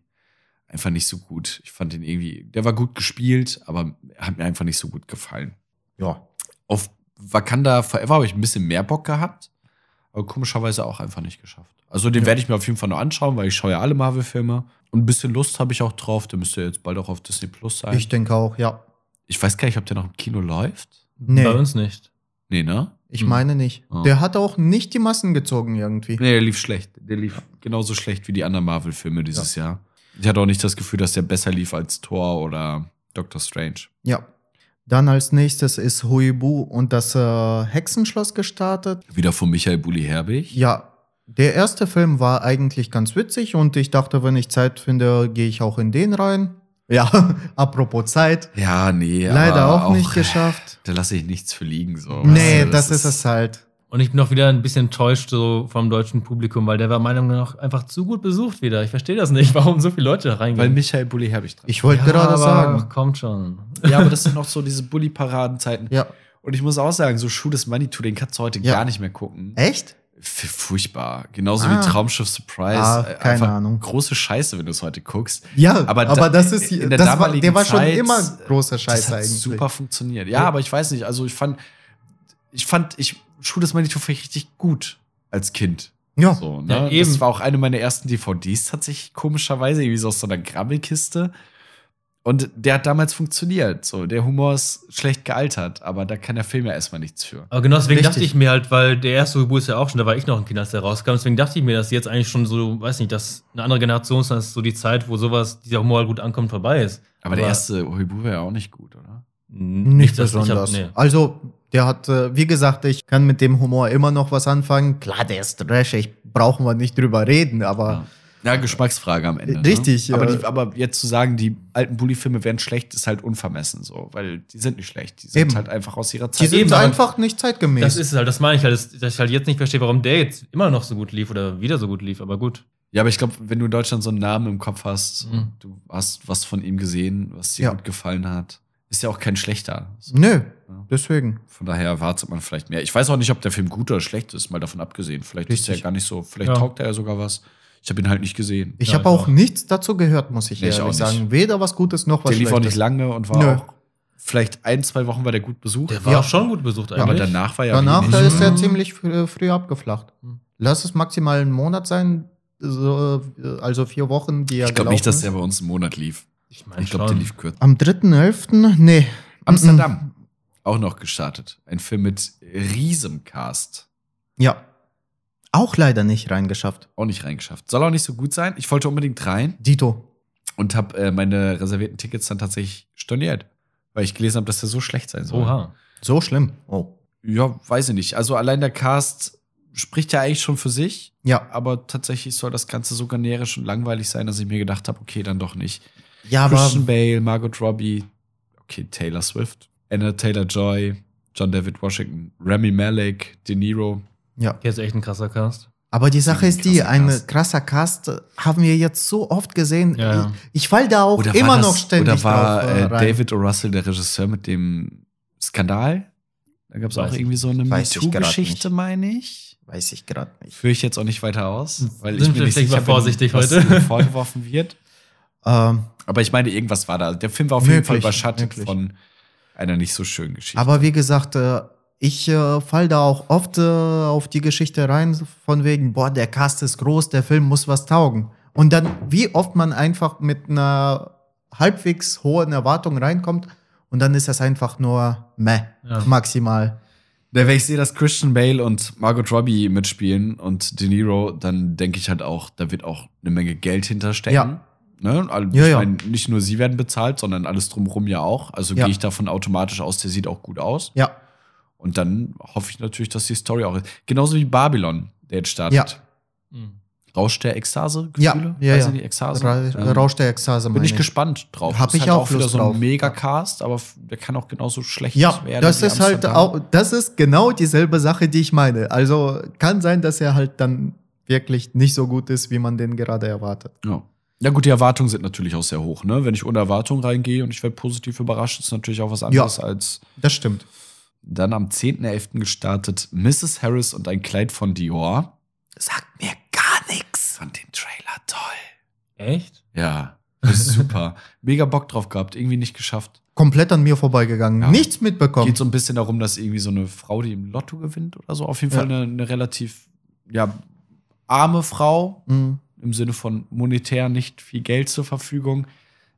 einfach nicht so gut. Ich fand ihn irgendwie, der war gut gespielt, aber er hat mir einfach nicht so gut gefallen. Ja. Auf Wakanda Forever habe ich ein bisschen mehr Bock gehabt, aber komischerweise auch einfach nicht geschafft. Also den Ja. werde ich mir auf jeden Fall noch anschauen, weil ich schaue ja alle Marvel-Filme. Und ein bisschen Lust habe ich auch drauf. Der müsste jetzt bald auch auf Disney Plus sein. Ich denke auch, ja. ich weiß gar nicht, ob der noch im Kino läuft. Nee. Bei uns nicht. Nee, ne? Ich Hm. meine nicht. Ah. Der hat auch nicht die Massen gezogen irgendwie. Nee, der lief schlecht. Der lief genauso schlecht wie die anderen Marvel-Filme dieses Jahr. Ich hatte auch nicht das Gefühl, dass der besser lief als Thor oder Doctor Strange. Ja. Dann als nächstes ist Huibu und das äh, Hexenschloss gestartet. Wieder von Michael Bulli Herbig. Ja, der erste Film war eigentlich ganz witzig und ich dachte, wenn ich Zeit finde, gehe ich auch in den rein. Ja, apropos Zeit. Ja, nee. Leider aber auch, nicht geschafft. Da lasse ich nichts für liegen. So. nee, Weißt du, das, ist es halt. Und ich bin auch wieder ein bisschen enttäuscht so vom deutschen Publikum, weil der war meiner Meinung nach einfach zu gut besucht wieder. Ich verstehe das nicht, warum so viele Leute da reingehen. Weil Michael Bulli Herbig dran. Ich wollte Ja, gerade sagen. Kommt schon. ja, aber das sind noch so diese Bulli-Paradenzeiten. Ja. Und ich muss auch sagen, so Shoot is Money to, den kannst du heute Ja. gar nicht mehr gucken. Echt? Furchtbar. Genauso Ah. wie Traumschiff Surprise. Ah, Äh, keine einfach Ahnung. Große Scheiße, wenn du es heute guckst. Ja, Aber aber, da- das ist in der das war, der war schon Zeit, immer große Das Scheiße hat eigentlich. super funktioniert. Ja, Ja. aber ich weiß nicht, also ich fand, ich fand, ich Shoot is Money to richtig gut als Kind. Ja. So, Ja, ne? eben. Das war auch eine meiner ersten DVDs tatsächlich komischerweise, irgendwie so aus so einer Grabbelkiste. Und der hat damals funktioniert. So, der Humor ist schlecht gealtert, aber da kann der Film ja erstmal nichts für. Aber genau deswegen Richtig. dachte ich mir halt, weil der erste Hubu ist ja auch schon, da war ich noch ein Kind, als der rauskam. Deswegen dachte ich mir, dass jetzt eigentlich schon so, weiß nicht, dass eine andere Generation ist, dass so die Zeit, wo sowas, dieser Humor halt gut ankommt, vorbei ist. Aber, der erste Huibu war ja auch nicht gut, oder? Nicht dass ich hab- besonders. nee. Also, der hat, äh, wie gesagt, ich kann mit dem Humor immer noch was anfangen. Klar, der ist trashig, brauchen wir nicht drüber reden, aber Ja. Ja, Geschmacksfrage am Ende. Richtig, Ne? Aber, ja. die, aber jetzt zu sagen, die alten Bully-Filme wären schlecht, ist halt unvermessen so, weil die sind nicht schlecht. Die sind Eben. halt einfach aus ihrer die Zeit. sind eben, aber- einfach nicht zeitgemäß. Das ist es halt, das meine ich halt, dass, dass ich halt jetzt nicht verstehe, warum der jetzt immer noch so gut lief oder wieder so gut lief, aber gut. Ja, aber ich glaube, wenn du in Deutschland so einen Namen im Kopf hast, Mhm. du hast was von ihm gesehen, was dir Ja. gut gefallen hat, ist ja auch kein schlechter. So, Nö, deswegen. Von daher erwartet man vielleicht mehr. Ich weiß auch nicht, ob der Film gut oder schlecht ist, mal davon abgesehen. Vielleicht ist Richtig. er gar nicht so, vielleicht Ja. taugt er ja sogar was. Ich habe ihn halt nicht gesehen. Ich Ja, habe ich auch nichts dazu gehört, muss ich Nee, ich ehrlich nicht. sagen. Weder was Gutes noch was der lief auch Schlechtes. nicht lange und war Nö. auch vielleicht ein, zwei Wochen war der gut besucht. Der war Ja. auch schon gut besucht eigentlich. aber danach war ja Danach wenig. ist er ziemlich früh, früh abgeflacht. Mhm. Lass es maximal einen Monat sein, so, äh, also vier Wochen, die er Ich glaube nicht, dass der bei uns im Monat lief. Ich meine Ich glaube, der lief kürzer. ist. Am 3.11. Nee. Amsterdam. Auch noch gestartet. Ein Film mit riesem Cast. Ja. Auch leider nicht reingeschafft. Auch nicht reingeschafft. Soll auch nicht so gut sein. Ich wollte unbedingt rein Dito. und habe äh, meine reservierten Tickets dann tatsächlich storniert. Weil ich gelesen habe, dass der so schlecht sein soll. Oha. So schlimm. Oh. Ja, weiß ich nicht. Also allein der Cast spricht ja eigentlich schon für sich. Ja. Aber tatsächlich soll das Ganze so generisch und langweilig sein, dass ich mir gedacht habe, okay, dann doch nicht. Ja, aber Christian Bale, Margot Robbie, okay, Taylor Swift, Anna Taylor-Joy, John David Washington, Remy Malek, De Niro. ja. Der ist echt ein krasser Cast. Aber die Sache ist die, ein krasser Cast haben wir jetzt so oft gesehen. Ja, ja. Ich, ich fall da auch Oder immer das, noch ständig Oder war drauf äh, äh, rein. David O. Russell der Regisseur mit dem Skandal? Da gab es auch irgendwie so eine MeToo-Geschichte, meine ich. Weiß ich gerade nicht. Führe ich jetzt auch nicht weiter aus, weil Sind ich mir nicht mal sicher bin, vorsichtig was heute. ihm vorgeworfen wird. Ähm, Aber ich meine, irgendwas war da. Der Film war auf jeden Fall Möglich, überschattet möglich. von einer nicht so schönen Geschichte. aber wie gesagt, äh, ich äh, fall da auch oft äh, auf die Geschichte rein, von wegen, boah, der Cast ist groß, der Film muss was taugen. Und dann, wie oft man einfach mit einer halbwegs hohen Erwartung reinkommt und dann ist das einfach nur meh, Ja. maximal. Ja, wenn ich sehe, dass Christian Bale und Margot Robbie mitspielen und De Niro, dann denke ich halt auch, da wird auch eine Menge Geld hinterstecken. Ja. Ne? Also, Ja, ich ja. meine, nicht nur sie werden bezahlt, sondern alles drumherum ja auch. Also Ja. gehe ich davon automatisch aus, der sieht auch gut aus. Ja, Und dann hoffe ich natürlich, dass die Story auch ist. Genauso wie Babylon, der jetzt startet. Ja. Mhm. Rausch der Ekstase? Ja, Gefühle? ja, ja. ich nicht, Ekstase? Ra Ähm, Rausch der Ekstase Bin meine ich gespannt drauf. Hab Das ich halt auch wieder Lust so ein. Megacast, aber der kann auch genauso schlecht Ja, werden. das ist halt auch, das ist genau dieselbe Sache, die ich meine. Also kann sein, dass er halt dann wirklich nicht so gut ist, wie man den gerade erwartet. Ja. Ja gut, die Erwartungen sind natürlich auch sehr hoch. Ne? Wenn ich ohne Erwartung reingehe und ich werde positiv überrascht, ist natürlich auch was anderes als Das stimmt. dann am 10.11. gestartet Mrs. Harris und ein Kleid von Dior. Sagt mir gar nichts. Fand den Trailer toll. Echt? Ja, super. Mega Bock drauf gehabt, irgendwie nicht geschafft. Komplett an mir vorbeigegangen. Ja. Nichts mitbekommen. Geht so ein bisschen darum, dass irgendwie so eine Frau, die im Lotto gewinnt oder so, auf jeden Fall Ja. eine, eine relativ ja, arme Frau, Mhm. Im Sinne von monetär nicht viel Geld zur Verfügung,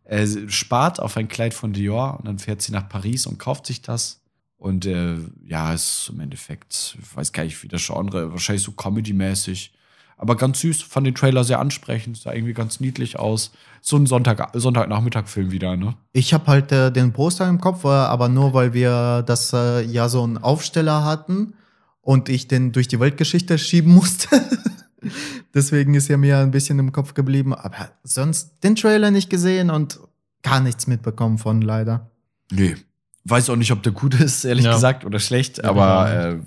sie spart auf ein Kleid von Dior und dann fährt sie nach Paris und kauft sich das. Und äh, ja, ist im Endeffekt, ich weiß gar nicht, wie das Genre, wahrscheinlich so Comedy-mäßig. Aber ganz süß, fand den Trailer sehr ansprechend, sah irgendwie ganz niedlich aus. So ein Sonntag, Sonntagnachmittag-Film wieder, ne? Ich habe halt äh, den Poster im Kopf, äh, aber nur weil wir das äh, ja so einen Aufsteller hatten und ich den durch die Weltgeschichte schieben musste. Deswegen ist er mir ein bisschen im Kopf geblieben. Aber sonst den Trailer nicht gesehen und gar nichts mitbekommen von leider. Nee. Weiß auch nicht, ob der gut ist, ehrlich Ja. gesagt, oder schlecht, Ja, aber genau. äh,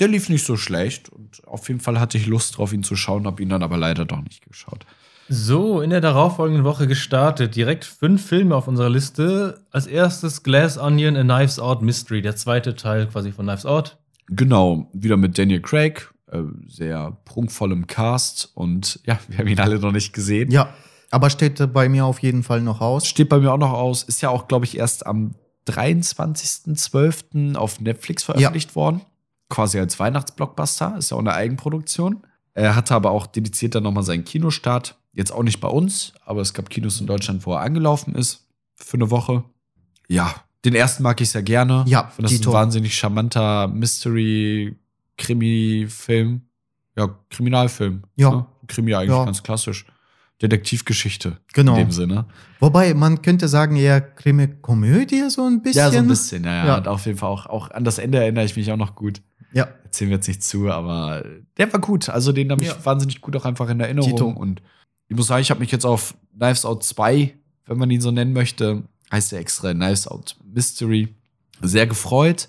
der lief nicht so schlecht. Und auf jeden Fall hatte ich Lust drauf, ihn zu schauen, habe ihn dann aber leider doch nicht geschaut. So, in der darauffolgenden Woche gestartet. Direkt fünf Filme auf unserer Liste. Als erstes Glass Onion, A Knives Out Mystery, der zweite Teil quasi von Knives Out. Genau, wieder mit Daniel Craig, äh, sehr prunkvollem Cast und ja, wir haben ihn alle noch nicht gesehen. Ja, aber steht bei mir auf jeden Fall noch aus. Steht bei mir auch noch aus, ist ja auch, glaube ich, erst am 23.12. auf Netflix veröffentlicht worden. Quasi als Weihnachtsblockbuster, ist ja auch eine Eigenproduktion. Er hatte aber auch dediziert dann nochmal seinen Kinostart. Jetzt auch nicht bei uns, aber es gab Kinos in Deutschland, wo er angelaufen ist. Für eine Woche. Ja, den ersten mag ich sehr gerne. Ja, das ist ein wahnsinnig charmanter Mystery-Krimi-Film. Ja, Kriminalfilm. Ja. Ne? Krimi eigentlich Ja. ganz klassisch. Detektivgeschichte. Genau. In dem Sinne. Wobei, man könnte sagen, eher Krimi-Komödie, so ein bisschen. Ja, so ein bisschen, ja, ja. Ja. Und auf jeden Fall auch, auch an das Ende erinnere ich mich auch noch gut. Ja, Erzählen wir jetzt nicht zu, aber der war gut. Also den habe ich Ja. wahnsinnig gut auch einfach in Erinnerung. Tito. Und ich muss sagen, ich habe mich jetzt auf Knives Out 2, wenn man ihn so nennen möchte, heißt der extra Knives Out Mystery, sehr gefreut.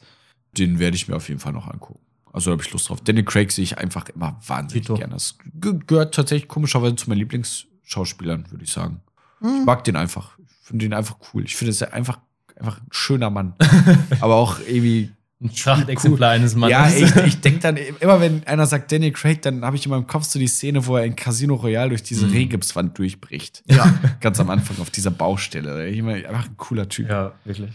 Den werde ich mir auf jeden Fall noch angucken. Also habe ich Lust drauf. Daniel Craig sehe ich einfach immer wahnsinnig Tito. gerne. Das ge- gehört tatsächlich komischerweise zu meinen Lieblingsschauspielern, würde ich sagen. Ich Hm. mag den einfach. Ich finde den einfach cool. Ich finde, es ist einfach, einfach ein schöner Mann. Aber auch irgendwie. Ein Prachtexemplar eines Mannes. Ja, ich, ich denke dann immer, wenn einer sagt Daniel Craig, dann habe ich in meinem Kopf so die Szene, wo er in Casino Royale durch diese Mhm. Rehgipswand durchbricht. Ja. Ganz am Anfang auf dieser Baustelle. Ich meine, einfach ein cooler Typ. Ja, wirklich.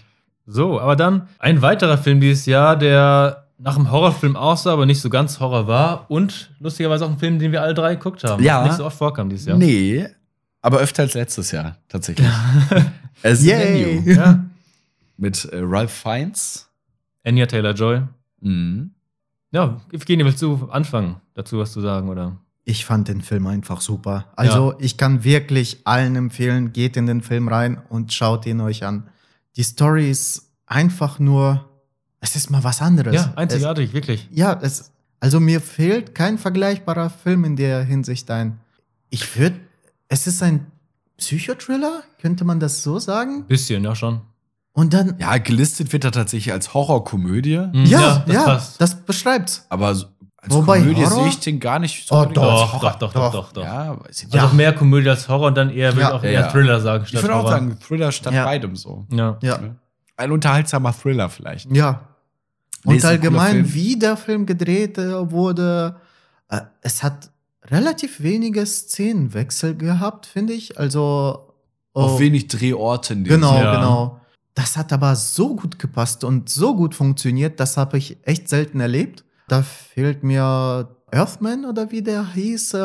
So, aber dann ein weiterer Film dieses Jahr, der nach einem Horrorfilm aussah, aber nicht so ganz Horror war. Und lustigerweise auch ein Film, den wir alle drei geguckt haben. Ja. Nicht so oft vorkam dieses Jahr. Nee, aber öfter als letztes Jahr, tatsächlich. Es ist Yay. Menu Ja. mit äh, Ralph Fiennes. Anya Taylor-Joy. Mhm. Ja, Evgeny, willst du anfangen, dazu was zu sagen, oder? Ich fand den Film einfach super. Also, ich kann wirklich allen empfehlen, geht in den Film rein und schaut ihn euch an. Die Story ist einfach nur, es ist mal was anderes. Ja, einzigartig, wirklich. Es, ja, es, also mir fehlt kein vergleichbarer Film in der Hinsicht ein. Ich würde, es ist ein Psychothriller, könnte man das so sagen? Bisschen, ja, schon. Und dann, Ja, gelistet wird er tatsächlich als Horrorkomödie. Mhm, ja, ja, das das, passt. beschreibt's. Aber so- als Wobei Komödie Horror? sehe ich den gar nicht so Oh, doch. Doch, doch, doch, Doch. doch, doch, doch. Ja, weiß ich nicht. Also Ja. mehr Komödie als Horror und dann eher, würde Ja. ich auch Ja, eher ja. Thriller sagen, Ich statt würde auch Horror. sagen, Thriller statt Ja. beidem so. Ja. Ja, Ein unterhaltsamer Thriller vielleicht. ja. Nee, Und cooler allgemein, Film. wie der Film gedreht äh, wurde, äh, es hat relativ wenige Szenenwechsel gehabt, finde ich. Also Auch oh, wenig Drehorte in dem Genau. Ja. genau. Das hat aber so gut gepasst und so gut funktioniert, das habe ich echt selten erlebt. Da fehlt mir Earthman oder wie der hieß, äh,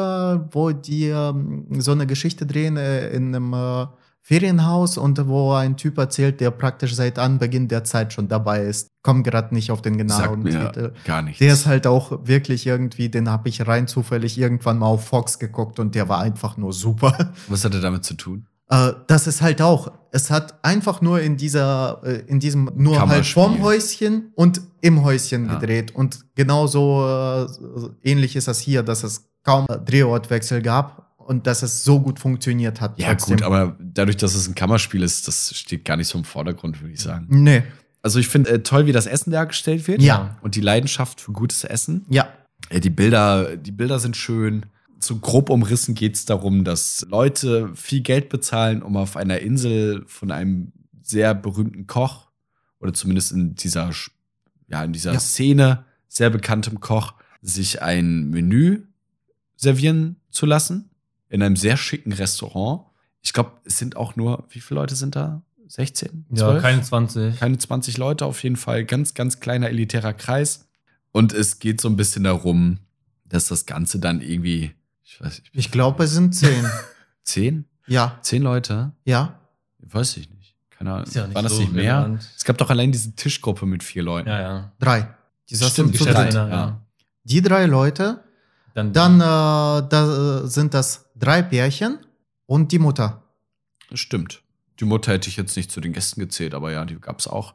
wo die ähm, so eine Geschichte drehen äh, in einem äh, Ferienhaus und wo ein Typ erzählt, der praktisch seit Anbeginn der Zeit schon dabei ist. Komm gerade nicht auf den genauen Titel. gar nichts. Der ist halt auch wirklich irgendwie, den habe ich rein zufällig irgendwann mal auf Fox geguckt und der war einfach nur super. Was hat er damit zu tun? Äh, das ist halt auch, es hat einfach nur in dieser, äh, in diesem, nur halt vorm Häuschen und im Häuschen Ja. gedreht. Und genauso äh, ähnlich ist das hier, dass es kaum Drehortwechsel gab und dass es so gut funktioniert hat. Ja, trotzdem. gut, aber dadurch, dass es ein Kammerspiel ist, das steht gar nicht so im Vordergrund, würde ich sagen. Nee, Also, ich finde äh, toll, wie das Essen dargestellt wird. Ja. Und die Leidenschaft für gutes Essen. ja, Äh, Die Bilder, die Bilder sind schön. So grob umrissen geht es darum, dass Leute viel Geld bezahlen, um auf einer Insel von einem sehr berühmten Koch oder zumindest in dieser, ja, in dieser Ja. Szene sehr bekanntem Koch sich ein Menü servieren zu lassen in einem sehr schicken Restaurant. Ich glaube, es sind auch nur, wie viele Leute sind da? 16? Ja, 12? keine 20. keine 20 Leute auf jeden Fall, ganz, ganz kleiner elitärer Kreis. Und es geht so ein bisschen darum, dass das Ganze dann irgendwie, ich weiß nicht, ich glaube, es sind zehn. zehn? ja, Zehn Leute? ja. Weiß ich nicht. Keine Ahnung. Ist ja nicht War das so nicht mehr? relevant. Es gab doch allein diese Tischgruppe mit vier Leuten. Ja, ja. Drei. Die saßen Stimmt, zu ja. ja. Die drei Leute, Dann, dann äh, da, äh, sind das drei Pärchen und die Mutter. Das stimmt. Die Mutter hätte ich jetzt nicht zu den Gästen gezählt, aber ja, die gab es auch.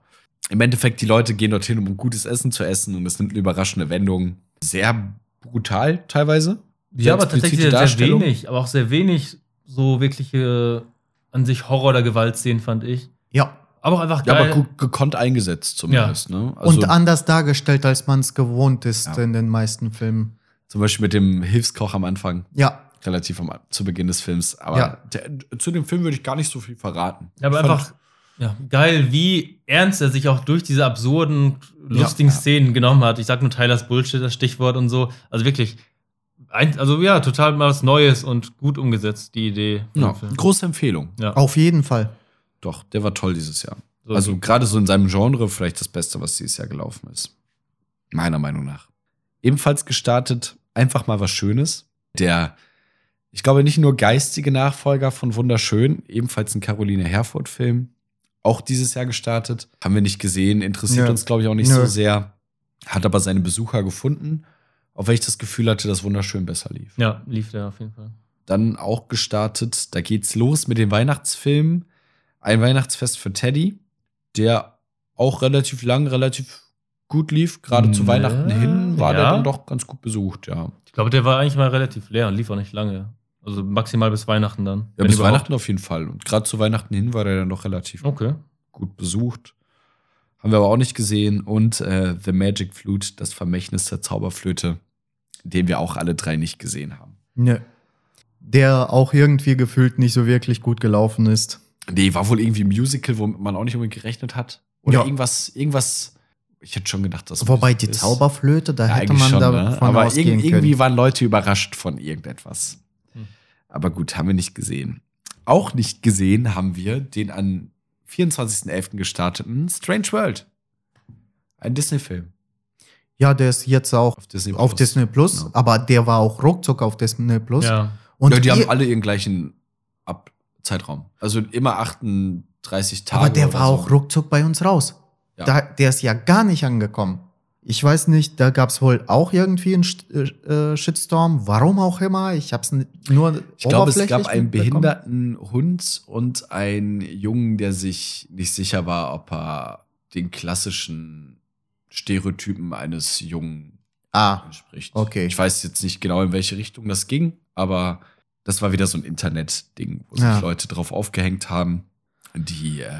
Im Endeffekt, die Leute gehen dorthin, um gutes Essen zu essen und es nimmt eine überraschende Wendung. Sehr brutal teilweise. ja, aber tatsächlich sehr wenig, aber auch sehr wenig so wirkliche an sich Horror- oder Gewaltszenen, fand ich. Ja. Aber auch einfach Ja, geil. aber gut gekonnt eingesetzt zumindest. Ne? und anders dargestellt, als man es gewohnt ist Ja. in den meisten Filmen. Zum Beispiel mit dem Hilfskoch am Anfang, Ja, relativ am, zu Beginn des Films. Aber Ja. der, zu dem Film würde ich gar nicht so viel verraten. Ja, aber Ich fand- einfach ja, geil, wie ernst er sich auch durch diese absurden, lustigen Ja. Szenen genommen hat. Ich sag nur Tylers Bullshit, das Stichwort und so. Also wirklich, ein, also ja, total mal was Neues und gut umgesetzt, die Idee. Ja, große Empfehlung. Ja. auf jeden Fall. Doch, der war toll dieses Jahr. So, also gerade so in seinem Genre vielleicht das Beste, was dieses Jahr gelaufen ist. Meiner Meinung nach. Ebenfalls gestartet, einfach mal was Schönes. Der, ich glaube, nicht nur geistige Nachfolger von Wunderschön, ebenfalls ein Caroline Herfurth-Film. Auch dieses Jahr gestartet. Haben wir nicht gesehen, interessiert Nö. uns, glaube ich, auch nicht Nö. so sehr. Hat aber seine Besucher gefunden, auch wenn ich das Gefühl hatte, dass Wunderschön besser lief. ja, lief der auf jeden Fall. Dann auch gestartet, da geht's los mit den Weihnachtsfilmen. Ein Weihnachtsfest für Teddy, der auch relativ lang, relativ gut lief. Gerade zu Ja, Weihnachten hin war der ja. dann doch ganz gut besucht, ja. Ich glaube, der war eigentlich mal relativ leer und lief auch nicht lange. Also maximal bis Weihnachten dann. Ja, bis überhaupt. Weihnachten auf jeden Fall. Und gerade zu Weihnachten hin war der dann doch relativ Okay. gut besucht. Haben wir aber auch nicht gesehen. Und äh, The Magic Flute, das Vermächtnis der Zauberflöte, den wir auch alle drei nicht gesehen haben. Nö. Der auch irgendwie gefühlt nicht so wirklich gut gelaufen ist. Nee, war wohl irgendwie ein Musical, womit man auch nicht unbedingt gerechnet hat. Oder Ja. irgendwas, irgendwas. Ich hätte schon gedacht, dass Wobei die ist. Zauberflöte, da Ja, hätte man schon, davon ne? Aber ausgehen irg können. irgendwie waren Leute überrascht von irgendetwas. Aber gut, haben wir nicht gesehen. Auch nicht gesehen haben wir den an 24.11. gestarteten Strange World. Ein Disney-Film. Ja, der ist jetzt auch Auf Disney auf Disney Plus, Genau. aber der war auch ruckzuck auf Disney Plus. Ja. Und ja, die haben alle ihren gleichen Ab Zeitraum. Also immer 38 Tage. aber der war so. auch ruckzuck bei uns raus. Ja. Da, der ist ja gar nicht angekommen. Ich weiß nicht, da gab es wohl auch irgendwie einen St- äh, Shitstorm, warum auch immer. Ich habe es nur Ich glaube, es gab einen behinderten Hund und einen Jungen, der sich nicht sicher war, ob er den klassischen Stereotypen eines Jungen Ah, entspricht. okay. Ich weiß jetzt nicht genau, in welche Richtung das ging, aber das war wieder so ein Internet-Ding, wo Ja. sich Leute drauf aufgehängt haben, die, äh,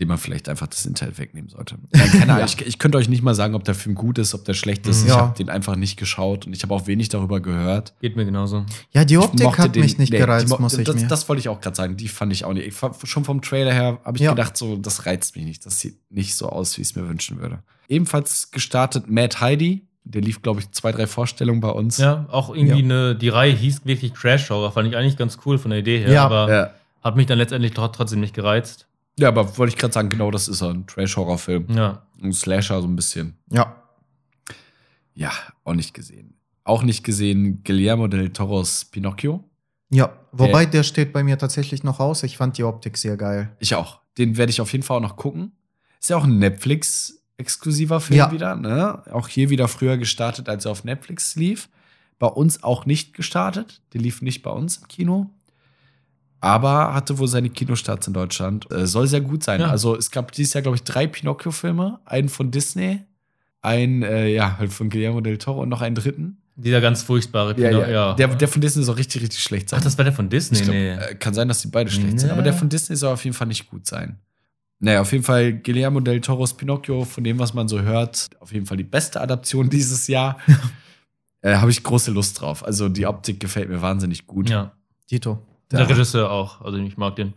dem man vielleicht einfach das Internet wegnehmen sollte. Nein, keine Ahnung. Ja. ich, ich könnte euch nicht mal sagen, ob der Film gut ist, ob der schlecht ist. Mhm. Ich Ja. habe den einfach nicht geschaut und ich habe auch wenig darüber gehört. Geht mir genauso. ja, die Ich Optik hat den- mich nicht nee, gereizt, die muss ich das, mir. Das wollte ich auch gerade sagen. Die fand ich auch nicht. Ich, schon vom Trailer her habe ich Ja. gedacht, so, das reizt mich nicht. Das sieht nicht so aus, wie ich es mir wünschen würde. Ebenfalls gestartet Mad Heidi. Der lief, glaube ich, zwei, drei Vorstellungen bei uns. Ja, auch irgendwie eine, die Reihe hieß wirklich Trash Horror, fand ich eigentlich ganz cool von der Idee her, Ja. aber Ja. hat mich dann letztendlich tro- trotzdem nicht gereizt. Ja, aber wollte ich gerade sagen, genau das ist er. Ein Trash-Horror-Film. Ja. Ein Slasher so ein bisschen. Ja. Ja, auch nicht gesehen. Auch nicht gesehen Guillermo del Toros Pinocchio. Ja, wobei der steht bei mir tatsächlich noch aus. Ich fand die Optik sehr geil. Ich auch. Den werde ich auf jeden Fall auch noch gucken. Ist ja auch ein Netflix-exklusiver Film Ja. wieder. Ne? Auch hier wieder früher gestartet, als er auf Netflix lief. Bei uns auch nicht gestartet. Der lief nicht bei uns im Kino. Aber hatte wohl seine Kinostarts in Deutschland. Äh, soll sehr gut sein. Ja. Also es gab dieses Jahr, glaube ich, drei Pinocchio-Filme. Einen von Disney, einen, äh, ja, halt von Guillermo del Toro und noch einen dritten. Dieser ganz furchtbare Pino- Der, der von Disney soll richtig, richtig schlecht sein. Ach, das war der von Disney? Ich glaub, nee. äh, kann sein, dass die beide schlecht sind, Nee. aber der von Disney soll auf jeden Fall nicht gut sein. Naja, auf jeden Fall Guillermo del Toros Pinocchio, von dem, was man so hört, auf jeden Fall die beste Adaption dieses Jahr. äh, Habe ich große Lust drauf. Also die Optik gefällt mir wahnsinnig gut. ja. Dito. Der Regisseur auch. Also ich mag den.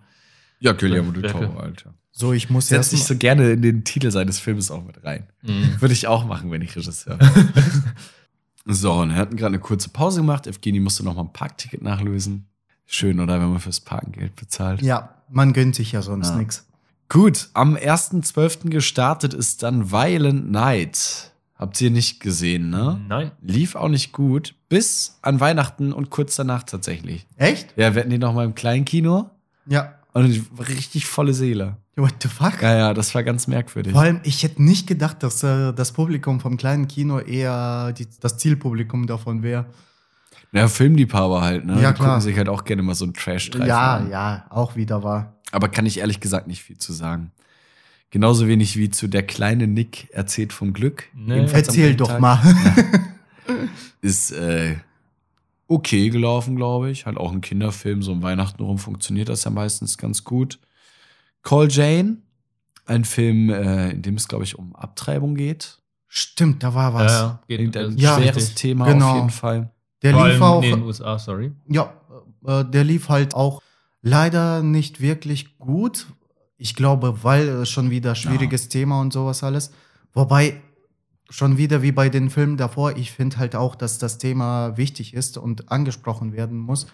Ja, Guillermo del. Toro, Alter. So, ich muss sich mal- so gerne in den Titel seines Films auch mit rein. Mhm. Würde ich auch machen, wenn ich Regisseur wäre. so, und wir hatten gerade eine kurze Pause gemacht. Evgeni musste noch mal ein Parkticket nachlösen. Schön, oder? Wenn man fürs Parken Geld bezahlt. Ja, man gönnt sich ja sonst Ja. nix. Gut, am 1.12. gestartet ist dann Violent Night. Habt ihr nicht gesehen, ne? Nein. Lief auch nicht gut, bis an Weihnachten und kurz danach tatsächlich. Echt? Ja, wir hatten die noch mal im Kleinkino Ja. und die war richtig volle Seele. What the fuck? Ja, ja, das war ganz merkwürdig. Vor allem, ich hätte nicht gedacht, dass äh, das Publikum vom kleinen Kino eher die, das Zielpublikum davon wäre. Ja, Filmliebhaber halt, ne? Ja, die klar. gucken sich halt auch gerne mal so einen Trash-Streifen Ja, an. ja, auch wieder war. Aber kann ich ehrlich gesagt nicht viel zu sagen. Genauso wenig wie zu Der kleine Nick erzählt vom Glück. Nee. Erzähl doch Tag. mal. ist äh, okay gelaufen, glaube ich. Halt auch ein Kinderfilm, so um Weihnachten rum funktioniert das ja meistens ganz gut. Call Jane, ein Film, äh, in dem es, glaube ich, um Abtreibung geht. Stimmt, da war was. Ja, geht Irgendein Ja, schweres richtig. Thema Genau. auf jeden Fall. Der Vor lief auch. in den USA, sorry. Ja, äh, der lief halt auch leider nicht wirklich gut. Ich glaube, weil äh, schon wieder schwieriges Thema und sowas alles. Wobei schon wieder wie bei den Filmen davor, ich finde halt auch, dass das Thema wichtig ist und angesprochen werden muss.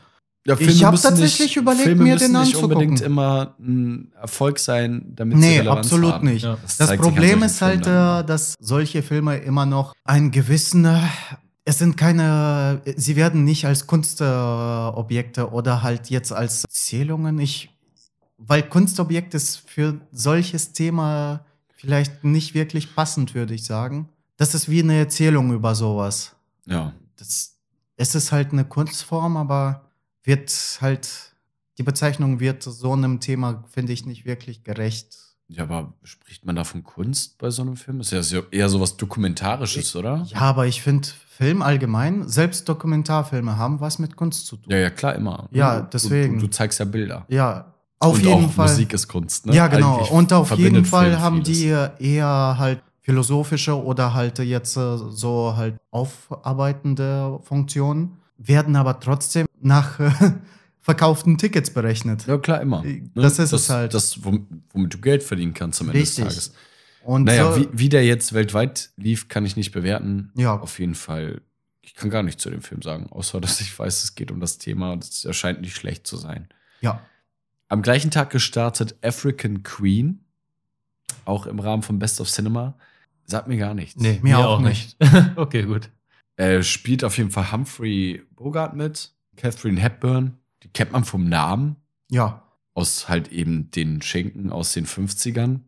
Ja, Ich hab müssen tatsächlich überlegt, Filme mir den nicht anzugucken. unbedingt immer ein Erfolg sein, damit sie Nee, Relevanz absolut haben. nicht. Ja. Das an Problem ist halt, äh, dass solche Filme immer noch einen gewissen, äh, es sind keine, sie werden nicht als Kunstobjekte oder halt jetzt als Erzählungen. Ich, weil Kunstobjekt ist für solches Thema vielleicht nicht wirklich passend, würde ich sagen. Das ist wie eine Erzählung über sowas. Ja. Das, es ist halt eine Kunstform, aber wird halt, die Bezeichnung wird so einem Thema, finde ich, nicht wirklich gerecht. ja, aber spricht man da von Kunst bei so einem Film? Ist ja eher so was Dokumentarisches, oder? Ja, aber ich finde Film allgemein, selbst Dokumentarfilme haben was mit Kunst zu tun. Ja, ja, klar, immer. Ja, Du- deswegen. Du, du zeigst ja Bilder. Ja, auf Und jeden auch Fall. Musik ist Kunst, ne? Ja, genau. Eigentlich Und auf jeden Fall Film haben vieles. die eher halt philosophische oder halt jetzt äh, so halt aufarbeitende Funktionen, werden aber trotzdem nach äh, verkauften Tickets berechnet. Ja, klar, immer. Äh, Das ist es halt. Das, wom- womit du Geld verdienen kannst am Ende Richtig. des Tages. Und Naja, so, wie, wie der jetzt weltweit lief, kann ich nicht bewerten. Ja. Auf jeden Fall. Ich kann gar nichts zu dem Film sagen, außer dass ich weiß, es geht um das Thema und es erscheint nicht schlecht zu sein. ja, Am gleichen Tag gestartet African Queen, auch im Rahmen von Best of Cinema. Sagt mir gar nichts. Nee, Mir auch nicht. okay, gut. Er spielt auf jeden Fall Humphrey Bogart mit, Catherine Hepburn, die kennt man vom Namen, ja, aus halt eben den Schenken aus den 50ern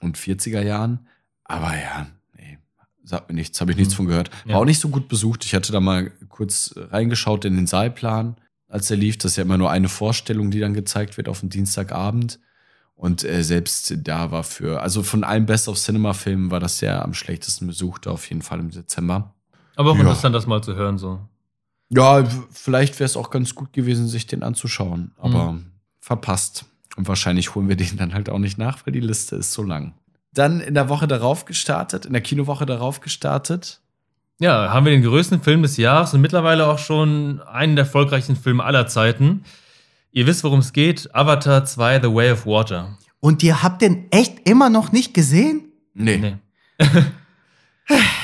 und 40er Jahren. Aber ja, nee, sagt mir nichts, habe ich nichts Mhm. von gehört. War Ja. auch nicht so gut besucht. Ich hatte da mal kurz reingeschaut in den Saalplan, als er lief. Das ist ja immer nur eine Vorstellung, die dann gezeigt wird auf dem Dienstagabend. Und äh, selbst da war für, also von allen Best of Cinema Filmen war das ja am schlechtesten besucht, auf jeden Fall im Dezember. Aber auch Ja. interessant, das mal zu hören, so. Ja, vielleicht wäre es auch ganz gut gewesen, sich den anzuschauen, aber Mhm. verpasst. Und wahrscheinlich holen wir den dann halt auch nicht nach, weil die Liste ist so lang. Dann in der Woche darauf gestartet, in der Kinowoche darauf gestartet. Ja, haben wir den größten Film des Jahres und mittlerweile auch schon einen der erfolgreichsten Filme aller Zeiten. Ihr wisst, worum es geht. Avatar 2, The Way of Water. Und ihr habt den echt immer noch nicht gesehen? Nee. Nee.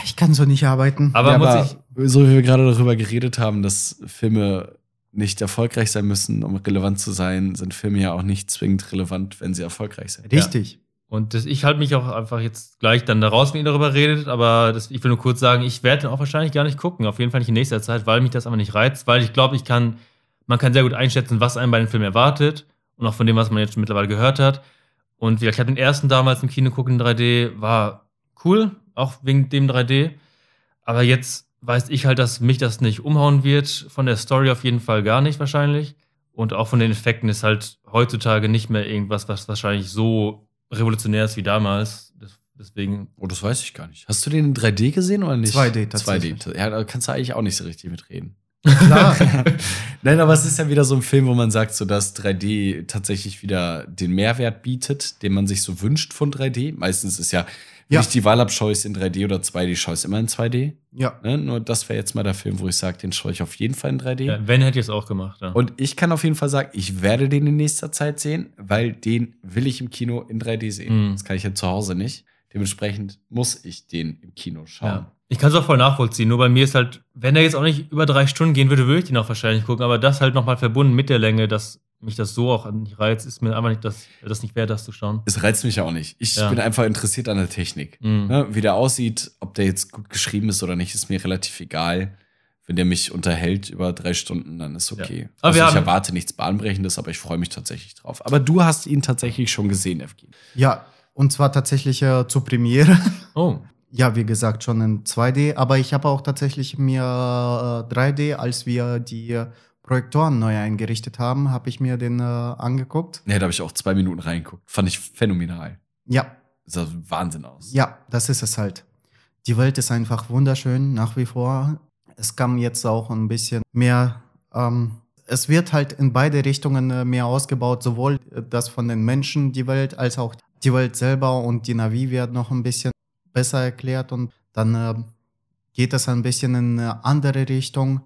Ich kann so nicht arbeiten. Aber ja, muss aber ich. so wie wir gerade darüber geredet haben, dass Filme nicht erfolgreich sein müssen, um relevant zu sein, sind Filme ja auch nicht zwingend relevant, wenn sie erfolgreich sind. Richtig. Und das, ich halte mich auch einfach jetzt gleich dann daraus, wenn ihr darüber redet. Aber das, ich will nur kurz sagen, ich werde den auch wahrscheinlich gar nicht gucken. Auf jeden Fall nicht in nächster Zeit, weil mich das einfach nicht reizt. Weil ich glaube, ich kann, man kann sehr gut einschätzen, was einen bei dem Film erwartet. Und auch von dem, was man jetzt mittlerweile gehört hat. Und wie gesagt, ich habe den ersten damals im Kino gucken in 3D, war cool, auch wegen dem 3D. Aber jetzt weiß ich halt, dass mich das nicht umhauen wird. Von der Story auf jeden Fall gar nicht wahrscheinlich. Und auch von den Effekten ist halt heutzutage nicht mehr irgendwas, was wahrscheinlich so revolutionär ist wie damals. Deswegen. Oh, das weiß ich gar nicht. Hast du den in 3D gesehen oder nicht? 2D tatsächlich. 2D. Ja, da kannst du eigentlich auch nicht so richtig mitreden. Klar. Nein, aber es ist ja wieder so ein Film, wo man sagt, so dass 3D tatsächlich wieder den Mehrwert bietet, den man sich so wünscht von 3D. Meistens ist ja, Ja. ich die Wahl habe, schaue ich es in 3D oder 2D, schaue ich es immer in 2D. ja. Ne? Nur das wäre jetzt mal der Film, wo ich sage, den schaue ich auf jeden Fall in 3D. Ja, wenn hätte ich es auch gemacht. Ja. Und ich kann auf jeden Fall sagen, ich werde den in nächster Zeit sehen, weil den will ich im Kino in 3D sehen. Mhm. Das kann ich ja zu Hause nicht. Dementsprechend muss ich den im Kino schauen. Ja. Ich kann es auch voll nachvollziehen. Nur bei mir ist halt, wenn er jetzt auch nicht über drei Stunden gehen würde, würde ich den auch wahrscheinlich gucken. Aber das halt nochmal verbunden mit der Länge, dass mich das so auch nicht reizt, ist mir einfach nicht das, das nicht wert, das zu schauen. Es reizt mich auch nicht. Ich Ja. bin einfach interessiert an der Technik. Mhm. Ne? Wie der aussieht, ob der jetzt gut geschrieben ist oder nicht, ist mir relativ egal. Wenn der mich unterhält über drei Stunden, dann ist okay. Ja. Aber Also ich erwarte nichts Bahnbrechendes, aber ich freue mich tatsächlich drauf. Aber du hast ihn tatsächlich schon gesehen, FG. Ja, und zwar tatsächlich äh, zur Premiere. Oh. Ja, wie gesagt, schon in 2D, aber ich habe auch tatsächlich mir äh, 3D, als wir die äh, Projektoren neu eingerichtet haben, habe ich mir den äh, angeguckt. Ja, da habe ich auch zwei Minuten reingeguckt. Fand ich phänomenal. Ja, Sah Wahnsinn aus. ja, das ist es halt. Die Welt ist einfach wunderschön nach wie vor. Es kam jetzt auch ein bisschen mehr. Ähm, es wird halt in beide Richtungen äh, mehr ausgebaut, sowohl äh, das von den Menschen, die Welt, als auch die Welt selber und die Navi wird noch ein bisschen besser erklärt und dann äh, geht es ein bisschen in eine andere Richtung.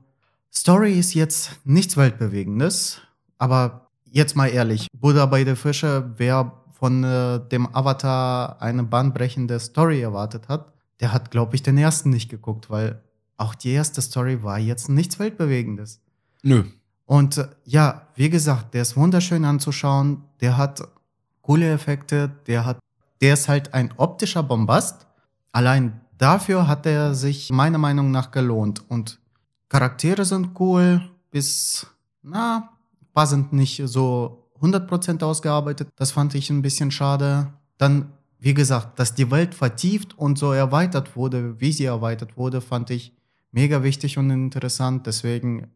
Story ist jetzt nichts Weltbewegendes, aber jetzt mal ehrlich, Buddha bei der Fische, wer von äh, dem Avatar eine bahnbrechende Story erwartet hat, der hat, glaube ich, den ersten nicht geguckt, weil auch die erste Story war jetzt nichts Weltbewegendes. Nö. Und äh, ja, wie gesagt, der ist wunderschön anzuschauen, der hat coole Effekte, der hat, der ist halt ein optischer Bombast. Allein dafür hat er sich meiner Meinung nach gelohnt. Und Charaktere sind cool, bis, na, sind nicht so 100% ausgearbeitet. Das fand ich ein bisschen schade. Dann, wie gesagt, dass die Welt vertieft und so erweitert wurde, wie sie erweitert wurde, fand ich mega wichtig und interessant. Deswegen,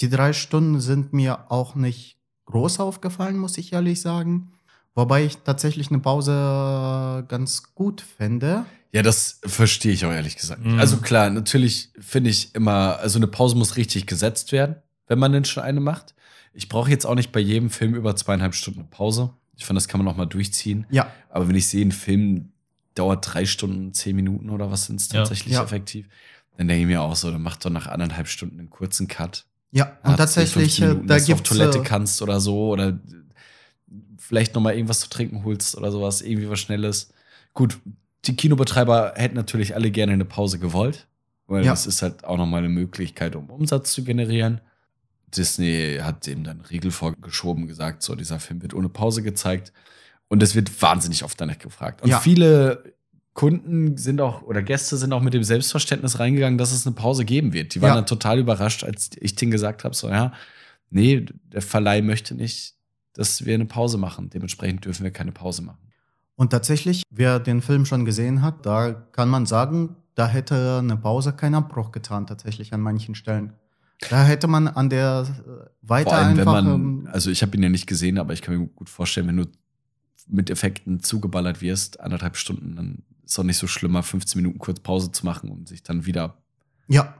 die drei Stunden sind mir auch nicht groß aufgefallen, muss ich ehrlich sagen. Wobei ich tatsächlich eine Pause ganz gut fände. Ja, das verstehe ich auch ehrlich gesagt. Mhm. Also klar, natürlich finde ich immer, also eine Pause muss richtig gesetzt werden, wenn man denn schon eine macht. Ich brauche jetzt auch nicht bei jedem Film über zweieinhalb Stunden eine Pause. Ich finde, das kann man auch mal durchziehen. Ja, Aber wenn ich sehe, ein Film dauert drei Stunden, zehn Minuten oder was sind es tatsächlich Ja. effektiv, dann denke ich mir auch so, dann mach doch nach anderthalb Stunden einen kurzen Cut. ja. Und tatsächlich, 10, 15 äh, Minuten, da dass du auf Toilette es. kannst oder so oder vielleicht noch mal irgendwas zu trinken holst oder sowas, irgendwie was Schnelles. Gut, die Kinobetreiber hätten natürlich alle gerne eine Pause gewollt, weil Ja. das ist halt auch noch mal eine Möglichkeit, um Umsatz zu generieren. Disney hat dem dann Riegel vorgeschoben, gesagt, so dieser Film wird ohne Pause gezeigt und es wird wahnsinnig oft danach gefragt. Und Ja. viele Kunden sind auch oder Gäste sind auch mit dem Selbstverständnis reingegangen, dass es eine Pause geben wird. Die waren Ja. dann total überrascht, als ich denen gesagt habe, so ja, nee, der Verleih möchte nicht, dass wir eine Pause machen. Dementsprechend dürfen wir keine Pause machen. Und tatsächlich, wer den Film schon gesehen hat, da kann man sagen, da hätte eine Pause keinen Abbruch getan, tatsächlich an manchen Stellen. Da hätte man an der äh, weiter Vor allem, wenn einfach. man, ähm, also ich habe ihn ja nicht gesehen, aber ich kann mir gut vorstellen, wenn du mit Effekten zugeballert wirst, anderthalb Stunden, dann ist auch nicht so schlimmer, 15 Minuten kurz Pause zu machen und sich dann wieder. ja,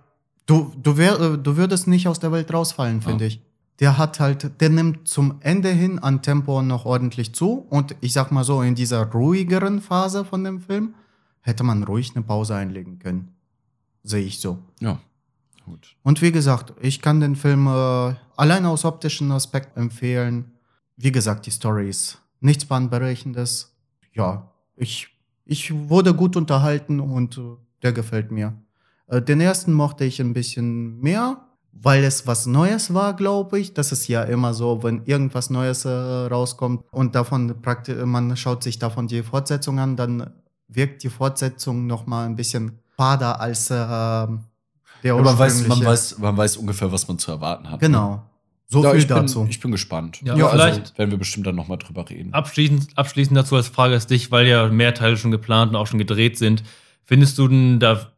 du, du, wär, äh, du würdest nicht aus der Welt rausfallen, finde Ja. ich. Der hat halt, der nimmt zum Ende hin an Tempo noch ordentlich zu. Und ich sag mal so, in dieser ruhigeren Phase von dem Film hätte man ruhig eine Pause einlegen können. Sehe ich so. Ja, gut. Und wie gesagt, ich kann den Film äh, allein aus optischen Aspekt empfehlen. Wie gesagt, die Story ist nichts Bahnbrechendes. Ja, ich, ich wurde gut unterhalten und äh, der gefällt mir. Äh, den ersten mochte ich ein bisschen mehr. Weil es was Neues war, glaube ich. Das ist ja immer so, wenn irgendwas Neues äh, rauskommt und davon praktisch, man schaut sich davon die Fortsetzung an, dann wirkt die Fortsetzung noch mal ein bisschen fader als äh, der Aber man weiß, man, weiß, man weiß ungefähr, was man zu erwarten hat. Genau. So Ja, viel ich bin, dazu. Ich bin gespannt. Ja, Ja, vielleicht Also werden wir bestimmt dann noch mal drüber reden. abschließend, abschließend dazu als Frage an dich, weil ja mehr Teile schon geplant und auch schon gedreht sind. Findest du denn da,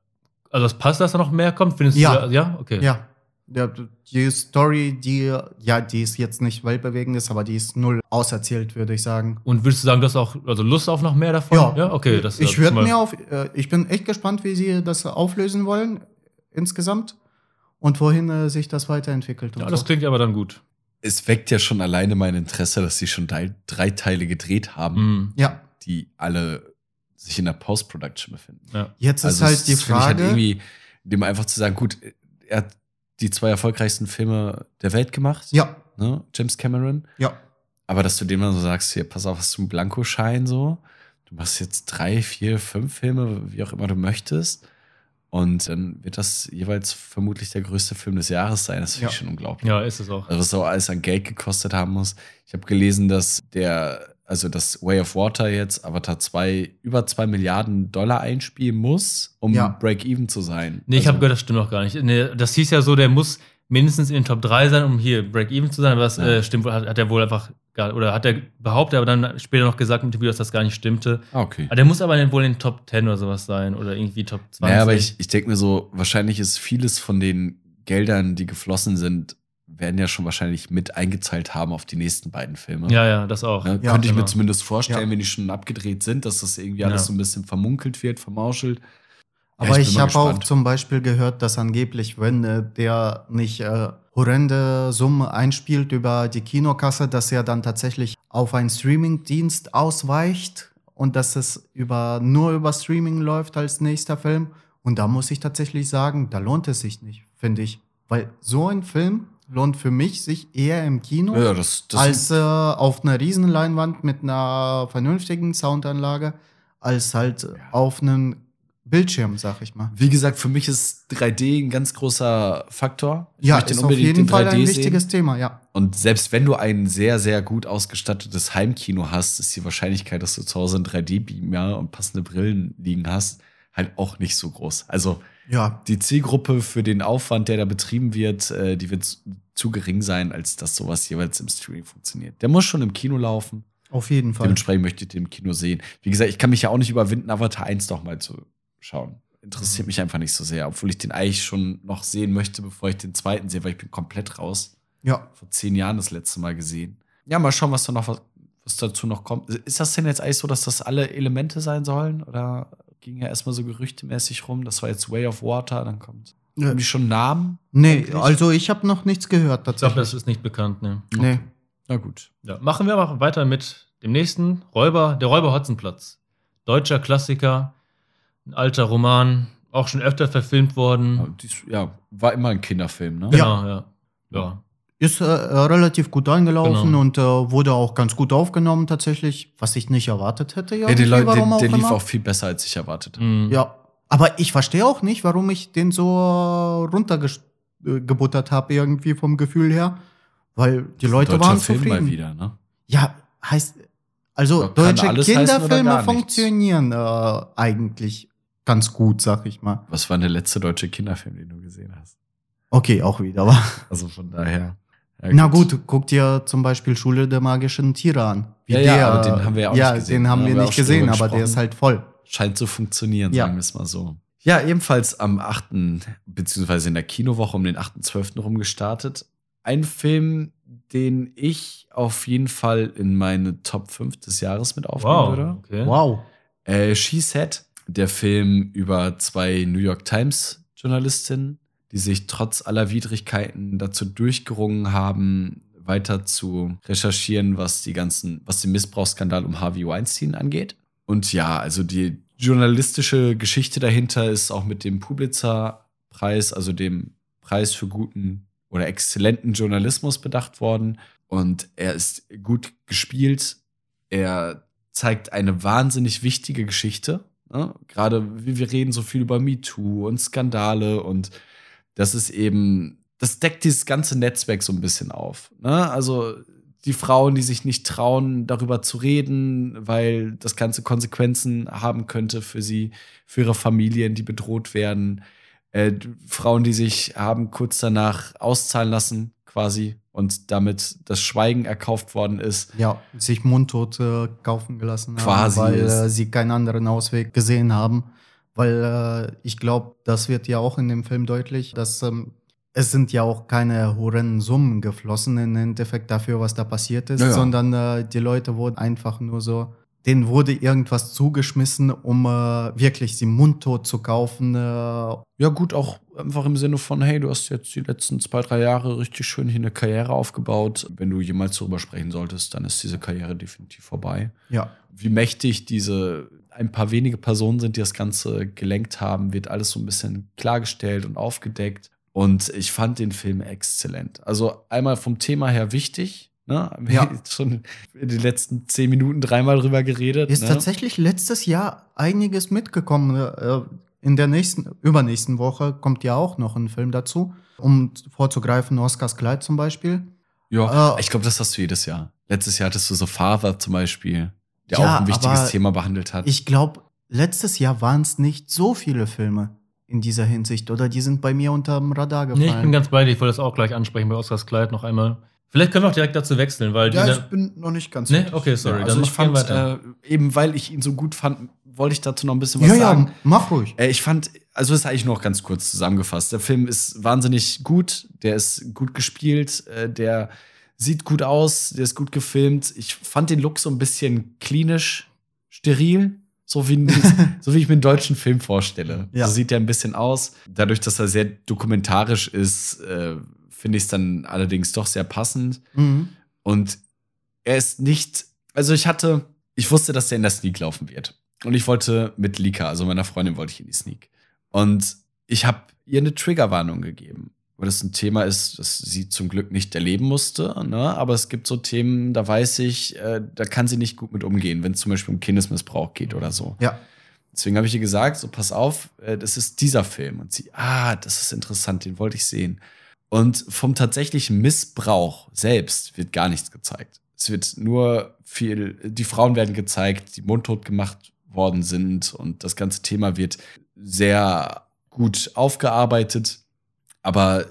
also es passt, dass da noch mehr kommt? Findest Ja. du, ja, okay. Ja. Die Story, die, ja, die ist jetzt nicht weltbewegend ist, aber die ist null auserzählt, würde ich sagen. Und würdest du sagen, du hast auch also Lust auf noch mehr davon? Ja, okay. Das, ich das mir auf, äh, ich bin echt gespannt, wie sie das auflösen wollen insgesamt und wohin äh, sich das weiterentwickelt. Und Ja, das so. klingt aber dann gut. Es weckt ja schon alleine mein Interesse, dass sie schon drei, drei Teile gedreht haben, Mhm. Ja, die alle sich in der Post-Production befinden. Ja. jetzt ist Also halt es die finde ich halt Frage. irgendwie, dem einfach zu sagen, gut, er hat die zwei erfolgreichsten Filme der Welt gemacht, ja, ne? James Cameron. ja, Aber dass du dem dann so sagst, hier, pass auf, hast du einen Blankoschein so? Du machst jetzt drei, vier, fünf Filme, wie auch immer du möchtest. Und dann wird das jeweils vermutlich der größte Film des Jahres sein. Das finde Ja. ich schon unglaublich. ja, ist es auch. Also was so alles an Geld gekostet haben muss. Ich habe gelesen, dass der, also das Way of Water jetzt Avatar 2 über zwei Milliarden Dollar einspielen muss, um Ja. Break-Even zu sein. Nee, ich also, habe gehört, das stimmt auch gar nicht. Nee, das hieß ja so, der muss mindestens in den Top 3 sein, um hier Break-Even zu sein. Aber das Ja. äh, stimmt wohl, hat, hat er wohl einfach, gar, oder hat er behauptet, aber dann später noch gesagt im Interview, dass das gar nicht stimmte. Ah, okay. Aber der muss aber dann wohl in den Top 10 oder sowas sein oder irgendwie Top 20. Naja, aber ich, ich denke mir so, wahrscheinlich ist vieles von den Geldern, die geflossen sind, werden ja schon wahrscheinlich mit eingezahlt haben auf die nächsten beiden Filme. ja, ja, das auch. Ne? Ja, Könnte ich genau. mir zumindest vorstellen, Ja. wenn die schon abgedreht sind, dass das irgendwie alles Ja. so ein bisschen vermunkelt wird, vermauschelt. Ja, Aber ich, mal habe auch zum Beispiel gehört, dass angeblich, wenn äh, der nicht äh, horrende Summe einspielt über die Kinokasse, dass er dann tatsächlich auf einen Streamingdienst ausweicht und dass es über, nur über Streaming läuft als nächster Film. Und da muss ich tatsächlich sagen, da lohnt es sich nicht, finde ich. Weil so ein Film lohnt für mich sich eher im Kino Ja, das, das als äh, auf einer Riesenleinwand mit einer vernünftigen Soundanlage, als halt auf einem Bildschirm, sag ich mal. Wie gesagt, für mich ist 3D ein ganz großer Faktor. Ich Ja, ist auf jeden Fall 3D ein sehen. wichtiges Thema, ja. Und selbst wenn du ein sehr, sehr gut ausgestattetes Heimkino hast, ist die Wahrscheinlichkeit, dass du zu Hause einen 3D-Beamer und passende Brillen liegen hast, halt auch nicht so groß. Also Ja, die Zielgruppe für den Aufwand, der da betrieben wird, äh, die wird zu- gering sein, als dass sowas jeweils im Streaming funktioniert. Der muss schon im Kino laufen. auf jeden Fall. Dementsprechend möchte ich den im Kino sehen. Wie gesagt, ich kann mich ja auch nicht überwinden, Avatar 1 noch mal zu schauen. Interessiert mich einfach nicht so sehr, obwohl ich den eigentlich schon noch sehen möchte, bevor ich den zweiten sehe, weil ich bin komplett raus. Ja, Vor zehn Jahren das letzte Mal gesehen. Ja, mal schauen, was da noch was, was dazu noch kommt. Ist das denn jetzt eigentlich so, dass das alle Elemente sein sollen? Oder ging ja erstmal so gerüchtemäßig rum, das war jetzt Way of Water, dann kommt. Haben die schon Namen? nee, Eigentlich? also ich habe noch nichts gehört Ich glaube, tatsächlich. das ist nicht bekannt. Ne? nee. Na gut. Ja, machen wir aber weiter mit dem nächsten Räuber, der Räuber Hotzenplatz. Deutscher Klassiker, ein alter Roman, auch schon öfter verfilmt worden. Ja, dies, ja, war immer ein Kinderfilm, ne? Genau, ja. ja. Ist äh, relativ gut eingelaufen Genau. und äh, wurde auch ganz gut aufgenommen tatsächlich, was ich nicht erwartet hätte. Ja, irgendwie, der, Leute, warum der, der lief immer. auch viel besser, als ich erwartet habe. Mhm. Ja, aber ich verstehe auch nicht, warum ich den so runtergebuttert habe irgendwie vom Gefühl her, weil die Leute Deutscher waren Film zufrieden. mal wieder, ne? Ja, heißt also Ja, deutsche Kinderfilme funktionieren äh, eigentlich ganz gut, sag ich mal. Was war denn der letzte deutsche Kinderfilm, den du gesehen hast? Okay, auch wieder. Aber Also von daher. Ja, Na gut, guck dir zum Beispiel Schule der magischen Tiere an. Wie Ja, ja, aber den haben wir ja auch ja, nicht gesehen. den haben wir haben wir nicht gesehen, aber der ist halt voll. Scheint zu funktionieren, Ja. sagen wir es mal so. Ja, ebenfalls am 8., beziehungsweise in der Kinowoche um den 8.12. rum gestartet. Ein Film, den ich auf jeden Fall in meine Top 5 des Jahres mit aufnehmen Wow. würde. Okay. Wow. Äh, She Said, der Film über zwei New York Times Journalistinnen, die sich trotz aller Widrigkeiten dazu durchgerungen haben, weiter zu recherchieren, was die ganzen, was den Missbrauchsskandal um Harvey Weinstein angeht. Und ja, also die journalistische Geschichte dahinter ist auch mit dem Pulitzer-Preis, also dem Preis für guten oder exzellenten Journalismus bedacht worden. Und er ist gut gespielt. Er zeigt eine wahnsinnig wichtige Geschichte. Ne? Gerade wie wir reden so viel über MeToo und Skandale und dass es eben das deckt dieses ganze Netzwerk so ein bisschen auf. Ne? Also die Frauen, die sich nicht trauen, darüber zu reden, weil das Ganze Konsequenzen haben könnte für sie, für ihre Familien, die bedroht werden. Äh, Frauen, die sich haben kurz danach auszahlen lassen, quasi, und damit das Schweigen erkauft worden ist. Ja, sich mundtot äh, kaufen gelassen Quasi haben, weil ist- äh, sie keinen anderen Ausweg gesehen haben. Weil äh, ich glaube, das wird ja auch in dem Film deutlich, dass ähm, es sind ja auch keine horrenden Summen geflossen im Endeffekt dafür, was da passiert ist, Ja, ja. sondern äh, die Leute wurden einfach nur so, denen wurde irgendwas zugeschmissen, um äh, wirklich sie mundtot zu kaufen. Äh, Ja, gut, auch einfach im Sinne von, hey, du hast jetzt die letzten zwei, drei Jahre richtig schön hier eine Karriere aufgebaut. Wenn du jemals darüber sprechen solltest, dann ist diese Karriere definitiv vorbei. ja, Wie mächtig diese ein paar wenige Personen sind, die das Ganze gelenkt haben, wird alles so ein bisschen klargestellt und aufgedeckt. Und ich fand den Film exzellent. Also einmal vom Thema her wichtig. Ne? Haben wir Ja. jetzt schon in den letzten zehn Minuten dreimal drüber geredet. Ist ne? tatsächlich letztes Jahr einiges mitgekommen. Äh, In der nächsten, übernächsten Woche kommt ja auch noch ein Film dazu, um vorzugreifen, Oscars Kleid zum Beispiel. Ja, Äh, ich glaube, das hast du jedes Jahr. Letztes Jahr hattest du so Father zum Beispiel, der Ja, auch ein wichtiges aber Thema behandelt hat. Ich glaube, letztes Jahr waren es nicht so viele Filme in dieser Hinsicht, oder die sind bei mir unterm Radar gefallen. Nee, ich bin ganz bei dir. Ich wollte das auch gleich ansprechen bei Oscars Kleid noch einmal. Vielleicht können wir auch direkt dazu wechseln, weil ja, die. ich bin noch nicht ganz nee, okay, sorry. Ja, also dann ich fand, weiter. äh, eben weil ich ihn so gut fand, wollte ich dazu noch ein bisschen was Ja, ja, sagen. mach ruhig. Äh, ich fand, also das ist eigentlich noch ganz kurz zusammengefasst. Der Film ist wahnsinnig gut, der ist gut gespielt, äh, der sieht gut aus, der ist gut gefilmt. Ich fand den Look so ein bisschen klinisch, steril, so wie, so wie ich mir einen deutschen Film vorstelle. Ja. So sieht er ein bisschen aus. Dadurch, dass er sehr dokumentarisch ist, äh, finde ich es dann allerdings doch sehr passend. Mhm. Und er ist nicht, also ich hatte, ich wusste, dass er in der Sneak laufen wird. Und ich wollte mit Lika, also meiner Freundin, wollte ich in die Sneak. Und ich habe ihr eine Triggerwarnung gegeben. Weil das ein Thema ist, das sie zum Glück nicht erleben musste. Ne? Aber es gibt so Themen, da weiß ich, äh, da kann sie nicht gut mit umgehen, wenn es zum Beispiel um Kindesmissbrauch geht oder so. Ja. Deswegen habe ich ihr gesagt, so pass auf, äh, das ist dieser Film. Und sie, ah, das ist interessant, den wollte ich sehen. Und vom tatsächlichen Missbrauch selbst wird gar nichts gezeigt. Es wird nur viel, die Frauen werden gezeigt, die mundtot gemacht worden sind und das ganze Thema wird sehr gut aufgearbeitet. Aber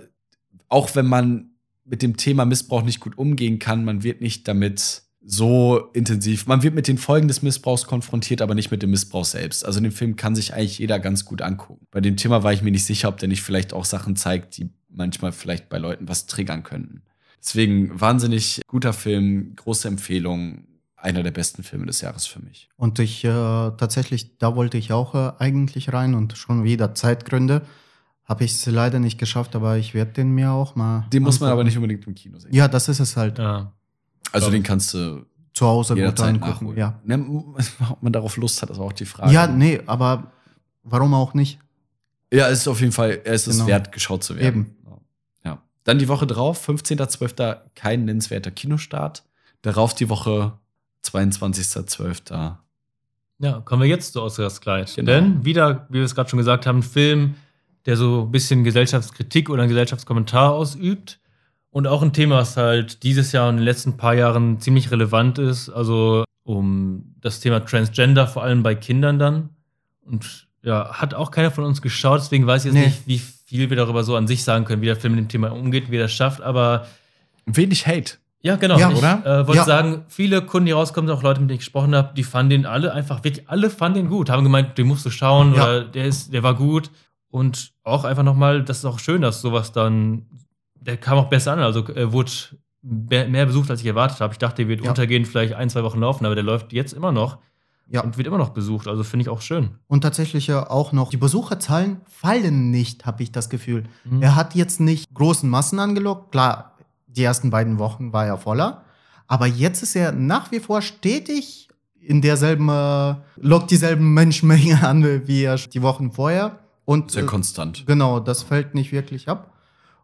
auch wenn man mit dem Thema Missbrauch nicht gut umgehen kann, man wird nicht damit so intensiv, man wird mit den Folgen des Missbrauchs konfrontiert, aber nicht mit dem Missbrauch selbst. Also den Film kann sich eigentlich jeder ganz gut angucken. Bei dem Thema war ich mir nicht sicher, ob der nicht vielleicht auch Sachen zeigt, die manchmal vielleicht bei Leuten was triggern könnten. Deswegen wahnsinnig guter Film, große Empfehlung, einer der besten Filme des Jahres für mich. Und ich äh, tatsächlich, da wollte ich auch äh, eigentlich rein und schon wieder Zeitgründe. Habe ich es leider nicht geschafft, aber ich werde den mir auch mal. Den muss man angucken. aber nicht unbedingt im Kino sehen. Ja, das ist es halt. ja. also glaub- den kannst du Zu Hause gut angucken. nachholen. Ja. Ne, ob man darauf Lust hat, ist auch die Frage. ja, nee, aber warum auch nicht? Ja, es ist auf jeden Fall, es ist Genau. wert, geschaut zu werden. Ja. Dann die Woche drauf, 15.12. kein nennenswerter Kinostart. Darauf die Woche 22.12. Ja, kommen wir jetzt zu Oscars Kleid. Genau. Denn wieder, wie wir es gerade schon gesagt haben, ein Film, der so ein bisschen Gesellschaftskritik oder einen Gesellschaftskommentar ausübt. Und auch ein Thema, was halt dieses Jahr und in den letzten paar Jahren ziemlich relevant ist. Also um das Thema Transgender, vor allem bei Kindern dann. Und ja, hat auch keiner von uns geschaut, deswegen weiß ich jetzt Nee. nicht, wie viel wir darüber so an sich sagen können, wie der Film mit dem Thema umgeht, wie er das schafft. Aber Wenig Hate. ja, genau. Ja, ich, oder? Äh, wollte Ja. sagen, viele Kunden, die rauskommen, auch Leute, mit denen ich gesprochen habe, die fanden den alle einfach wirklich, alle fanden den gut, haben gemeint, den musst du schauen Ja. oder der ist, der war gut. Und auch einfach nochmal, das ist auch schön, dass sowas dann, der kam auch besser an, also er wurde mehr mehr besucht, als ich erwartet habe. Ich dachte, der wird Ja. untergehen, vielleicht ein, zwei Wochen laufen, aber der läuft jetzt immer noch Ja. und wird immer noch besucht. Also finde ich auch schön. Und tatsächlich ja auch noch, die Besucherzahlen fallen nicht, habe ich das Gefühl. Mhm. Er hat jetzt nicht großen Massen angelockt. Klar, die ersten beiden Wochen war er voller. Aber jetzt ist er nach wie vor stetig in derselben, äh, lockt dieselben Menschenmenge an wie er die Wochen vorher. Und Sehr äh, konstant. Genau, das fällt nicht wirklich ab.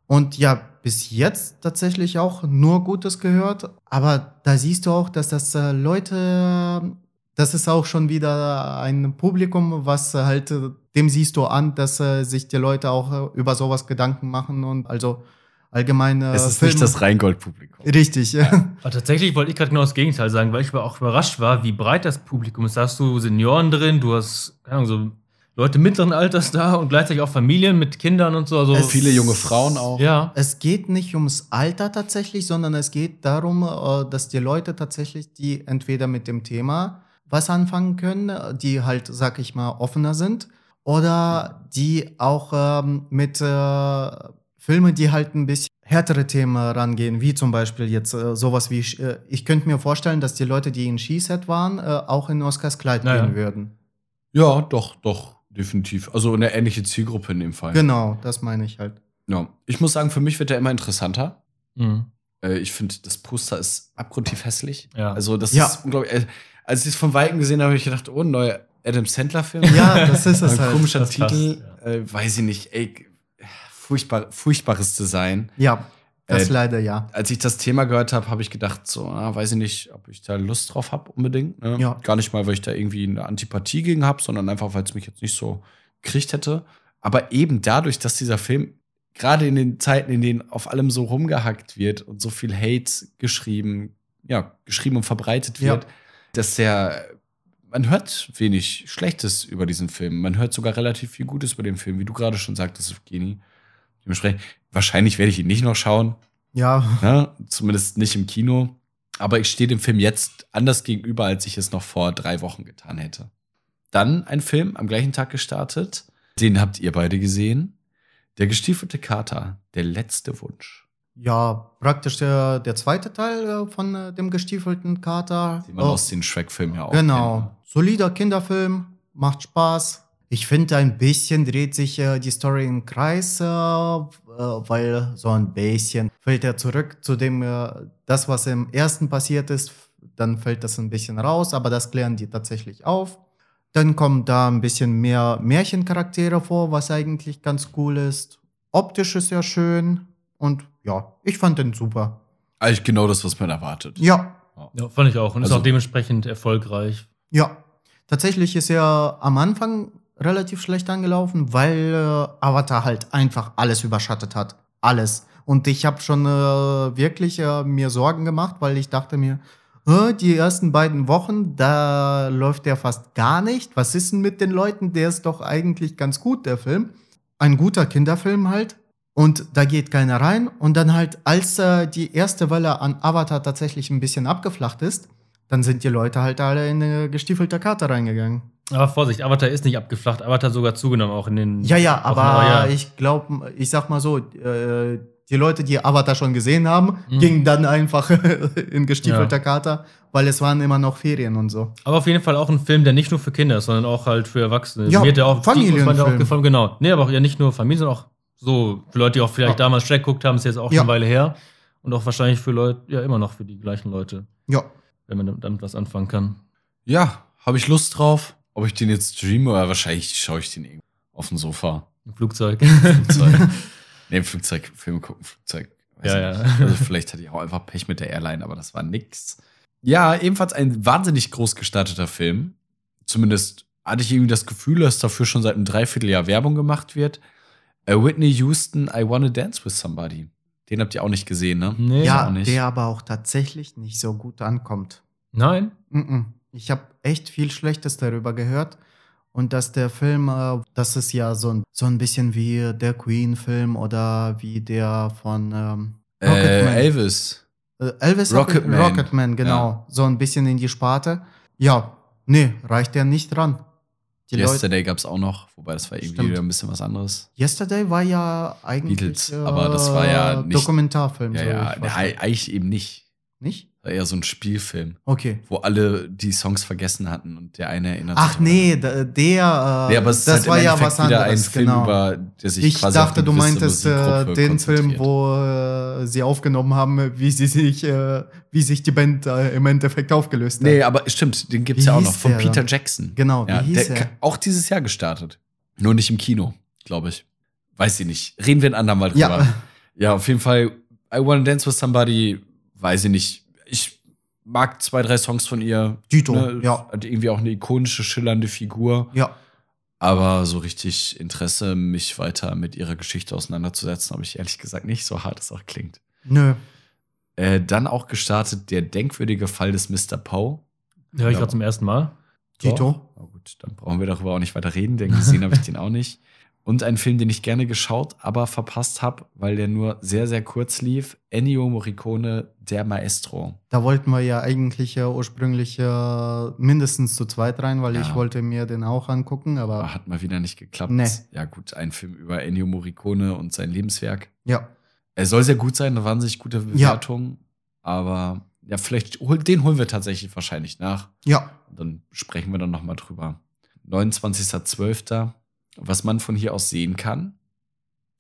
Und ja, bis jetzt tatsächlich auch nur Gutes gehört. Aber da siehst du auch, dass das äh, Leute, das ist auch schon wieder ein Publikum, was äh, halt, äh, dem siehst du an, dass äh, sich die Leute auch äh, über sowas Gedanken machen. Und also allgemeine Es ist Film- nicht das Rheingold-Publikum. Richtig, ja. Aber tatsächlich wollte ich gerade genau das Gegenteil sagen, weil ich aber auch überrascht war, wie breit das Publikum ist. Da hast du Senioren drin, du hast, keine Ahnung, so Leute mittleren Alters da und gleichzeitig auch Familien mit Kindern und so. Also, Es- Viele junge Frauen auch. ja. Es geht nicht ums Alter tatsächlich, sondern es geht darum, äh, dass die Leute tatsächlich, die entweder mit dem Thema was anfangen können, äh, die halt, sag ich mal, offener sind, oder die auch ähm, mit äh, Filmen, die halt ein bisschen härtere Themen rangehen, wie zum Beispiel jetzt äh, sowas wie, äh, ich könnte mir vorstellen, dass die Leute, die in Skiset waren, äh, auch in Oscars Kleid Naja. gehen würden. Ja, doch, doch, definitiv. Also eine ähnliche Zielgruppe in dem Fall. Genau, das meine ich halt. Ja. Ich muss sagen, für mich wird er immer interessanter. Mhm. Äh, ich finde, das Poster ist abgrundtief hässlich. Ja. Also, das Ja. ist unglaublich. Äh, als ich es von Weitem gesehen habe, habe ich gedacht, oh, ein neuer Adam Sandler-Film. Ja, das ist es Ein halt. komischer Das passt, Titel. Äh, weiß ich nicht. Ey, furchtbar, furchtbares Design. Ja, das Äh, leider ja. Als ich das Thema gehört habe, habe ich gedacht, so, ah, weiß ich nicht, ob ich da Lust drauf habe unbedingt. Ne? Ja. Gar nicht mal, weil ich da irgendwie eine Antipathie gegen habe, sondern einfach, weil es mich jetzt nicht so gekriegt hätte. Aber eben dadurch, dass dieser Film gerade in den Zeiten, in denen auf allem so rumgehackt wird und so viel Hate geschrieben, ja, geschrieben und verbreitet Ja. wird, dass der man hört wenig Schlechtes über diesen Film. Man hört sogar relativ viel Gutes über den Film, wie du gerade schon sagtest, Evgeni. Dementsprechend, wahrscheinlich werde ich ihn nicht noch schauen, Ja, ne? zumindest nicht im Kino. Aber ich stehe dem Film jetzt anders gegenüber, als ich es noch vor drei Wochen getan hätte. Dann ein Film am gleichen Tag gestartet. Den habt ihr beide gesehen. Der gestiefelte Kater, der letzte Wunsch. Ja, praktisch der, der zweite Teil äh, von äh, dem gestiefelten Kater. Den man Oh, aus den Shrek-Filmen ja auch Genau. Solider Kinderfilm, macht Spaß. Ich finde, ein bisschen dreht sich äh, die Story im Kreis, äh, äh, weil so ein bisschen fällt er zurück zu dem, äh, das, was im ersten passiert ist, dann fällt das ein bisschen raus, aber das klären die tatsächlich auf. Dann kommen da ein bisschen mehr Märchencharaktere vor, was eigentlich ganz cool ist. Optisch ist ja schön und ja, ich fand den super. Eigentlich genau das, was man erwartet. Ja, ja, fand ich auch. Und ist Also- auch dementsprechend erfolgreich. Ja, tatsächlich ist er am Anfang relativ schlecht angelaufen, weil äh, Avatar halt einfach alles überschattet hat. Alles. Und ich habe schon äh, wirklich äh, mir Sorgen gemacht, weil ich dachte mir, äh, die ersten beiden Wochen, da läuft der fast gar nicht. Was ist denn mit den Leuten? Der ist doch eigentlich ganz gut, der Film. Ein guter Kinderfilm halt. Und da geht keiner rein. Und dann halt, als äh, die erste Welle an Avatar tatsächlich ein bisschen abgeflacht ist, dann sind die Leute halt alle in eine gestiefelte Karte reingegangen. Aber Vorsicht, Avatar ist nicht abgeflacht. Avatar sogar zugenommen, auch in den. Ja, ja, aber ja. ich glaube, ich sag mal so, äh, die Leute, die Avatar schon gesehen haben, Mhm. gingen dann einfach in gestiefelter Ja. Karte, weil es waren immer noch Ferien und so. Aber auf jeden Fall auch ein Film, der nicht nur für Kinder ist, sondern auch halt für Erwachsene. Ja, Mir hat der auch, Familienfilm. gefallen, genau. Nee, aber auch ja nicht nur Familien, sondern auch so für Leute, die auch vielleicht Ja. damals Shrek geguckt haben, ist jetzt auch schon Ja. eine Weile her. Und auch wahrscheinlich für Leute, ja, immer noch für die gleichen Leute, Ja. wenn man damit was anfangen kann. Ja, habe ich Lust drauf. Ob ich den jetzt streame oder wahrscheinlich schaue ich den irgendwo auf dem Sofa. Im Flugzeug. Flugzeug. nee, im Flugzeug, Filme gucken, Flugzeug. Weiß Ja, ich ja. nicht. Also vielleicht hatte ich auch einfach Pech mit der Airline, aber das war nix. Ja, ebenfalls ein wahnsinnig groß gestarteter Film. Zumindest hatte ich irgendwie das Gefühl, dass dafür schon seit einem Dreivierteljahr Werbung gemacht wird. Äh, Whitney Houston, I Wanna Dance with Somebody. Den habt ihr auch nicht gesehen, ne? nee. ja, auch nicht. der aber auch tatsächlich nicht so gut ankommt. Nein? Mhm. Ich habe echt viel Schlechtes darüber gehört. Und dass der Film, äh, das ist ja so ein, so ein bisschen wie der Queen-Film oder wie der von ähm, Äh. Elvis. Äh, Elvis Rocketman. Rocketman. Genau. Ja. So ein bisschen in die Sparte. Ja, nee, reicht der nicht dran. Die Yesterday gab's auch noch, wobei das war irgendwie Stimmt. wieder ein bisschen was anderes. Yesterday war ja eigentlich Beatles, äh, aber das war ja nicht- Dokumentarfilm. Ja, ja, weiß. eigentlich eben nicht. Nicht? War eher so ein Spielfilm, Okay. wo alle die Songs vergessen hatten und der eine erinnert Ach sich. nee, der, der äh, Nee, aber es ist das halt war ja was anderes. ein Film genau. über, der sich ich quasi dachte, du meintest äh, den Film, wo äh, sie aufgenommen haben, wie sie sich, äh, wie sich die Band äh, im Endeffekt aufgelöst hat. Nee, aber stimmt, den gibt's Wie ja auch noch von Peter dann? Jackson. Genau, wie ja, hieß der er? auch dieses Jahr gestartet. Nur nicht im Kino, glaube ich. Weiß ich nicht. Reden wir ein andermal drüber. Ja. Ja, auf jeden Fall. I Wanna Dance with Somebody, weiß ich nicht. Ich mag zwei, drei Songs von ihr. Dito, Ne, ja. Hat irgendwie auch eine ikonische, schillernde Figur. Ja, Aber so richtig Interesse, mich weiter mit ihrer Geschichte auseinanderzusetzen, habe ich ehrlich gesagt nicht, so hart es auch klingt. Nö. Äh, dann auch gestartet der denkwürdige Fall des Mr. Poe. Höre ich Ja. gerade zum ersten Mal. Tito? Na gut, dann brauchen wir darüber auch nicht weiter reden, denn gesehen habe ich den auch nicht. Und ein Film, den ich gerne geschaut, aber verpasst habe, weil der nur sehr, sehr kurz lief. Ennio Morricone, Der Maestro. Da wollten wir ja eigentlich ja ursprünglich äh, mindestens zu zweit rein, weil Ja. ich wollte mir den auch angucken, aber hat mal wieder nicht geklappt. Nee. Ja gut, ein Film über Ennio Morricone und sein Lebenswerk. ja. Er soll sehr gut sein, da waren sich gute Ja. Bewertungen. Aber ja, vielleicht, den holen wir tatsächlich wahrscheinlich nach. Ja. Dann sprechen wir dann nochmal drüber. 29.12. Was man von hier aus sehen kann.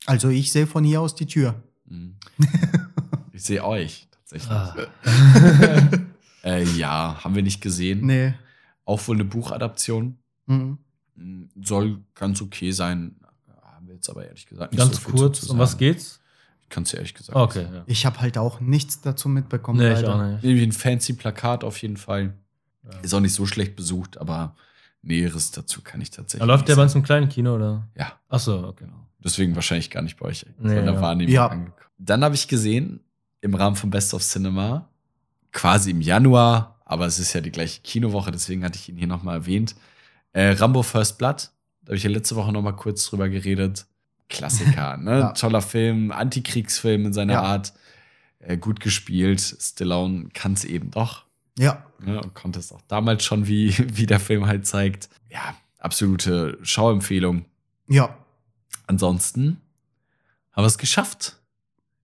Also ich sehe von hier aus die Tür. Hm. Ich sehe euch tatsächlich. Ah. Äh, ja, haben wir nicht gesehen. Nee. Auch wohl eine Buchadaption. Mhm. Hm, Soll ganz okay sein. Haben wir jetzt aber ehrlich gesagt nicht Ganz so viel kurz, zu um was geht's? Ich kann es ja ehrlich gesagt Okay, ja. Ich habe halt auch nichts dazu mitbekommen. Nee, ich leider. auch nicht. Irgendwie ein fancy Plakat auf jeden Fall. Ja. Ist auch nicht so schlecht besucht, aber Näheres dazu kann ich tatsächlich Aber läuft der bei uns im kleinen Kino, oder? Ja, Ach so, okay. genau. Deswegen wahrscheinlich gar nicht bei euch Nee, von der ja. Wahrnehmung Ja. angekommen. Dann habe ich gesehen, im Rahmen von Best of Cinema, quasi im Januar, aber es ist ja die gleiche Kinowoche, deswegen hatte ich ihn hier nochmal erwähnt. Äh, Rambo First Blood, da habe ich ja letzte Woche nochmal kurz drüber geredet. Klassiker, ne? Ja. Toller Film, Antikriegsfilm in seiner Ja. Art. Äh, gut gespielt. Stallone kann es eben doch. Ja. Ne, und konnte es auch damals schon, wie, wie der Film halt zeigt. Ja, absolute Schauempfehlung. Ja. Ansonsten haben wir es geschafft.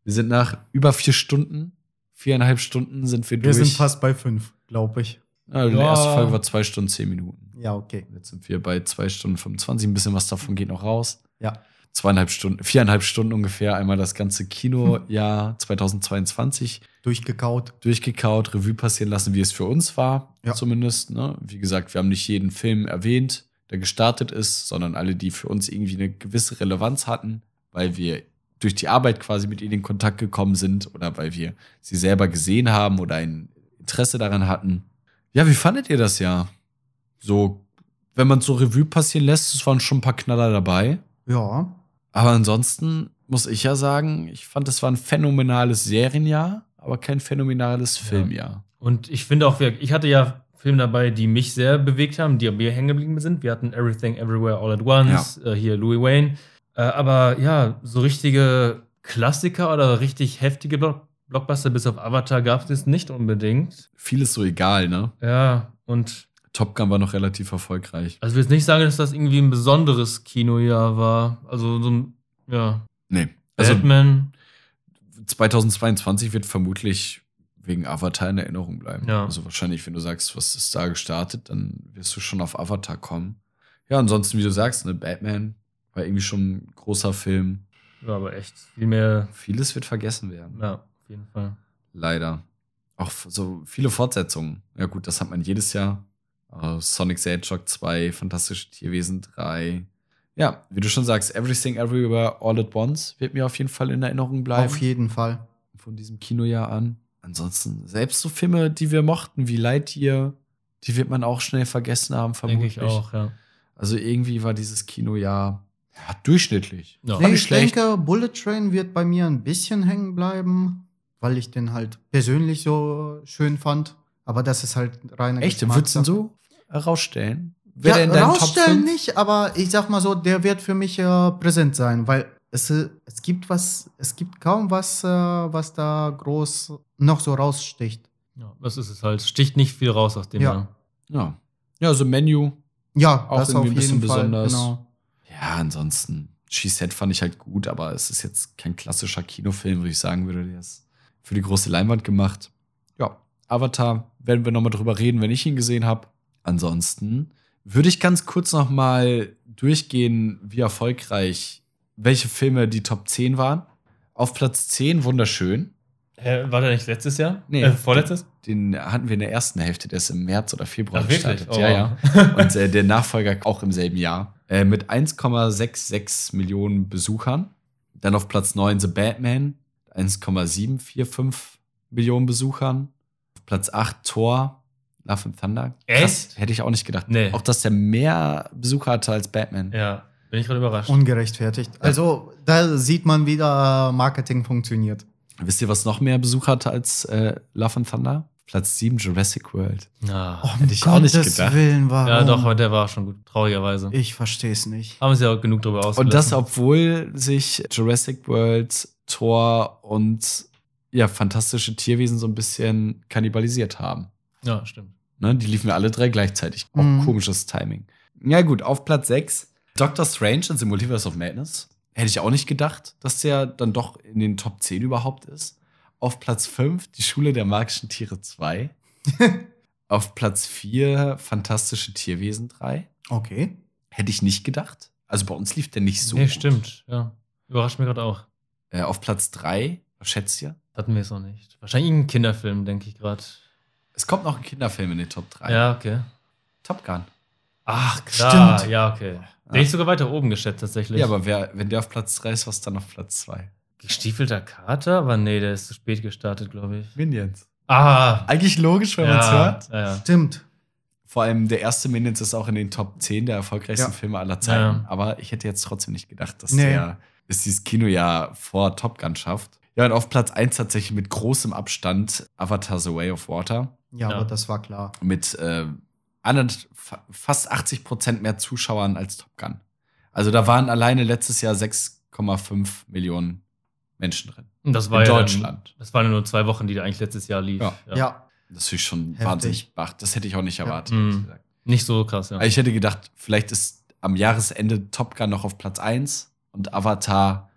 Wir sind nach über vier Stunden, viereinhalb Stunden sind wir, Wir durch. sind fast bei fünf, glaube ich. Ja, die Ja. erste Folge war zwei Stunden, zehn Minuten. Ja, okay. Jetzt sind wir bei zwei Stunden 25. Ein bisschen was davon geht noch raus. Ja. Zweieinhalb Stunden, viereinhalb Stunden ungefähr. Einmal das ganze Kinojahr 2022 Durchgekaut. durchgekaut, Revue passieren lassen, wie es für uns war, Ja. zumindest. Ne? Wie gesagt, wir haben nicht jeden Film erwähnt, der gestartet ist, sondern alle, die für uns irgendwie eine gewisse Relevanz hatten, weil wir durch die Arbeit quasi mit ihnen in Kontakt gekommen sind oder weil wir sie selber gesehen haben oder ein Interesse daran hatten. Ja, wie fandet ihr das Jahr? So, wenn man so Revue passieren lässt, es waren schon ein paar Knaller dabei. Ja. Aber ansonsten muss ich ja sagen, ich fand, es war ein phänomenales Serienjahr, aber kein phänomenales Filmjahr. Und ich finde auch, ich hatte ja Filme dabei, die mich sehr bewegt haben, die mir hängen geblieben sind. Wir hatten Everything Everywhere All at Once, äh, hier Louis Wayne. Äh, aber ja, so richtige Klassiker oder richtig heftige Block Blockbuster bis auf Avatar gab es jetzt nicht unbedingt. Vieles so egal, ne? Ja, und Top Gun war noch relativ erfolgreich. also ich will jetzt nicht sagen, dass das irgendwie ein besonderes Kinojahr war. Also so ein, ja, Nee. Also Batman. 2022 wird vermutlich wegen Avatar in Erinnerung bleiben. Ja. Also wahrscheinlich, wenn du sagst, was ist da gestartet, dann wirst du schon auf Avatar kommen. Ja, ansonsten, wie du sagst, ne, Batman war irgendwie schon ein großer Film. Ja, aber echt viel mehr. Vieles wird vergessen werden. Ja, auf jeden Fall. Leider. Auch so viele Fortsetzungen. Ja, gut, das hat man jedes Jahr. Äh, Sonic the Hedgehog 2, Fantastische Tierwesen 3. Ja, wie du schon sagst, Everything Everywhere All at Once wird mir auf jeden Fall in Erinnerung bleiben. Auf jeden Fall. Von diesem Kinojahr an. Ansonsten, selbst so Filme, die wir mochten, wie Lightyear, die wird man auch schnell vergessen haben, Denke vermutlich. ich auch, ja. Also irgendwie war dieses Kinojahr ja, durchschnittlich. Ja. Nee, ich schlecht. denke, Bullet Train wird bei mir ein bisschen hängen bleiben, weil ich den halt persönlich so schön fand. Aber das ist halt reine Echt, würdest du so herausstellen? Wäre Ja, in deinem Top rausstellen 5? nicht, aber ich sag mal so, der wird für mich äh, präsent sein, weil es, äh, es gibt was, es gibt kaum was, äh, was da groß noch so raussticht. ja. Das ist es halt. Sticht nicht viel raus aus dem Ja. Jahr. Ja. Ja, also Menu. Ja, Auch das irgendwie auf ein bisschen Fall. besonders. Genau. Ja, ansonsten. She Said fand ich halt gut, aber es ist jetzt kein klassischer Kinofilm, wo ich sagen würde, der ist für die große Leinwand gemacht. Ja, Avatar werden wir nochmal drüber reden, wenn ich ihn gesehen habe. Ansonsten würde ich ganz kurz nochmal durchgehen, wie erfolgreich welche Filme die Top 10 waren. Auf Platz 10 wunderschön. Hä, war der nicht letztes Jahr? Nee. Äh, vorletztes? Den hatten wir in der ersten Hälfte, der ist im März oder Februar Ach, wirklich? gestartet. Oh, ja, ja. Und äh, der Nachfolger auch im selben Jahr. Äh, mit 1,66 Millionen Besuchern. Dann auf Platz 9 The Batman. 1,745 Millionen Besuchern. Auf Platz 8 Thor. Love and Thunder. Echt? hätte ich auch nicht gedacht. Nee. Auch, dass der mehr Besucher hatte als Batman. Ja, bin ich gerade überrascht. Ungerechtfertigt. Also, da sieht man wieder, äh, Marketing funktioniert. Wisst ihr, was noch mehr Besucher hatte als äh, Love and Thunder? Platz 7 Jurassic World. Ja. Oh, Hätte ich auch nicht gedacht. Willen, warum? ja, doch, aber der war schon gut, traurigerweise. Ich verstehe es nicht. Haben sie ja auch genug drüber ausgelassen. Und das, obwohl sich Jurassic World, Thor und ja, fantastische Tierwesen so ein bisschen kannibalisiert haben. Ja, stimmt. Ne, die liefen ja alle drei gleichzeitig. Auch Mhm. komisches Timing. Ja, gut, auf Platz 6. Doctor Strange in the Multiverse of Madness. Hätte ich auch nicht gedacht, dass der dann doch in den Top 10 überhaupt ist. Auf Platz 5 die Schule der magischen Tiere 2. auf Platz 4 Fantastische Tierwesen 3. Okay. Hätte ich nicht gedacht. Also bei uns lief der nicht so. nee, gut. stimmt. Ja. Überrascht mich gerade auch. Äh, auf Platz 3, was schätzt ihr? Hatten wir es noch nicht. Wahrscheinlich irgendein Kinderfilm, denke ich gerade. Es kommt noch ein Kinderfilm in den Top 3. Ja, okay. Top Gun. Ach, klar. Stimmt. Ja, okay. Den hätte ich sogar weiter oben geschätzt, tatsächlich. Ja, aber wer, wenn der auf Platz 3 ist, was ist dann auf Platz 2? Gestiefelter Kater? Aber nee, der ist zu spät gestartet, glaube ich. Minions. Ah! Eigentlich logisch, wenn man es Ja, hört. ja, ja. Stimmt. Vor allem der erste Minions ist auch in den Top 10 der erfolgreichsten Ja. Filme aller Zeiten. Ja. Aber ich hätte jetzt trotzdem nicht gedacht, dass Nee. der es dieses Kinojahr vor Top Gun schafft. Ja, und auf Platz 1 tatsächlich mit großem Abstand Avatar The Way of Water. Ja, Ja. aber das war klar. Mit äh, fast 80 Prozent mehr Zuschauern als Top Gun. Also da waren alleine letztes Jahr 6,5 Millionen Menschen drin. Und das war In ja Deutschland. Dann, das waren ja nur zwei Wochen, die da eigentlich letztes Jahr lief. Ja. Ja. Das ist schon Heftig. wahnsinnig bach. Das hätte ich auch nicht erwartet. Mhm. ehrlich gesagt. Nicht so krass, ja. Ich hätte gedacht, vielleicht ist am Jahresende Top Gun noch auf Platz 1 und Avatar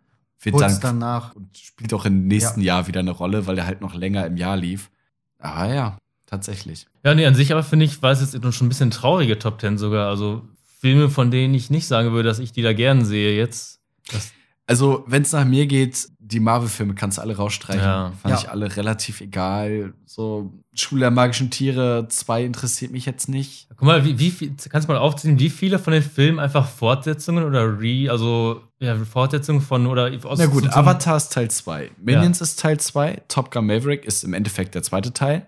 Kurz dann danach. und spielt auch im nächsten Jahr wieder eine Rolle, weil der halt noch länger im Jahr lief. Aber ja, tatsächlich. Ja, nee, an sich aber finde ich, war es jetzt schon ein bisschen traurige Top Ten sogar. Also Filme, von denen ich nicht sagen würde, dass ich die da gern sehe jetzt. Das, Also, wenn es nach mir geht, die Marvel-Filme kannst du alle rausstreichen. Ja. Fand Ja. ich alle relativ egal. So, Schule der magischen Tiere 2 interessiert mich jetzt nicht. guck mal, wie, wie viel, kannst du mal aufzählen, wie viele von den Filmen einfach Fortsetzungen oder Re, also ja, Fortsetzungen von oder aus Na gut, Avatar ist Teil 2. Minions ist Teil 2. Top Gun Maverick ist im Endeffekt der zweite Teil.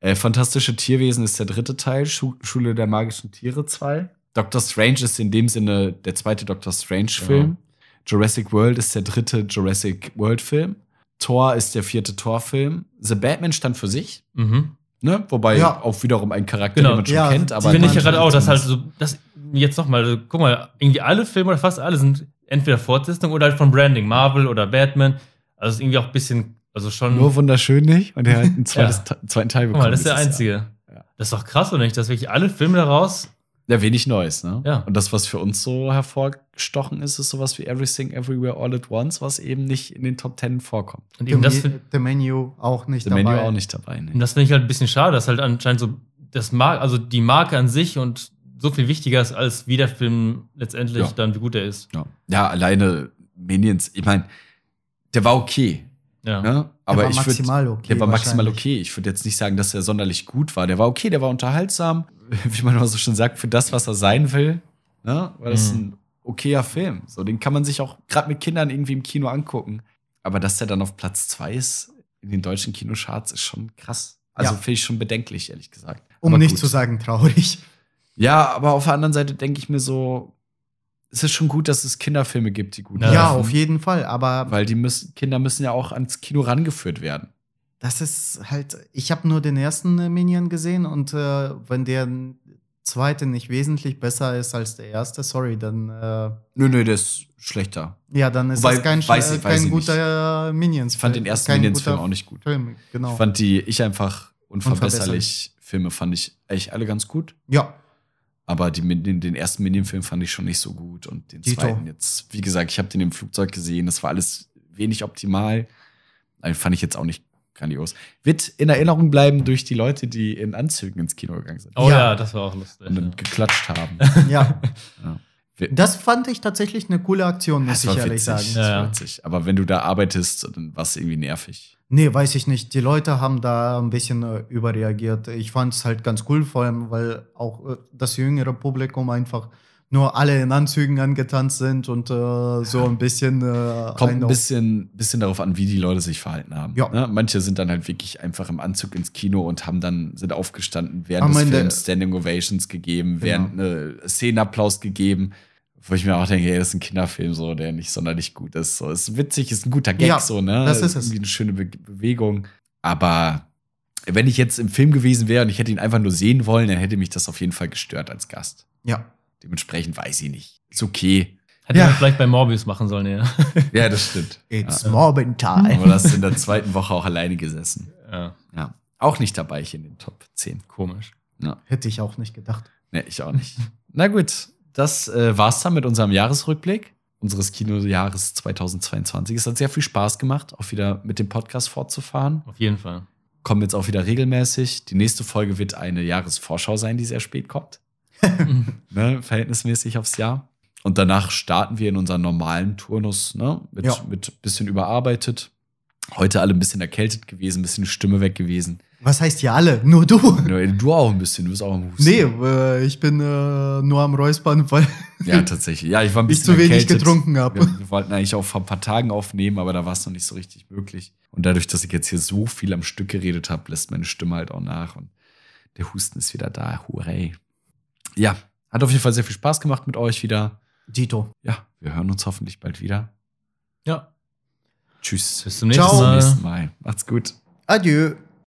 Äh, Fantastische Tierwesen ist der dritte Teil. Schu Schule der magischen Tiere 2. Doctor Strange ist in dem Sinne der zweite Doctor Strange-Film. Jurassic World ist der dritte Jurassic World-Film. Thor ist der vierte Thor-Film. The Batman stand für sich. Mhm. Ne? Wobei Ja. auch wiederum ein Charakter, Genau. den man schon Ja, kennt. Aber Finde ich gerade auch, dass halt so, das jetzt nochmal, also, guck mal, irgendwie alle Filme oder fast alle sind entweder Fortsetzungen oder halt von Branding, Marvel oder Batman. Also ist irgendwie auch ein bisschen, also schon. Nur wunderschön nicht. Und er hat ein zweites, Ja. zweiten Teil guck bekommen. mal, das ist der einzige. Ja. Das ist doch krass, oder nicht? Dass wirklich alle Filme daraus. Ja, wenig Neues, ne? Ja. Und das, was für uns so hervorgestochen ist, ist sowas wie Everything Everywhere All at Once, was eben nicht in den Top Ten vorkommt. Und eben The, das, The Menu auch nicht The dabei. Menu auch nicht dabei. und Ne? das finde ich halt ein bisschen schade, dass halt anscheinend so das Mar also die Marke an sich und so viel wichtiger ist, als wie der Film letztendlich Ja. dann, wie gut er ist. Ja. ja, alleine Minions, ich meine, der war okay, Ja. ne? Aber war ich würd- maximal okay. Der war maximal okay. Ich würde jetzt nicht sagen, dass er sonderlich gut war. Der war okay, der war unterhaltsam. Wie man immer so schon sagt, für das, was er sein will, ne? war das Mhm. ein okayer Film. So, den kann man sich auch gerade mit Kindern irgendwie im Kino angucken. Aber dass der dann auf Platz zwei ist in den deutschen Kinocharts, ist schon krass. Also Ja. finde ich schon bedenklich, ehrlich gesagt. Um Aber nicht gut. zu sagen traurig. Ja, aber auf der anderen Seite denke ich mir so, es ist schon gut, dass es Kinderfilme gibt, die gut Ja, laufen. auf jeden Fall. Aber Weil die müssen, Kinder müssen ja auch ans Kino rangeführt werden. Das ist halt, ich habe nur den ersten äh, Minion gesehen und äh, wenn der zweite nicht wesentlich besser ist als der erste, sorry, dann äh, Nö, nö, der ist schlechter. ja, dann ist Wobei, das kein, weiß äh, ich- kein guter äh, Minions. Ich fand den ersten Minions-Film auch nicht gut. Film, genau. Ich fand die Ich einfach unverbesserlich Unverbesserlich. Filme fand ich eigentlich alle ganz gut. ja, Aber die, den, den ersten Minion-Film fand ich schon nicht so gut. Und den Dito. zweiten jetzt, wie gesagt, ich habe den im Flugzeug gesehen. Das war alles wenig optimal. Den fand ich jetzt auch nicht grandios. Wird in Erinnerung bleiben durch die Leute, die in Anzügen ins Kino gegangen sind. Oh ja. Ja. das war auch lustig. Und dann geklatscht haben. ja. ja. Das fand ich tatsächlich eine coole Aktion, muss Das ich ehrlich witzig. sagen. Das Ja, war ja. witzig. Aber wenn du da arbeitest, dann war es irgendwie nervig. Nee, weiß ich nicht. Die Leute haben da ein bisschen äh, überreagiert. Ich fand es halt ganz cool, vor allem, weil auch äh, das jüngere Publikum einfach nur alle in Anzügen angetanzt sind und äh, so ein bisschen. Äh, Kommt ein bisschen, bisschen darauf an, wie die Leute sich verhalten haben. Ja. Ne? Manche sind dann halt wirklich einfach im Anzug ins Kino und haben dann, sind aufgestanden, während des Films Standing Ovations gegeben, Genau. während eine Szenenapplaus gegeben. Wo ich mir auch denke, ey, das ist ein Kinderfilm, so, der nicht sonderlich gut ist. So, ist witzig, ist ein guter Gag, Ja, so, ne? das ist es. Irgendwie eine schöne Be Bewegung. Aber wenn ich jetzt im Film gewesen wäre und ich hätte ihn einfach nur sehen wollen, dann hätte mich das auf jeden Fall gestört als Gast. Ja. Dementsprechend weiß ich nicht. Ist okay. Hätte Ja. man vielleicht bei Morbius machen sollen, ja. Ja, das stimmt. It's ja. Morbin Time. Aber das in der zweiten Woche auch alleine gesessen. ja. Ja. Auch nicht dabei hier in den Top 10. Komisch. Ja. Hätte ich auch nicht gedacht. Nee, ich auch nicht. Na gut, das äh, war's dann mit unserem Jahresrückblick unseres Kinojahres 2022. Es hat sehr viel Spaß gemacht, auch wieder mit dem Podcast fortzufahren. Auf jeden Fall. Kommen jetzt auch wieder regelmäßig. Die nächste Folge wird eine Jahresvorschau sein, die sehr spät kommt. ne, verhältnismäßig aufs Jahr. Und danach starten wir in unseren normalen Turnus, ne, mit, Ja. mit bisschen überarbeitet. Heute alle ein bisschen erkältet gewesen, ein bisschen Stimme weg gewesen. Was heißt ja alle? Nur du? Ja, Du auch ein bisschen, du bist auch am Husten. Nee, äh, ich bin äh, nur am Räuspern, weil Ja, tatsächlich. Ja, ich war ein ich bisschen zu wenig erkältet. getrunken habe. Wir, wir wollten eigentlich auch vor ein paar Tagen aufnehmen, aber da war es noch nicht so richtig möglich. Und dadurch, dass ich jetzt hier so viel am Stück geredet habe, lässt meine Stimme halt auch nach und der Husten ist wieder da. Hurray. Ja, hat auf jeden Fall sehr viel Spaß gemacht mit euch wieder. Dito. Ja, wir hören uns hoffentlich bald wieder. Ja. Tschüss. Bis zum nächsten Ciao. Bis zum Mal. nächsten Mal. Macht's gut. Adieu.